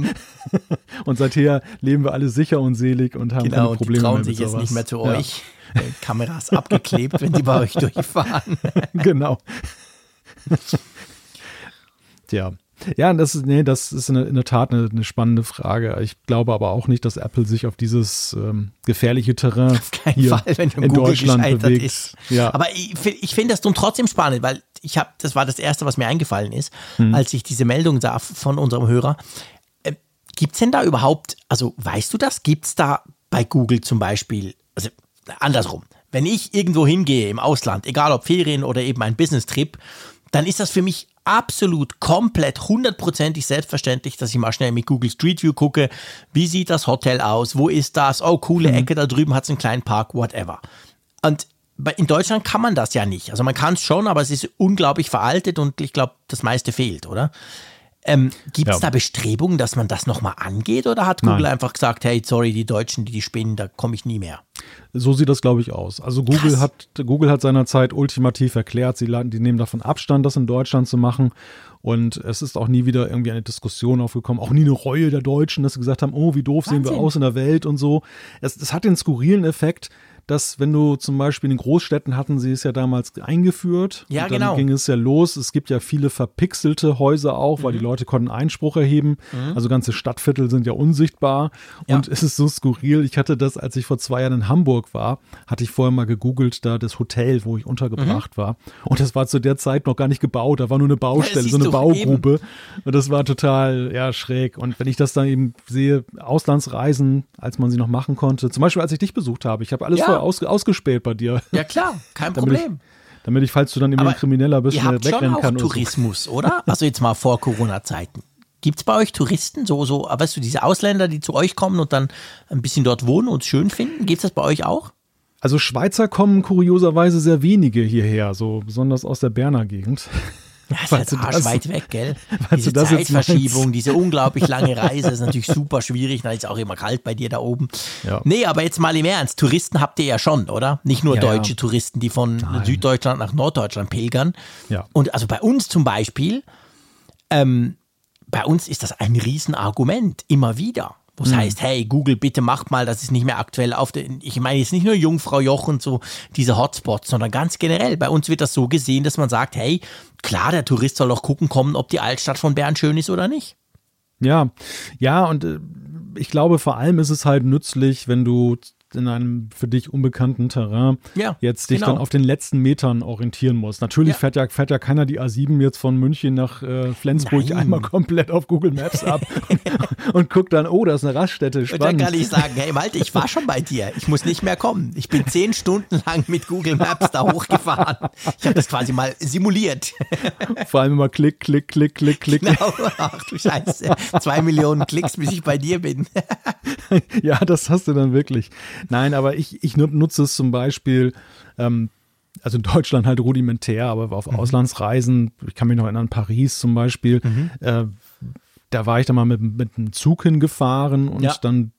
und seither leben wir alle sicher und selig und haben genau, keine Probleme die trauen mehr sich jetzt nicht mehr zu ja. euch. Äh, Kameras abgeklebt, wenn die bei euch durchfahren. genau. Tja. Ja, das ist, nee, das ist in, der Tat eine, eine, spannende Frage. Ich glaube aber auch nicht, dass Apple sich auf dieses ähm, gefährliche Terrain auf keinen hier Fall, wenn in Google Deutschland bewegt. Ist. Ja. Aber ich, ich finde das trotzdem spannend, weil ich habe, das war das erste, was mir eingefallen ist, hm. als ich diese Meldung sah von unserem Hörer. Äh, Gibt es denn da überhaupt, also weißt du das? Gibt es da bei Google zum Beispiel, also andersrum, wenn ich irgendwo hingehe im Ausland, egal ob Ferien oder eben ein Business-Trip, dann ist das für mich absolut komplett hundertprozentig selbstverständlich, dass ich mal schnell mit Google Street View gucke, wie sieht das Hotel aus, wo ist das, oh coole mhm. Ecke, da drüben hat es einen kleinen Park, whatever. Und in Deutschland kann man das ja nicht. Also man kann es schon, aber es ist unglaublich veraltet und ich glaube, das meiste fehlt, oder? Ähm, Gibt es ja. da Bestrebungen, dass man das nochmal angeht oder hat Google Nein. einfach gesagt, hey, sorry, die Deutschen, die die spinnen, da komme ich nie mehr? So sieht das, glaube ich, aus. Also Google hat, Google hat seinerzeit ultimativ erklärt, sie die nehmen davon Abstand, das in Deutschland zu machen. Und es ist auch nie wieder irgendwie eine Diskussion aufgekommen, auch nie eine Reue der Deutschen, dass sie gesagt haben, oh, wie doof Wahnsinn. sehen wir aus in der Welt und so. Es, es hat den skurrilen Effekt, dass wenn du zum Beispiel in den Großstädten hatten sie es ja damals eingeführt. Ja, und dann genau. ging es ja los. Es gibt ja viele verpixelte Häuser auch, weil die Mhm. Leute konnten Einspruch erheben. Also ganze Stadtviertel sind ja unsichtbar. Ja. Und es ist so skurril. Ich hatte das, als ich vor zwei Jahren in Hamburg war, hatte ich vorher mal gegoogelt, da das Hotel, wo ich untergebracht war. Und das war zu der Zeit noch gar nicht gebaut. Da war nur eine Baustelle, siehst so eine Baugrube. Und das war total, ja, schräg. Und wenn ich das dann eben sehe, Auslandsreisen, als man sie noch machen konnte, zum Beispiel als ich dich besucht habe, ich habe alles Ja. Vorher aus, ausgespäht bei dir, Ja klar, kein Damit ich- Problem. damit ich, falls du dann Aber ein Krimineller bist, Ihr habt schon wegrennen auch kann. oder so. Tourismus, oder? Also jetzt mal vor Corona-Zeiten. Gibt es bei euch Touristen, so, so, weißt du, diese Ausländer, die zu euch kommen und dann ein bisschen dort wohnen und es schön finden? Gibt es das bei euch auch? Also Schweizer kommen kurioserweise sehr wenige hierher, so besonders aus der Berner Gegend. Ja, ist halt das- arschweit weg, gell? Diese das Zeitverschiebung, diese unglaublich lange (laughs) Reise ist natürlich super schwierig. Dann ist es auch immer kalt bei dir da oben. Ja. Nee, aber jetzt mal im Ernst. Touristen habt ihr ja schon, oder? Nicht nur Ja, deutsche ja. Touristen, die von Süddeutschland nach Norddeutschland pilgern. Ja. Und also bei uns zum Beispiel, ähm, bei uns ist das ein Riesenargument, immer wieder. Wo es heißt, hey, Google, bitte macht mal, das ist nicht mehr aktuell auf den, ich meine jetzt nicht nur Jungfrau Joch und so, diese Hotspots, sondern ganz generell. Bei uns wird das so gesehen, dass man sagt, hey, klar, der Tourist soll doch gucken kommen, ob die Altstadt von Bern schön ist oder nicht. Ja, ja, und äh, ich glaube, vor allem ist es halt nützlich, wenn du in einem für dich unbekannten Terrain Ja, jetzt dich genau. dann auf den letzten Metern orientieren musst. Natürlich Ja. fährt, ja, fährt ja keiner die A7 jetzt von München nach äh, Flensburg Nein. einmal komplett auf Google Maps ab (laughs) und guckt dann, oh, da ist eine Raststätte, Und dann spannend. kann ich sagen, hey Malte, ich war schon bei dir. Ich muss nicht mehr kommen. Ich bin zehn Stunden lang mit Google Maps da hochgefahren. Ich habe das quasi mal simuliert. Vor allem immer klick, klick, klick, klick, klick. Genau. Ach du Scheiße. Zwei Millionen Klicks, bis ich bei dir bin. (laughs) Ja, das hast du dann wirklich. Nein, aber ich, ich nu- nutze es zum Beispiel, ähm, also in Deutschland halt rudimentär, aber auf Mhm. Auslandsreisen, ich kann mich noch erinnern, Paris zum Beispiel, Mhm. äh, da war ich dann mal mit, mit einem Zug hingefahren und Ja. dann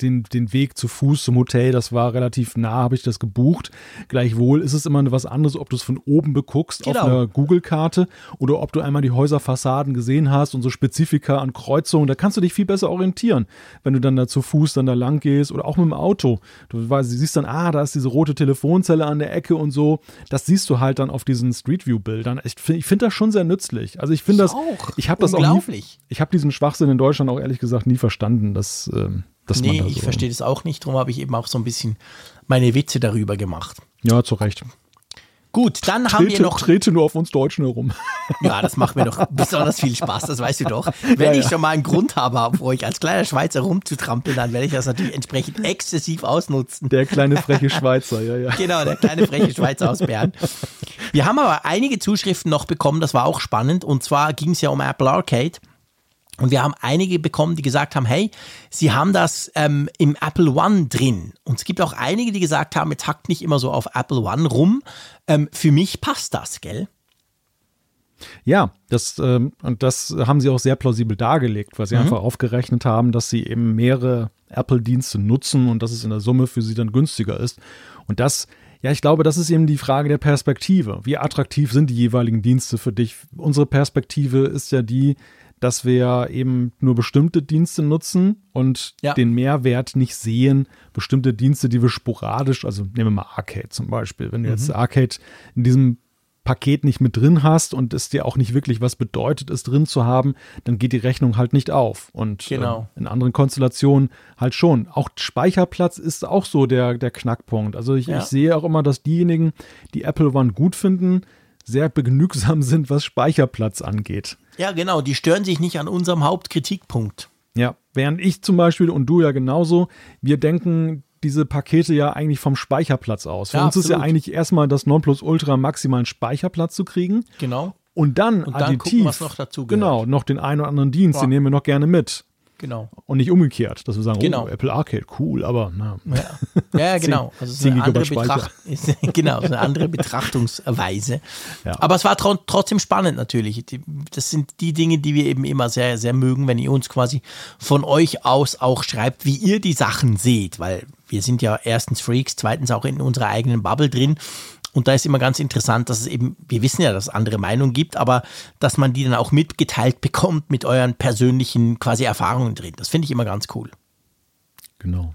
den, den Weg zu Fuß zum Hotel, das war relativ nah, habe ich das gebucht. Gleichwohl ist es immer was anderes, ob du es von oben beguckst Genau. auf einer Google-Karte oder ob du einmal die Häuserfassaden gesehen hast und so Spezifika an Kreuzungen. Da kannst du dich viel besser orientieren, wenn du dann da zu Fuß dann da lang gehst oder auch mit dem Auto. Du weißt, siehst dann, ah, da ist diese rote Telefonzelle an der Ecke und so. Das siehst du halt dann auf diesen Street View-Bildern. Ich finde ich find das schon sehr nützlich. Also ich finde das, auch. ich habe das auch nie, ich habe diesen Schwachsinn in Deutschland auch ehrlich gesagt nie verstanden, dass, ähm, dass man Nee, da ich so, verstehe das auch nicht. Darum habe ich eben auch so ein bisschen meine Witze darüber gemacht. Ja, zu Recht. Gut, dann haben wir Trete, noch. trete nur auf uns Deutschen herum. (laughs) Ja, das macht mir doch (laughs) besonders viel Spaß, das weißt du doch. Wenn Ja, ich ja. schon mal einen Grund habe, auf euch als kleiner Schweizer rumzutrampeln, dann werde ich das natürlich entsprechend exzessiv ausnutzen. Der kleine freche (laughs) Schweizer, ja, ja. Genau, der kleine freche Schweizer aus Bern. Wir haben aber einige Zuschriften noch bekommen, das war auch spannend. Und zwar ging es ja um Apple Arcade. Und wir haben einige bekommen, die gesagt haben, hey, sie haben das ähm, im Apple One drin. Und es gibt auch einige, die gesagt haben, jetzt hackt nicht immer so auf Apple One rum. Ähm, für mich passt das, gell? Ja, das, ähm, und das haben sie auch sehr plausibel dargelegt, weil sie einfach aufgerechnet haben, dass sie eben mehrere Apple-Dienste nutzen und dass es in der Summe für sie dann günstiger ist. Und das, ja, ich glaube, das ist eben die Frage der Perspektive. Wie attraktiv sind die jeweiligen Dienste für dich? Unsere Perspektive ist ja die, dass wir eben nur bestimmte Dienste nutzen und Ja. den Mehrwert nicht sehen. Bestimmte Dienste, die wir sporadisch, also nehmen wir mal Arcade zum Beispiel. Wenn du jetzt Arcade in diesem Paket nicht mit drin hast und es dir auch nicht wirklich was bedeutet, es drin zu haben, dann geht die Rechnung halt nicht auf. Und Genau. ähm, in anderen Konstellationen halt schon. Auch Speicherplatz ist auch so der, der Knackpunkt. Also ich, Ja. ich sehe auch immer, dass diejenigen, die Apple One gut finden, sehr begnügsam sind, was Speicherplatz angeht. Ja, genau, die stören sich nicht an unserem Hauptkritikpunkt. Ja, während ich zum Beispiel und du ja genauso, wir denken diese Pakete ja eigentlich vom Speicherplatz aus. Für Ja, uns ist ja absolut. eigentlich erstmal das Nonplusultra maximalen Speicherplatz zu kriegen. Genau. Und dann Und dann additiv, gucken, was noch dazu gehört. genau, noch den einen oder anderen Dienst, Ja. den nehmen wir noch gerne mit. Genau. Und nicht umgekehrt, dass wir sagen, Genau. oh, Apple Arcade, cool, aber na. Ja, ja (laughs) genau. Also es ist 10 eine andere, Betracht (laughs) ist, genau, eine andere Betrachtungsweise. Ja. Aber es war tro trotzdem spannend natürlich. Das sind die Dinge, die wir eben immer sehr, sehr mögen, wenn ihr uns quasi von euch aus auch schreibt, wie ihr die Sachen seht, weil wir sind ja erstens Freaks, zweitens auch in unserer eigenen Bubble drin. Und da ist immer ganz interessant, dass es eben, wir wissen ja, dass es andere Meinungen gibt, aber dass man die dann auch mitgeteilt bekommt mit euren persönlichen quasi Erfahrungen drin. Das finde ich immer ganz cool. Genau.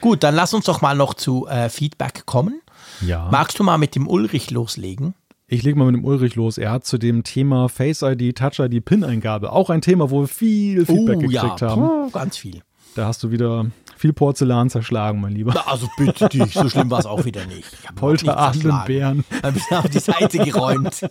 Gut, dann lass uns doch mal noch zu äh, Feedback kommen. Ja. Magst du mal mit dem Ulrich loslegen? Ich lege mal mit dem Ulrich los. Er hat zu dem Thema Face ID, Touch ID, PIN-Eingabe auch ein Thema, wo wir viel Feedback oh, gekriegt ja. haben. Puh, ganz viel. Da hast du wieder viel Porzellan zerschlagen, mein Lieber. Na, also bitte dich, so schlimm war es auch wieder nicht. Zerschlagen. Bären. Hab ich auf die Seite geräumt. (laughs)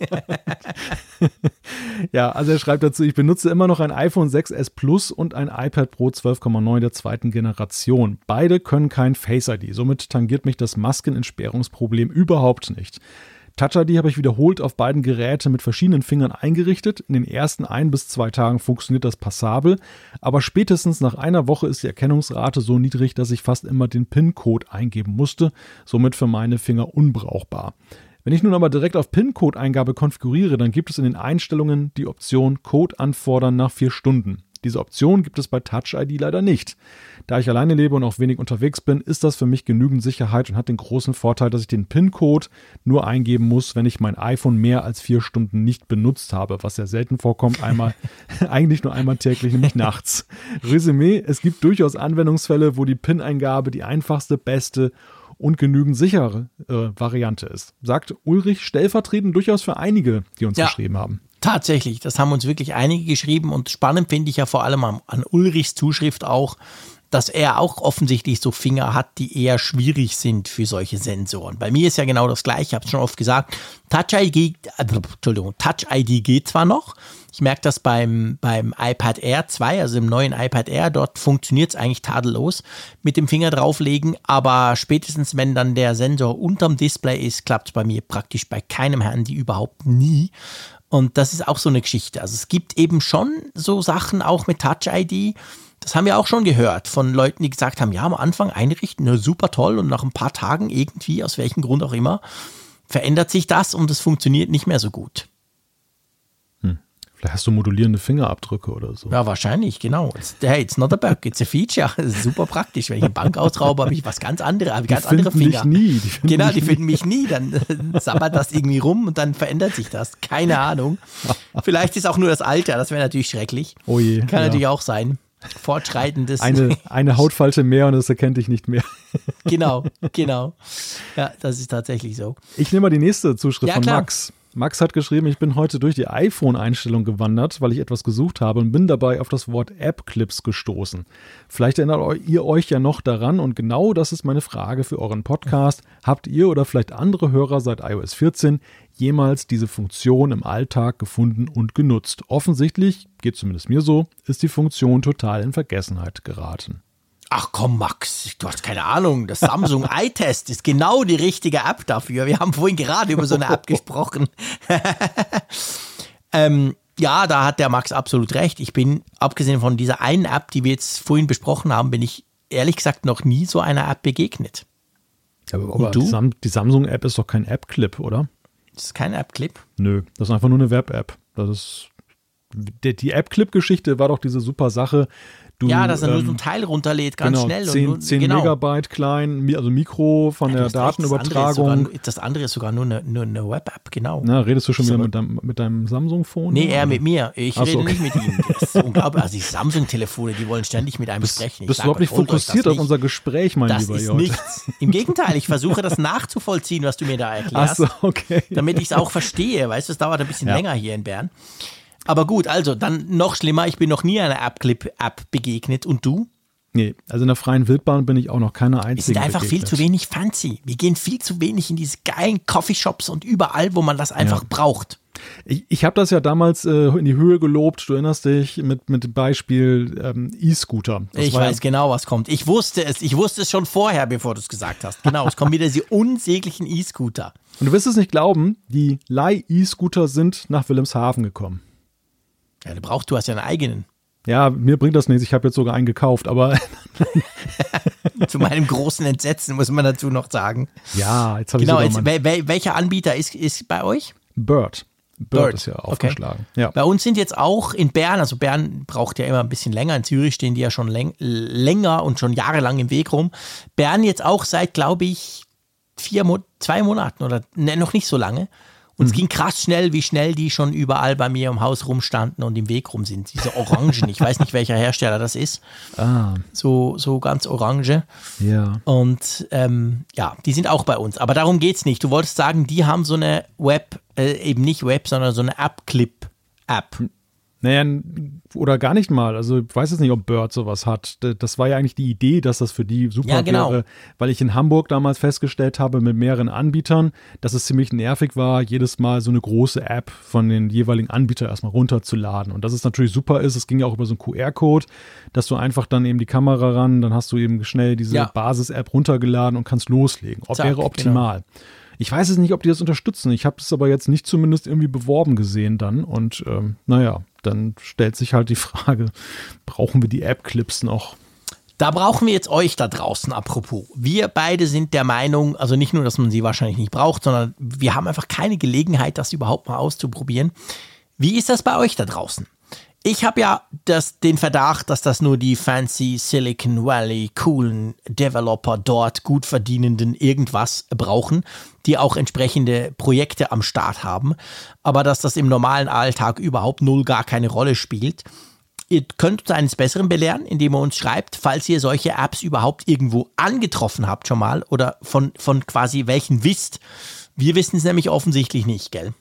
Ja, also er schreibt dazu, ich benutze immer noch ein iPhone 6s Plus und ein iPad Pro 12,9 der zweiten Generation. Beide können kein Face ID, somit tangiert mich das Maskenentsperrungsproblem überhaupt nicht. Touch ID habe ich wiederholt auf beiden Geräten mit verschiedenen Fingern eingerichtet. In den ersten ein bis zwei Tagen funktioniert das passabel, aber spätestens nach einer Woche ist die Erkennungsrate so niedrig, dass ich fast immer den PIN-Code eingeben musste, somit für meine Finger unbrauchbar. Wenn ich nun aber direkt auf PIN-Code-Eingabe konfiguriere, dann gibt es in den Einstellungen die Option Code anfordern nach vier Stunden. Diese Option gibt es bei Touch ID leider nicht. Da ich alleine lebe und auch wenig unterwegs bin, ist das für mich genügend Sicherheit und hat den großen Vorteil, dass ich den PIN-Code nur eingeben muss, wenn ich mein iPhone mehr als vier Stunden nicht benutzt habe, was sehr selten vorkommt, einmal, (laughs) (laughs) eigentlich nur einmal täglich, nämlich nachts. Resümee, es gibt durchaus Anwendungsfälle, wo die PIN-Eingabe die einfachste, beste und genügend sichere äh, Variante ist. Sagt Ulrich stellvertretend durchaus für einige, die uns Ja. geschrieben haben. Tatsächlich, das haben uns wirklich einige geschrieben und spannend finde ich ja vor allem an, an Ulrichs Zuschrift auch, dass er auch offensichtlich so Finger hat, die eher schwierig sind für solche Sensoren. Bei mir ist ja genau das gleiche, ich habe es schon oft gesagt, Touch ID, Entschuldigung, Touch ID geht zwar noch, ich merke das beim, beim iPad Air 2, also im neuen iPad Air, dort funktioniert es eigentlich tadellos mit dem Finger drauflegen, aber spätestens wenn dann der Sensor unterm Display ist, klappt es bei mir praktisch bei keinem Handy überhaupt nie. Und das ist auch so eine Geschichte. Also es gibt eben schon so Sachen auch mit Touch ID. Das haben wir auch schon gehört von Leuten, die gesagt haben, ja, am Anfang einrichten, super toll und nach ein paar Tagen irgendwie, aus welchem Grund auch immer, verändert sich das und es funktioniert nicht mehr so gut. Vielleicht hast du modulierende Fingerabdrücke oder so. Ja, wahrscheinlich, genau. It's, hey, it's not a bug, it's a feature. (laughs) Super praktisch. Wenn ich eine Bank ausraube, habe ich was ganz anderes, habe ganz andere Finger. dich nie. Die finden genau, die finden mich nie. Dann äh, (laughs) sabbert das irgendwie rum und dann verändert sich das. Keine Ahnung. Vielleicht ist auch nur das Alter, das wäre natürlich schrecklich. Oh je. Kann ja. natürlich auch sein. Fortschreitendes. Eine, eine Hautfalte mehr und es erkennt dich nicht mehr. genau, genau. Ja, das ist tatsächlich so. Ich nehme mal die nächste Zuschrift Ja, von klar. Max. Max hat geschrieben, ich bin heute durch die iPhone-Einstellung gewandert, weil ich etwas gesucht habe und bin dabei auf das Wort App-Clips gestoßen. Vielleicht erinnert ihr euch ja noch daran und genau das ist meine Frage für euren Podcast. Habt ihr oder vielleicht andere Hörer seit iOS 14 jemals diese Funktion im Alltag gefunden und genutzt? Offensichtlich, geht zumindest mir so, ist die Funktion total in Vergessenheit geraten. Ach komm, Max, du hast keine Ahnung. Das Samsung (laughs) iTest ist genau die richtige App dafür. Wir haben vorhin gerade über so eine App gesprochen. (laughs) ähm, ja, da hat der Max absolut recht. Ich bin, abgesehen von dieser einen App, die wir jetzt vorhin besprochen haben, bin ich ehrlich gesagt noch nie so einer App begegnet. Aber, aber du? die, Sam die Samsung-App ist doch kein App-Clip, oder? Das ist kein App-Clip. Nö, das ist einfach nur eine Web-App. Das ist. Die App-Clip-Geschichte war doch diese super Sache. Du, Ja, dass er nur so ein ähm, Teil runterlädt, ganz genau, schnell. 10, und nur, 10 genau. Megabyte klein, also Mikro von Du der recht, das andere ist Datenübertragung. sogar- Das andere ist sogar nur eine, nur eine Web-App, genau. Na, redest du schon Ist wieder mit deinem, mit deinem Samsung-Phone? Nee, er mit mir. Ich Ach so, rede okay. nicht mit ihm. (laughs) Das ist unglaublich. Also die Samsung-Telefone, die wollen ständig mit einem Bist, sprechen. Ich bist du überhaupt nicht das fokussiert auf unser Gespräch, mein Das lieber ist Jörg? nichts. Im Gegenteil, ich versuche das nachzuvollziehen, was du mir da (laughs) erklärst, so, okay. damit ich es auch verstehe. Weißt du, es dauert ein bisschen Ja. länger hier in Bern. Aber gut, also dann noch schlimmer, ich bin noch nie einer App-Clip-App begegnet. Und du? Nee, also in der freien Wildbahn bin ich auch noch keine Wir einzige. sind einfach viel begegnet. zu wenig fancy. Wir gehen viel zu wenig in diese geilen Coffeeshops und überall, wo man das einfach Ja. braucht. Ich, ich habe das ja damals äh, in die Höhe gelobt, du erinnerst dich, mit, mit dem Beispiel ähm, E-Scooter. Ich war ja- weiß genau, was kommt. Ich wusste es. Ich wusste es schon vorher, bevor du es gesagt hast. Genau, es kommen wieder diese unsäglichen E-Scooter. Und du wirst es nicht glauben, die Leih-E-Scooter sind nach Wilhelmshaven gekommen. Ja, du brauchst, du hast ja einen eigenen. Ja, mir bringt das nichts, ich habe jetzt sogar einen gekauft, aber (laughs) Zu meinem großen Entsetzen muss man dazu noch sagen. ja, jetzt habe ich Genau, sogar jetzt, wel, wel, welcher Anbieter ist, ist bei euch? Bird. Bird. Bird, ist ja okay. aufgeschlagen. Ja. Bei uns sind jetzt auch in Bern, also Bern braucht ja immer ein bisschen länger, in Zürich stehen die ja schon läng länger und schon jahrelang im Weg rum. Bern jetzt auch seit, glaube ich, vier Mo zwei Monaten oder ne, noch nicht so lange. Und es ging krass schnell, wie schnell die schon überall bei mir im Haus rumstanden und im Weg rum sind. Diese Orangen, ich weiß nicht, welcher Hersteller das ist. Ah, So, so ganz orange. ja. Und ähm, ja, die sind auch bei uns. Aber darum geht's nicht. Du wolltest sagen, die haben so eine Web, äh, eben nicht Web, sondern so eine App-Clip-App. Naja, oder gar nicht mal. Also ich weiß jetzt nicht, ob Bird sowas hat. Das war ja eigentlich die Idee, dass das für die super Ja, genau. wäre, weil ich in Hamburg damals festgestellt habe mit mehreren Anbietern, dass es ziemlich nervig war, jedes Mal so eine große App von den jeweiligen Anbietern erstmal runterzuladen. Und dass es natürlich super ist, es ging ja auch über so einen QR-Code, dass du einfach dann eben die Kamera ran, dann hast du eben schnell diese Ja. Basis-App runtergeladen und kannst loslegen. Ob Zack, wäre optimal. Ich weiß es nicht, ob die das unterstützen. Ich habe es aber jetzt nicht zumindest irgendwie beworben gesehen dann. Und ähm, naja, dann stellt sich halt die (laughs) Frage, brauchen wir die App-Clips noch? Da brauchen wir jetzt euch da draußen, apropos. Wir beide sind der Meinung, also nicht nur, dass man sie wahrscheinlich nicht braucht, sondern wir haben einfach keine Gelegenheit, das überhaupt mal auszuprobieren. Wie ist das bei euch da draußen? Ich habe ja das, den Verdacht, dass das nur die fancy Silicon Valley coolen Developer dort gut verdienenden irgendwas brauchen, die auch entsprechende Projekte am Start haben, aber dass das im normalen Alltag überhaupt null gar keine Rolle spielt. Ihr könnt uns eines Besseren belehren, indem ihr uns schreibt, falls ihr solche Apps überhaupt irgendwo angetroffen habt schon mal oder von, von quasi welchen wisst. Wir wissen es nämlich offensichtlich nicht, gell?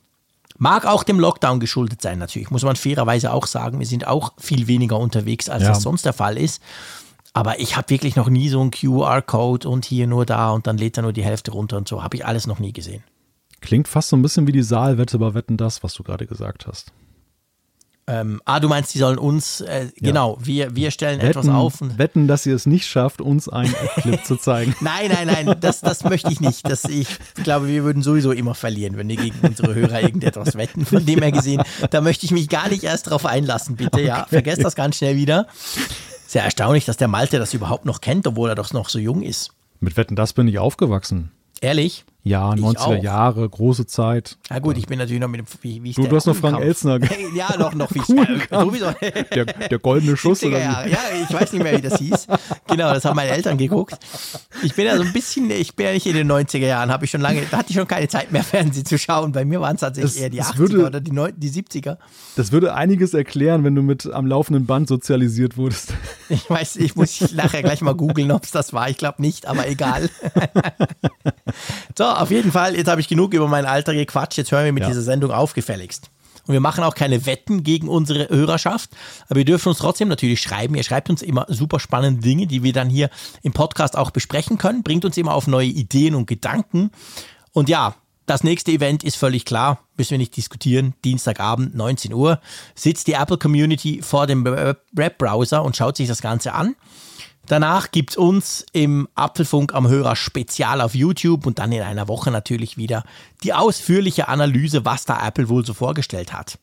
Mag auch dem Lockdown geschuldet sein, natürlich. Muss man fairerweise auch sagen. Wir sind auch viel weniger unterwegs, als Ja. das sonst der Fall ist. Aber ich habe wirklich noch nie so einen QR-Code und hier nur da und dann lädt er nur die Hälfte runter und so. Habe ich alles noch nie gesehen. Klingt fast so ein bisschen wie die Saalwette bei Wetten das, was du gerade gesagt hast. Ähm, ah, du meinst, die sollen uns, äh, genau, wir, wir stellen etwas Wetten, auf. Und wetten, dass ihr es nicht schafft, uns einen App-Clip zu zeigen. (laughs) Nein, nein, nein, das, das möchte ich nicht. Das, ich glaube, wir würden sowieso immer verlieren, wenn wir gegen unsere Hörer irgendetwas wetten. Von dem her gesehen, da möchte ich mich gar nicht erst drauf einlassen, bitte. Ja, vergesst das ganz schnell wieder. Sehr erstaunlich, dass der Malte das überhaupt noch kennt, obwohl er doch noch so jung ist. Mit Wetten, das bin ich aufgewachsen. Ehrlich? Ja, Ich 90er auch. Jahre, große Zeit. Na gut, ich bin natürlich noch mit dem, wie, wie ich Du- du hast noch Frank Elstner. (laughs) Ja, noch, noch (laughs) wie ich, sowieso. Der, der goldene Schuss 70er oder wie? Ja, ich weiß nicht mehr, wie das hieß. Genau, das haben meine Eltern geguckt. Ich bin ja so ein bisschen, ich bin ja nicht in den 90er Jahren, habe ich schon lange, da hatte ich schon keine Zeit mehr, Fernsehen zu schauen. Bei mir waren es tatsächlich eher die es 80er würde- oder die, Neu- die 70er. Das würde einiges erklären, wenn du mit am laufenden Band sozialisiert wurdest. Ich weiß, ich muss nachher gleich mal googeln, ob es das war. Ich glaube nicht, aber egal. (laughs) so, auf jeden Fall, jetzt habe ich genug über mein Alter gequatscht. Jetzt hören wir mit Ja. dieser Sendung auf, gefälligst. Und wir machen auch keine Wetten gegen unsere Hörerschaft, aber ihr dürft uns trotzdem natürlich schreiben. Ihr schreibt uns immer super spannende Dinge, die wir dann hier im Podcast auch besprechen können. Bringt uns immer auf neue Ideen und Gedanken. Und ja, das nächste Event ist völlig klar, müssen wir nicht diskutieren. Dienstagabend, 19 Uhr, sitzt die Apple Community vor dem Web- Webbrowser und schaut sich das Ganze an. Danach gibt's uns im Apfelfunk am Hörer Spezial auf YouTube und dann in einer Woche natürlich wieder die ausführliche Analyse, was da Apple wohl so vorgestellt hat.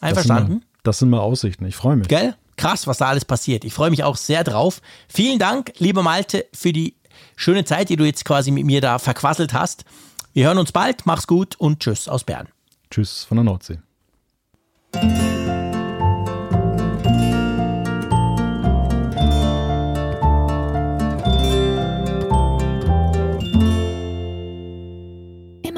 Einverstanden? das sind mal Aussichten. Ich freue mich. Gell? Krass, was da alles passiert. Ich freue mich auch sehr drauf. Vielen Dank, lieber Malte, für die schöne Zeit, die du jetzt quasi mit mir da verquasselt hast. Wir hören uns bald. Mach's gut und tschüss aus Bern. Tschüss von der Nordsee.